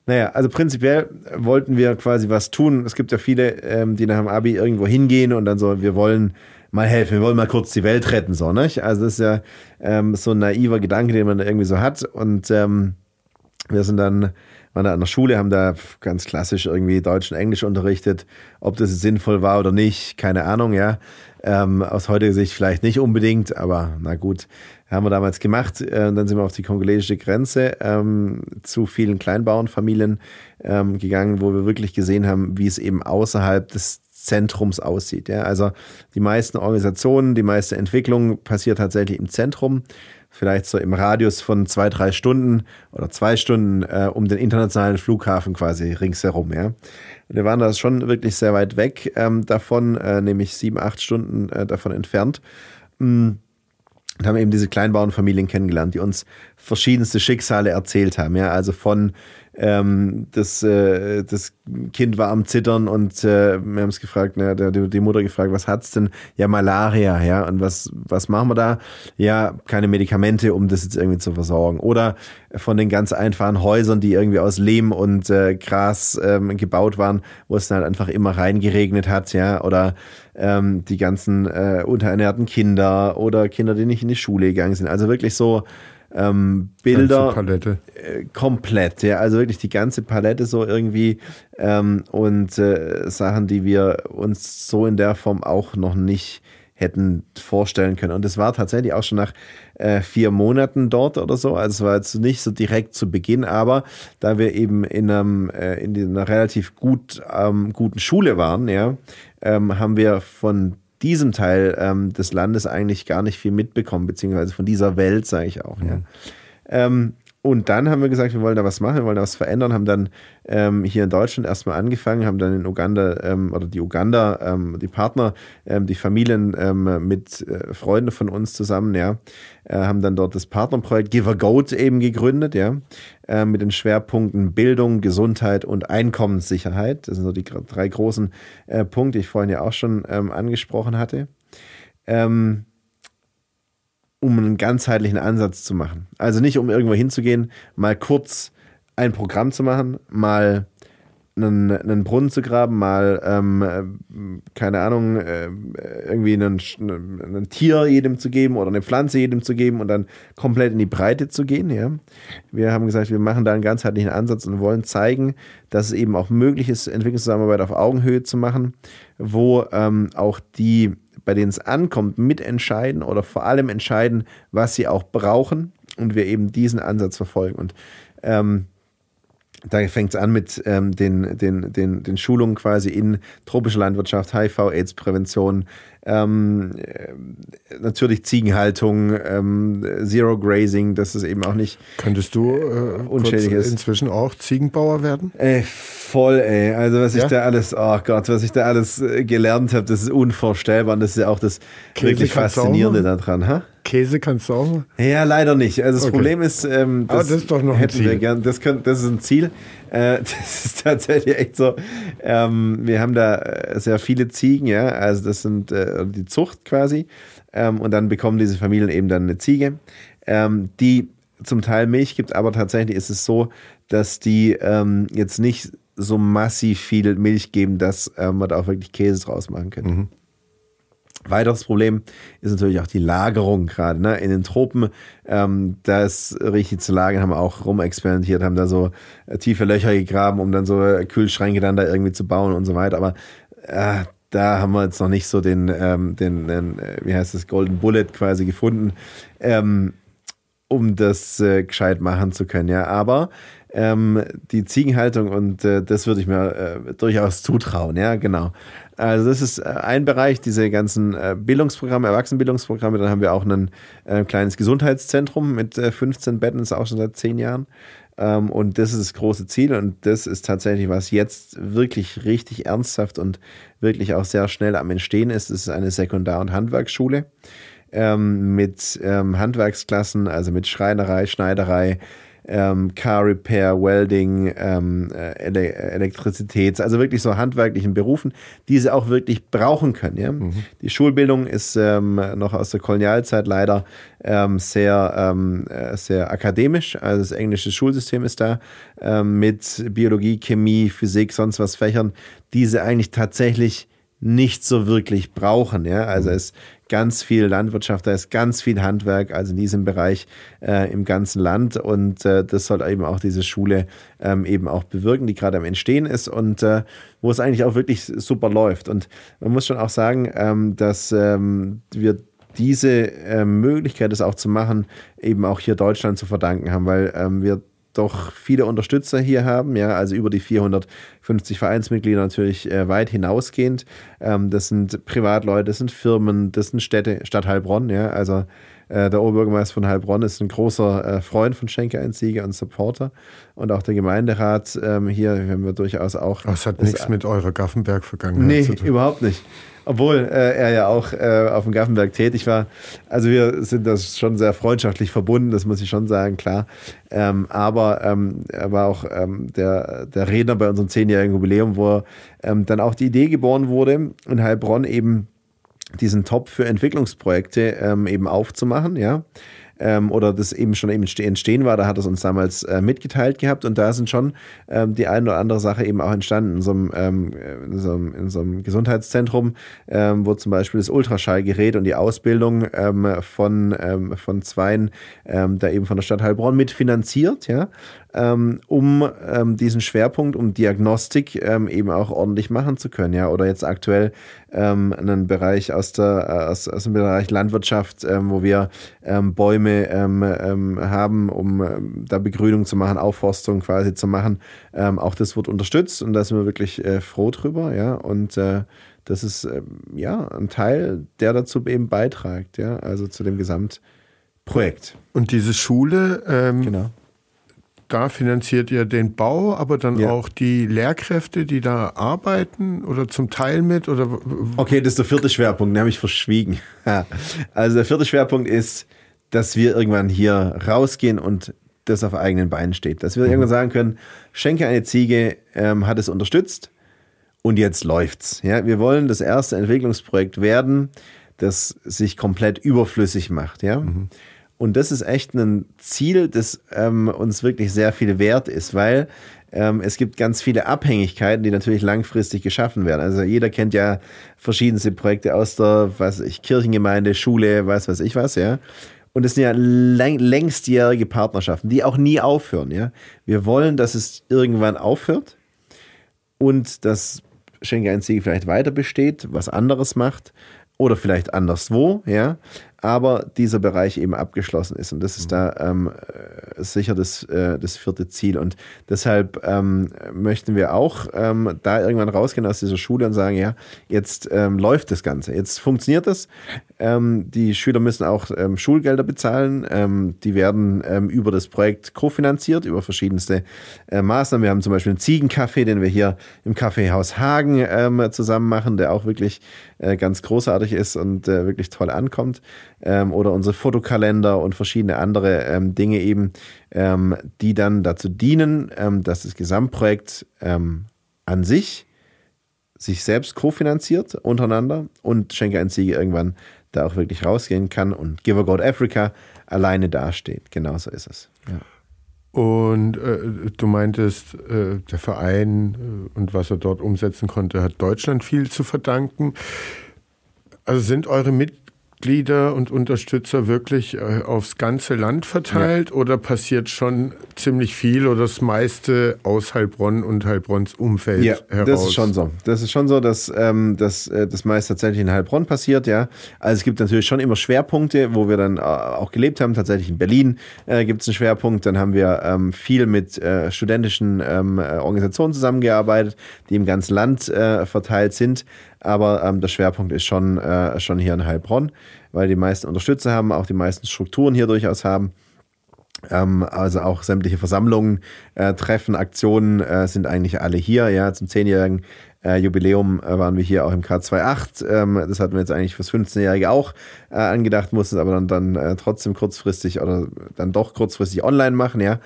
naja, also prinzipiell wollten wir quasi was tun. Es gibt ja viele, ähm, die nach dem Abi irgendwo hingehen und dann so, wir wollen mal helfen, wir wollen mal kurz die Welt retten, so, nicht? Also das ist ja ähm, so ein naiver Gedanke, den man irgendwie so hat. Und ähm, wir sind dann, waren da an der Schule, haben da ganz klassisch irgendwie Deutsch und Englisch unterrichtet. Ob das sinnvoll war oder nicht, keine Ahnung, ja. Ähm, aus heutiger Sicht vielleicht nicht unbedingt, aber na gut, haben wir damals gemacht. Äh, dann sind wir auf die kongolesische Grenze ähm, zu vielen Kleinbauernfamilien ähm, gegangen, wo wir wirklich gesehen haben, wie es eben außerhalb des Zentrums aussieht. Ja? Also die meisten Organisationen, die meiste Entwicklung passiert tatsächlich im Zentrum, vielleicht so im Radius von zwei, drei Stunden oder zwei Stunden äh, um den internationalen Flughafen quasi ringsherum. Ja? wir waren da schon wirklich sehr weit weg ähm, davon, äh, nämlich sieben, acht Stunden äh, davon entfernt. Mhm und haben eben diese Kleinbauernfamilien kennengelernt, die uns verschiedenste Schicksale erzählt haben. Ja, also von ähm, das, äh, das Kind war am Zittern und äh, wir haben es gefragt, ne, der, die Mutter gefragt, was hat's denn? Ja, Malaria, ja. Und was, was machen wir da? Ja, keine Medikamente, um das jetzt irgendwie zu versorgen. Oder von den ganz einfachen Häusern, die irgendwie aus Lehm und äh, Gras ähm, gebaut waren, wo es dann halt einfach immer reingeregnet hat, ja. Oder ähm, die ganzen äh, unterernährten Kinder oder Kinder, die nicht in die Schule gegangen sind. Also wirklich so ähm, Bilder. Palette. Äh, komplett, ja. Also wirklich die ganze Palette so irgendwie ähm, und äh, Sachen, die wir uns so in der Form auch noch nicht hätten vorstellen können. Und es war tatsächlich auch schon nach äh, vier Monaten dort oder so. Also es war jetzt nicht so direkt zu Beginn, aber da wir eben in, einem, äh, in einer relativ gut, ähm, guten Schule waren, ja, ähm, haben wir von diesem Teil ähm, des Landes eigentlich gar nicht viel mitbekommen, beziehungsweise von dieser Welt, sage ich auch. Mhm. Ja. Ähm, und dann haben wir gesagt, wir wollen da was machen, wir wollen da was verändern, haben dann ähm, hier in Deutschland erstmal angefangen, haben dann in Uganda ähm, oder die Uganda, ähm, die Partner, ähm, die Familien ähm, mit äh, Freunden von uns zusammen, ja, äh, haben dann dort das Partnerprojekt Give a Goat eben gegründet, ja, äh, mit den Schwerpunkten Bildung, Gesundheit und Einkommenssicherheit. Das sind so die drei großen äh, Punkte, die ich vorhin ja auch schon ähm, angesprochen hatte. Ähm, um einen ganzheitlichen Ansatz zu machen. Also nicht um irgendwo hinzugehen, mal kurz ein Programm zu machen, mal einen, einen Brunnen zu graben, mal, ähm, keine Ahnung, äh, irgendwie einen, ein Tier jedem zu geben oder eine Pflanze jedem zu geben und dann komplett in die Breite zu gehen. Ja? Wir haben gesagt, wir machen da einen ganzheitlichen Ansatz und wollen zeigen, dass es eben auch möglich ist, Entwicklungszusammenarbeit auf Augenhöhe zu machen, wo ähm, auch die bei denen es ankommt, mitentscheiden oder vor allem entscheiden, was sie auch brauchen und wir eben diesen Ansatz verfolgen. Und ähm, da fängt es an mit ähm, den, den, den, den Schulungen quasi in tropischer Landwirtschaft, HIV-Aids-Prävention, ähm, äh, natürlich Ziegenhaltung, ähm, Zero Grazing, dass es eben auch nicht Könntest du äh, unschädlich ist. inzwischen auch Ziegenbauer werden? Äh, voll, ey. Also was ja? ich da alles, oh Gott, was ich da alles äh, gelernt habe, das ist unvorstellbar und das ist ja auch das Käse wirklich Faszinierende daran. Ha? Käse kannst du auch mal? Ja, leider nicht. Also das okay. Problem ist, ähm, das, das ist doch noch ein Ziel. Gern, das, können, das ist ein Ziel. Äh, das ist tatsächlich echt so. Ähm, wir haben da äh, sehr viele Ziegen, ja. Also das sind äh, die Zucht quasi. Ähm, und dann bekommen diese Familien eben dann eine Ziege, ähm, die zum Teil Milch gibt, aber tatsächlich ist es so, dass die ähm, jetzt nicht so massiv viel Milch geben, dass äh, man da auch wirklich Käse draus machen könnte. Mhm. Weiteres Problem ist natürlich auch die Lagerung gerade ne? in den Tropen. Ähm, das richtig zu lagern, haben wir auch rumexperimentiert, haben da so äh, tiefe Löcher gegraben, um dann so äh, Kühlschränke dann da irgendwie zu bauen und so weiter. Aber äh, da haben wir jetzt noch nicht so den, ähm, den, den äh, wie heißt das, Golden Bullet quasi gefunden, ähm, um das äh, gescheit machen zu können. Ja, aber ähm, die Ziegenhaltung und äh, das würde ich mir äh, durchaus zutrauen. Ja, genau. Also das ist äh, ein Bereich, diese ganzen äh, Bildungsprogramme, Erwachsenenbildungsprogramme. Dann haben wir auch ein äh, kleines Gesundheitszentrum mit 15 Betten, das ist auch schon seit zehn Jahren. Ähm, und das ist das große Ziel und das ist tatsächlich, was jetzt wirklich richtig ernsthaft und wirklich auch sehr schnell am Entstehen ist. Das ist eine Sekundar- und Handwerksschule ähm, mit ähm, Handwerksklassen, also mit Schreinerei, Schneiderei, ähm, Car Repair, Welding, ähm, äh, Ele Elektrizität, also wirklich so handwerklichen Berufen, die sie auch wirklich brauchen können. Ja? Mhm. Die Schulbildung ist ähm, noch aus der Kolonialzeit leider ähm, sehr, ähm, äh, sehr akademisch. Also das englische Schulsystem ist da ähm, mit Biologie, Chemie, Physik, sonst was Fächern, die sie eigentlich tatsächlich nicht so wirklich brauchen. Ja? Also mhm. es ganz viel Landwirtschaft, da ist ganz viel Handwerk, also in diesem Bereich äh, im ganzen Land. Und äh, das soll eben auch diese Schule ähm, eben auch bewirken, die gerade am Entstehen ist und äh, wo es eigentlich auch wirklich super läuft. Und man muss schon auch sagen, ähm, dass ähm, wir diese äh, Möglichkeit, das auch zu machen, eben auch hier Deutschland zu verdanken haben, weil ähm, wir doch viele Unterstützer hier haben, ja, also über die 450 Vereinsmitglieder natürlich äh, weit hinausgehend. Ähm, das sind Privatleute, das sind Firmen, das sind Städte, Stadt Heilbronn, ja, also äh, der Oberbürgermeister von Heilbronn ist ein großer äh, Freund von Schenker Einzieger und Supporter. Und auch der Gemeinderat ähm, hier haben wir durchaus auch. Das hat nichts mit eurer Gaffenberg-Vergangenheit nee, zu tun. Nee, überhaupt nicht. Obwohl äh, er ja auch äh, auf dem Gaffenberg tätig war. Also wir sind das schon sehr freundschaftlich verbunden, das muss ich schon sagen, klar. Ähm, aber ähm, er war auch ähm, der, der Redner bei unserem zehnjährigen Jubiläum, wo ähm, dann auch die Idee geboren wurde, in Heilbronn eben diesen Top für Entwicklungsprojekte ähm, eben aufzumachen, ja. Ähm, oder das eben schon eben entstehen war, da hat es uns damals äh, mitgeteilt gehabt und da sind schon ähm, die eine oder andere Sache eben auch entstanden. In so einem, ähm, in so einem, in so einem Gesundheitszentrum, ähm, wo zum Beispiel das Ultraschallgerät und die Ausbildung ähm, von, ähm, von Zweien da eben von der Stadt Heilbronn mitfinanziert, ja ähm, um ähm, diesen Schwerpunkt, um Diagnostik ähm, eben auch ordentlich machen zu können. Ja? Oder jetzt aktuell ähm, einen Bereich aus, der, äh, aus, aus dem Bereich Landwirtschaft, ähm, wo wir ähm, Bäume haben, um da Begrünung zu machen, Aufforstung quasi zu machen. Auch das wird unterstützt und da sind wir wirklich äh, froh drüber. Ja? Und äh, das ist ja ein Teil, der dazu eben beiträgt, ja, also zu dem Gesamtprojekt. Und diese Schule, ähm, genau da finanziert ihr den Bau, aber dann Ja. auch die Lehrkräfte, die da arbeiten oder zum Teil mit oder Okay, das ist der vierte Schwerpunkt, den habe ich verschwiegen. Also der vierte Schwerpunkt ist, dass wir irgendwann hier rausgehen und das auf eigenen Beinen steht. Dass wir irgendwann sagen können, Schenke eine Ziege ähm, hat es unterstützt und jetzt läuft's. Ja, wir wollen das erste Entwicklungsprojekt werden, das sich komplett überflüssig macht. Ja. Und das ist echt ein Ziel, das ähm, uns wirklich sehr viel wert ist, weil ähm, es gibt ganz viele Abhängigkeiten, die natürlich langfristig geschaffen werden. Also jeder kennt ja verschiedenste Projekte aus der, was ich, Kirchengemeinde, Schule, was weiß ich was, ja. Und es sind ja läng längstjährige Partnerschaften, die auch nie aufhören, ja. Wir wollen, dass es irgendwann aufhört und dass Schenke ein Siegel vielleicht weiter besteht, was anderes macht oder vielleicht anderswo, ja, aber dieser Bereich eben abgeschlossen ist. Und das ist da ähm, äh, sicher das, äh, das vierte Ziel. Und deshalb ähm, möchten wir auch ähm, da irgendwann rausgehen aus dieser Schule und sagen, ja, jetzt ähm, läuft das Ganze, jetzt funktioniert das, ähm, die Schüler müssen auch ähm, Schulgelder bezahlen, die werden über das Projekt kofinanziert, über verschiedenste äh, Maßnahmen. Wir haben zum Beispiel einen Ziegenkaffee, den wir hier im Kaffeehaus Hagen zusammen machen, der auch wirklich äh, ganz großartig ist und äh, wirklich toll ankommt. Ähm, oder unsere Fotokalender und verschiedene andere ähm, Dinge eben, ähm, die dann dazu dienen, ähm, dass das Gesamtprojekt ähm, an sich sich selbst kofinanziert untereinander und Schenke ein Siege irgendwann da auch wirklich rausgehen kann und Give a God Africa alleine dasteht. Genauso ist es. Ja. Und äh, du meintest, äh, der Verein äh, und was er dort umsetzen konnte, hat Deutschland viel zu verdanken. Also sind eure Mitglieder und Unterstützer wirklich äh, aufs ganze Land verteilt oder passiert schon ziemlich viel oder das meiste aus Heilbronn und Heilbronns Umfeld Ja, heraus? das ist schon so. Das ist schon so, dass ähm, das, äh, das meist tatsächlich in Heilbronn passiert, ja. Also es gibt natürlich schon immer Schwerpunkte, wo wir dann äh, auch gelebt haben. Tatsächlich in Berlin äh, gibt es einen Schwerpunkt. Dann haben wir ähm, viel mit äh, studentischen ähm, äh, Organisationen zusammengearbeitet, die im ganzen Land verteilt sind. Aber ähm, der Schwerpunkt ist schon, äh, schon hier in Heilbronn, weil die meisten Unterstützer haben, auch die meisten Strukturen hier durchaus haben. Ähm, also auch sämtliche Versammlungen, äh, Treffen, Aktionen äh, sind eigentlich alle hier. Ja, zum zehnjährigen äh, Jubiläum äh, waren wir hier auch im K28. Ähm, das hatten wir jetzt eigentlich fürs 15-Jährige auch äh, angedacht, mussten es aber dann, dann trotzdem kurzfristig oder dann doch kurzfristig online machen, ja.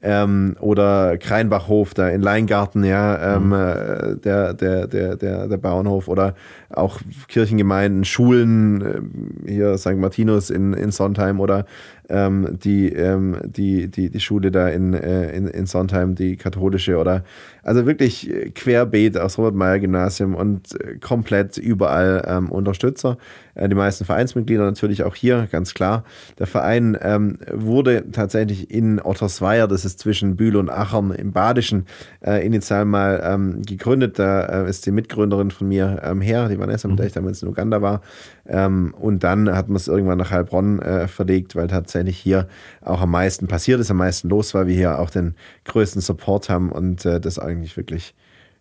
Ähm, oder Kreinbachhof da in Leingarten, ja, ähm, äh, der, der, der, der, der Bauernhof oder auch Kirchengemeinden, Schulen, ähm, hier St. Martinus in, in Sondheim oder ähm, die, ähm, die, die, die Schule da in, äh, in, in Sondheim, die katholische oder also wirklich querbeet aus Robert-Meyer-Gymnasium und äh, komplett überall ähm, Unterstützer. Äh, die meisten Vereinsmitglieder natürlich auch hier, ganz klar. Der Verein ähm, wurde tatsächlich in Ottersweier, das ist zwischen Bühl und Achern im Badischen, äh, initial mal ähm, gegründet. Da äh, ist die Mitgründerin von mir ähm, her, die Vanessa, mit der ich damals in Uganda war. Ähm, und dann hat man es irgendwann nach Heilbronn äh, verlegt, weil tatsächlich hier auch am meisten passiert ist, am meisten los war, wir hier auch den größten Support haben und äh, das eigentlich wirklich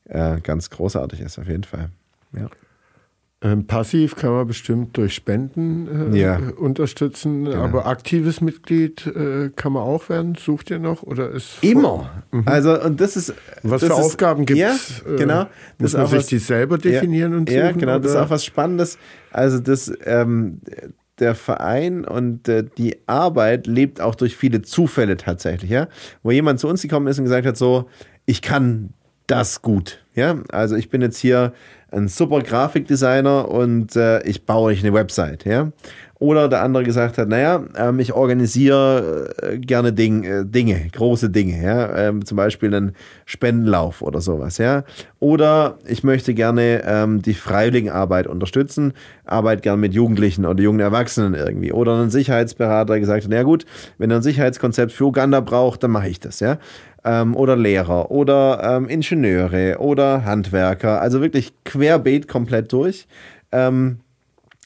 äh, ganz großartig ist, auf jeden Fall. Ja. Ähm, passiv kann man bestimmt durch Spenden äh, Ja. äh, unterstützen, Genau. aber aktives Mitglied äh, kann man auch werden. Sucht ihr noch oder ist Immer. Also, und das ist. Was das für ist, Aufgaben gibt Ja, es? genau. Muss ist man sich was- die selber definieren ja, und Ja, suchen, genau. Das ist oder? auch was Spannendes. Also, das, ähm, der Verein und äh, die Arbeit lebt auch durch viele Zufälle tatsächlich, ja. Wo jemand zu uns gekommen ist und gesagt hat: so, ich kann das gut. Ja, also ich bin jetzt hier ein super Grafikdesigner und äh, ich baue euch eine Website, ja. Oder der andere gesagt hat, naja, ähm, ich organisiere äh, gerne Ding, äh, Dinge, große Dinge, ja, ähm, zum Beispiel einen Spendenlauf oder sowas, ja. Oder ich möchte gerne ähm, die Freiwilligenarbeit unterstützen, arbeite gerne mit Jugendlichen oder jungen Erwachsenen irgendwie. Oder ein Sicherheitsberater gesagt hat, na gut, wenn er ein Sicherheitskonzept für Uganda braucht, dann mache ich das, ja. Ähm, oder Lehrer oder ähm, Ingenieure oder Handwerker, also wirklich querbeet komplett durch. Ähm,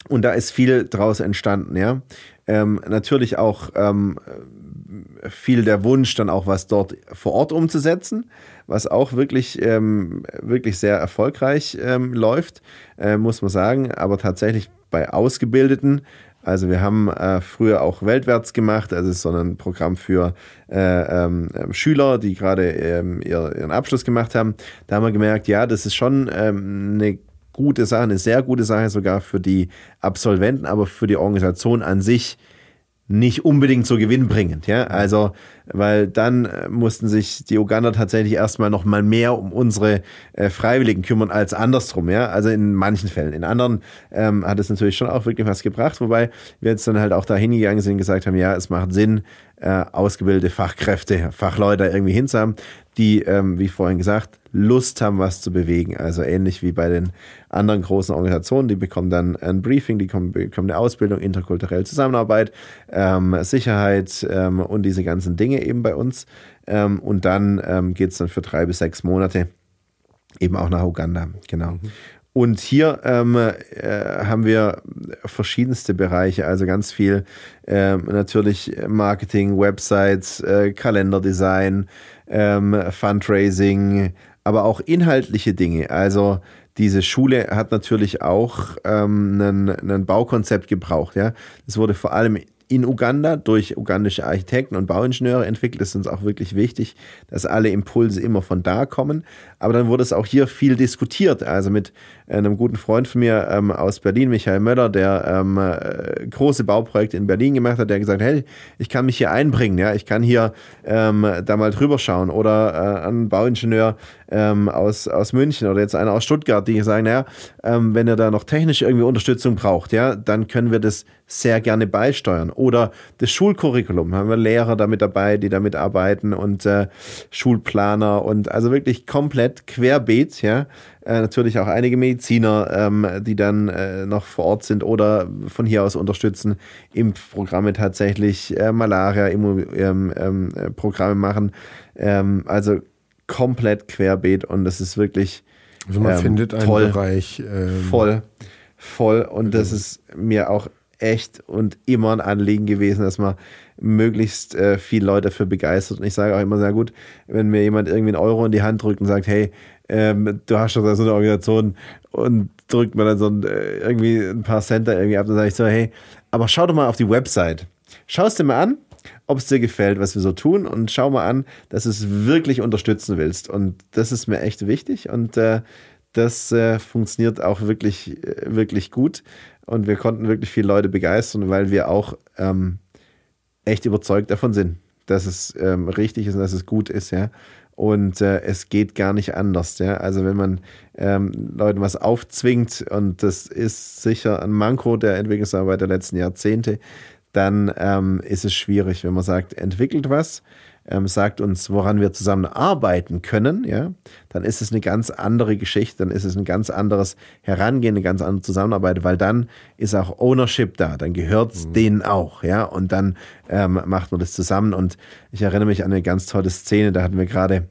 und da ist viel draus entstanden, ja. Ähm, natürlich auch ähm, viel der Wunsch, dann auch was dort vor Ort umzusetzen, was auch wirklich, ähm, wirklich sehr erfolgreich ähm, läuft, äh, muss man sagen. Aber tatsächlich bei Ausgebildeten Also wir haben äh, früher auch Weltwärts gemacht, also so ein Programm für äh, ähm, ähm, Schüler, die gerade ähm, ihren Abschluss gemacht haben. Da haben wir gemerkt, ja, das ist schon ähm, eine gute Sache, eine sehr gute Sache sogar für die Absolventen, aber für die Organisation an sich nicht unbedingt so gewinnbringend. Ja? Also, weil dann äh, mussten sich die Uganda tatsächlich erstmal noch mal mehr um unsere äh, Freiwilligen kümmern als andersrum. Ja? Also in manchen Fällen. In anderen ähm, hat es natürlich schon auch wirklich was gebracht, wobei wir jetzt dann halt auch da hingegangen sind und gesagt haben, ja, es macht Sinn, äh, ausgebildete Fachkräfte, Fachleute irgendwie hinzuhaben, die, ähm, wie vorhin gesagt, Lust haben, was zu bewegen. Also ähnlich wie bei den anderen großen Organisationen, die bekommen dann ein Briefing, die bekommen, eine Ausbildung, interkulturelle Zusammenarbeit, ähm, Sicherheit ähm, und diese ganzen Dinge eben bei uns. Ähm, und dann ähm, geht es dann für drei bis sechs Monate eben auch nach Uganda. Genau. Mhm. Und hier ähm, äh, haben wir verschiedenste Bereiche, also ganz viel äh, natürlich Marketing, Websites, äh, Kalenderdesign, ähm, Fundraising, aber auch inhaltliche Dinge. Also diese Schule hat natürlich auch ähm, ein Baukonzept gebraucht. Ja, es wurde vor allem in Uganda durch ugandische Architekten und Bauingenieure entwickelt. Das ist uns auch wirklich wichtig, dass alle Impulse immer von da kommen. Aber dann wurde es auch hier viel diskutiert. Also mit einem guten Freund von mir ähm, aus Berlin, Michael Möller, der ähm, äh, große Bauprojekte in Berlin gemacht hat, der gesagt, hey, ich kann mich hier einbringen, ja, ich kann hier ähm, da mal drüber schauen. Oder äh, ein Bauingenieur ähm, aus, aus München oder jetzt einer aus Stuttgart, die sagen, naja, ähm, wenn ihr da noch technisch irgendwie Unterstützung braucht, ja, dann können wir das sehr gerne beisteuern. Oder das Schulcurriculum, haben wir Lehrer damit dabei, die damit arbeiten und äh, Schulplaner und also wirklich komplett querbeet, ja. Äh, natürlich auch einige Mediziner, ähm, die dann äh, noch vor Ort sind oder von hier aus unterstützen, Impfprogramme tatsächlich, äh, Malaria-Programme ähm, ähm, machen. Ähm, also komplett querbeet und das ist wirklich also man ähm, findet einen toll, Bereich ähm, voll, voll und das ist mir auch echt und immer ein Anliegen gewesen, dass man möglichst äh, viele Leute dafür begeistert. Und ich sage auch immer sehr gut, wenn mir jemand irgendwie einen Euro in die Hand drückt und sagt, hey, ähm, du hast schon so eine Organisation und drückt mir dann so ein, äh, irgendwie ein paar Cent da irgendwie ab, dann sage ich so, hey, aber schau doch mal auf die Website. Schau es dir mal an, ob es dir gefällt, was wir so tun und schau mal an, dass du es wirklich unterstützen willst. Und das ist mir echt wichtig und äh, das äh, funktioniert auch wirklich, äh, wirklich gut. Und wir konnten wirklich viele Leute begeistern, weil wir auch ähm, echt überzeugt davon sind, dass es ähm, richtig ist und dass es gut ist, ja. Und äh, es geht gar nicht anders. Ja? Also wenn man ähm, Leuten was aufzwingt, und das ist sicher ein Manko der Entwicklungsarbeit der letzten Jahrzehnte, dann ähm, ist es schwierig, wenn man sagt, entwickelt was, ähm, sagt uns, woran wir zusammen arbeiten können, ja, dann ist es eine ganz andere Geschichte, dann ist es ein ganz anderes Herangehen, eine ganz andere Zusammenarbeit, weil dann ist auch Ownership da, dann gehört es mhm. denen auch, ja, und dann ähm, macht man das zusammen. Und ich erinnere mich an eine ganz tolle Szene, da hatten wir gerade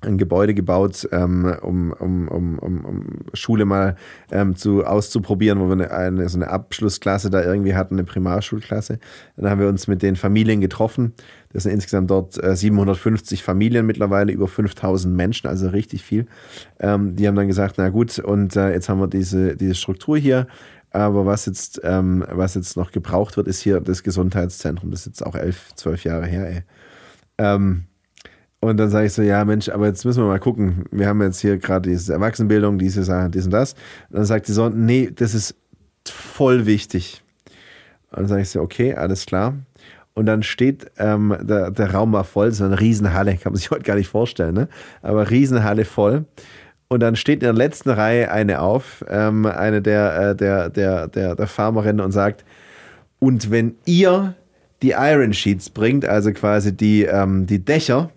ein Gebäude gebaut, ähm, um, um, um, um, Schule mal ähm, zu, auszuprobieren, wo wir eine, eine, so eine Abschlussklasse da irgendwie hatten, eine Primarschulklasse. Dann haben wir uns mit den Familien getroffen. Das sind insgesamt dort äh, 750 Familien mittlerweile, über 5000 Menschen, also richtig viel. Ähm, die haben dann gesagt, na gut, und äh, jetzt haben wir diese, diese Struktur hier. Aber was jetzt, ähm, was jetzt noch gebraucht wird, ist hier das Gesundheitszentrum. Das ist jetzt auch elf, zwölf Jahre her, ey. Ähm, und dann sage ich so, ja Mensch, aber jetzt müssen wir mal gucken. Wir haben jetzt hier gerade diese Erwachsenenbildung, diese Sache, dies und das. Und dann sagt die so, nee, das ist voll wichtig. Und dann sage ich so, okay, alles klar. Und dann steht, ähm, der, der Raum war voll, so eine Riesenhalle, kann man sich heute gar nicht vorstellen, ne? aber Riesenhalle voll. Und dann steht in der letzten Reihe eine auf, ähm, eine der, äh, der, der, der, der Farmerinnen und sagt, und wenn ihr die Iron Sheets bringt, also quasi die, ähm, die Dächer,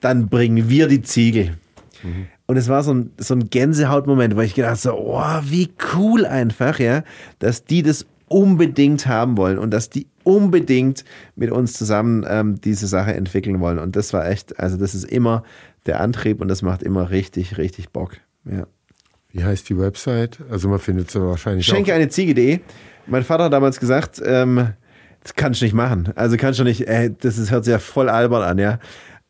dann bringen wir die Ziegel. Mhm. Und es war so ein, so ein Gänsehautmoment, weil ich gedacht so, oh, wie cool einfach, ja, dass die das unbedingt haben wollen und dass die unbedingt mit uns zusammen ähm, diese Sache entwickeln wollen. Und das war echt, also das ist immer der Antrieb und das macht immer richtig, richtig Bock. Ja. Wie heißt die Website? Also man findet sie wahrscheinlich Schenke eine Ziege.de. Mein Vater hat damals gesagt, ähm, das kannst du nicht machen. Also kannst du nicht, ey, das ist, hört sich ja voll albern an, ja.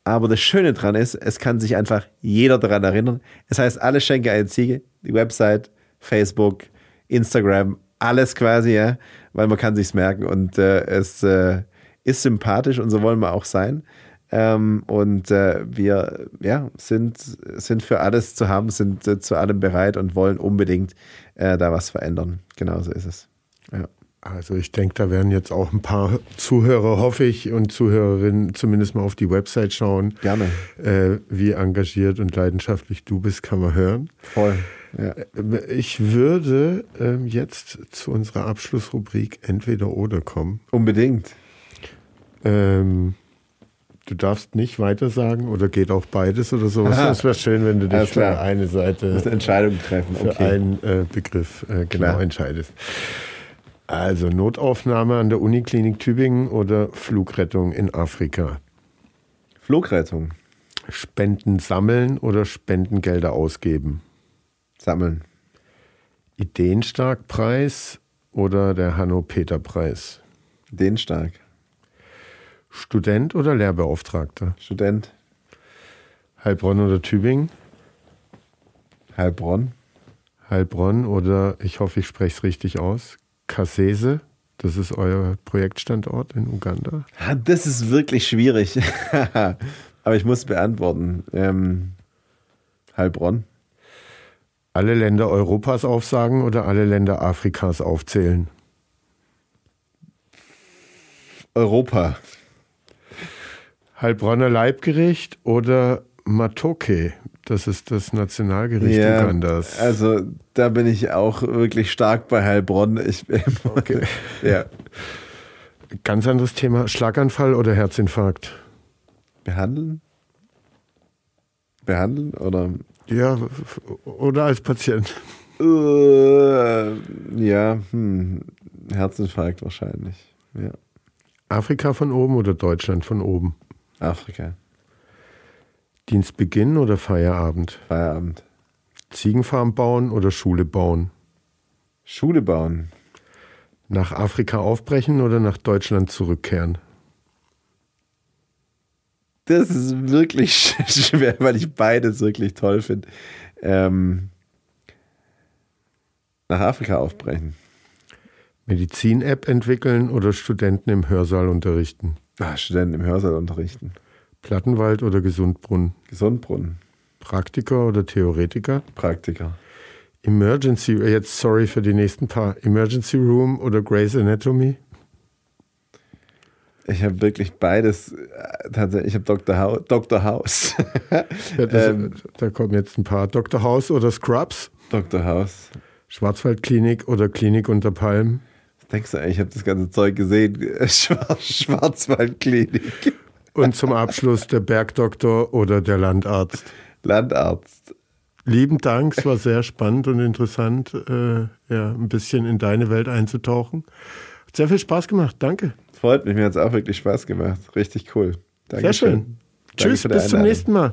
Aber das Schöne dran ist, es kann sich einfach jeder daran erinnern. Es heißt, alle schenke eine Ziege, die Website, Facebook, Instagram, alles quasi, ja, weil man kann sich's merken und äh, es äh, ist sympathisch und so wollen wir auch sein. Ähm, und äh, wir ja, sind, sind für alles zu haben, sind äh, zu allem bereit und wollen unbedingt äh, da was verändern. Genauso ist es. Ja. Also ich denke, da werden jetzt auch ein paar Zuhörer, hoffe ich, und Zuhörerinnen zumindest mal auf die Website schauen. Gerne. Äh, wie engagiert und leidenschaftlich du bist, kann man hören. Voll. Ja. Äh, ich würde äh, jetzt zu unserer Abschlussrubrik Entweder oder kommen. Unbedingt. Ähm, du darfst nicht weiter sagen oder geht auch beides oder sowas. Es wäre schön, wenn du dich für eine Seite eine Entscheidung treffen. Okay. Für einen äh, Begriff äh, genau klar. entscheidest. Also Notaufnahme an der Uniklinik Tübingen oder Flugrettung in Afrika? Flugrettung. Spenden sammeln oder Spendengelder ausgeben? Sammeln. Ideenstark-Preis oder der Hanno-Peter-Preis? Ideenstark. Student oder Lehrbeauftragter? Student. Heilbronn oder Tübingen? Heilbronn. Heilbronn oder ich hoffe, ich spreche es richtig aus. Kasese, das ist euer Projektstandort in Uganda? Das ist wirklich schwierig. Aber ich muss beantworten. Ähm, Heilbronn. Alle Länder Europas aufsagen oder alle Länder Afrikas aufzählen? Europa. Heilbronner Leibgericht oder Matoke? Das ist das Nationalgericht ja, Ugandas. Also da bin ich auch wirklich stark bei Heilbronn. Ich, okay. ja. Ganz anderes Thema. Schlaganfall oder Herzinfarkt? Behandeln? Behandeln oder? Ja, oder als Patient. Uh, ja, hm. Herzinfarkt wahrscheinlich. Ja. Afrika von oben oder Deutschland von oben? Afrika. Dienstbeginn oder Feierabend? Feierabend. Ziegenfarm bauen oder Schule bauen? Schule bauen. Nach Afrika aufbrechen oder nach Deutschland zurückkehren? Das ist wirklich schwer, weil ich beides wirklich toll finde. Ähm, nach Afrika aufbrechen. Medizin-App entwickeln oder Studenten im Hörsaal unterrichten? Ah, Studenten im Hörsaal unterrichten. Plattenwald oder Gesundbrunn? Gesundbrunn. Praktiker oder Theoretiker? Praktiker. Emergency, jetzt sorry für die nächsten paar. Emergency Room oder Grey's Anatomy? Ich habe wirklich beides. Äh, tatsächlich, ich habe Dr. House. Dr. House. ja, das, ähm, da kommen jetzt ein paar. Dr. House oder Scrubs? Dr. House. Schwarzwaldklinik oder Klinik unter Palmen? Was denkst du eigentlich? Ich habe das ganze Zeug gesehen. Schwarzwaldklinik. Und zum Abschluss der Bergdoktor oder der Landarzt. Landarzt. Lieben Dank, es war sehr spannend und interessant, äh, ja, ein bisschen in deine Welt einzutauchen. Hat sehr viel Spaß gemacht, danke. Freut mich, mir hat es auch wirklich Spaß gemacht. Richtig cool. Dankeschön. Sehr schön. Danke Tschüss, bis zum nächsten Mal.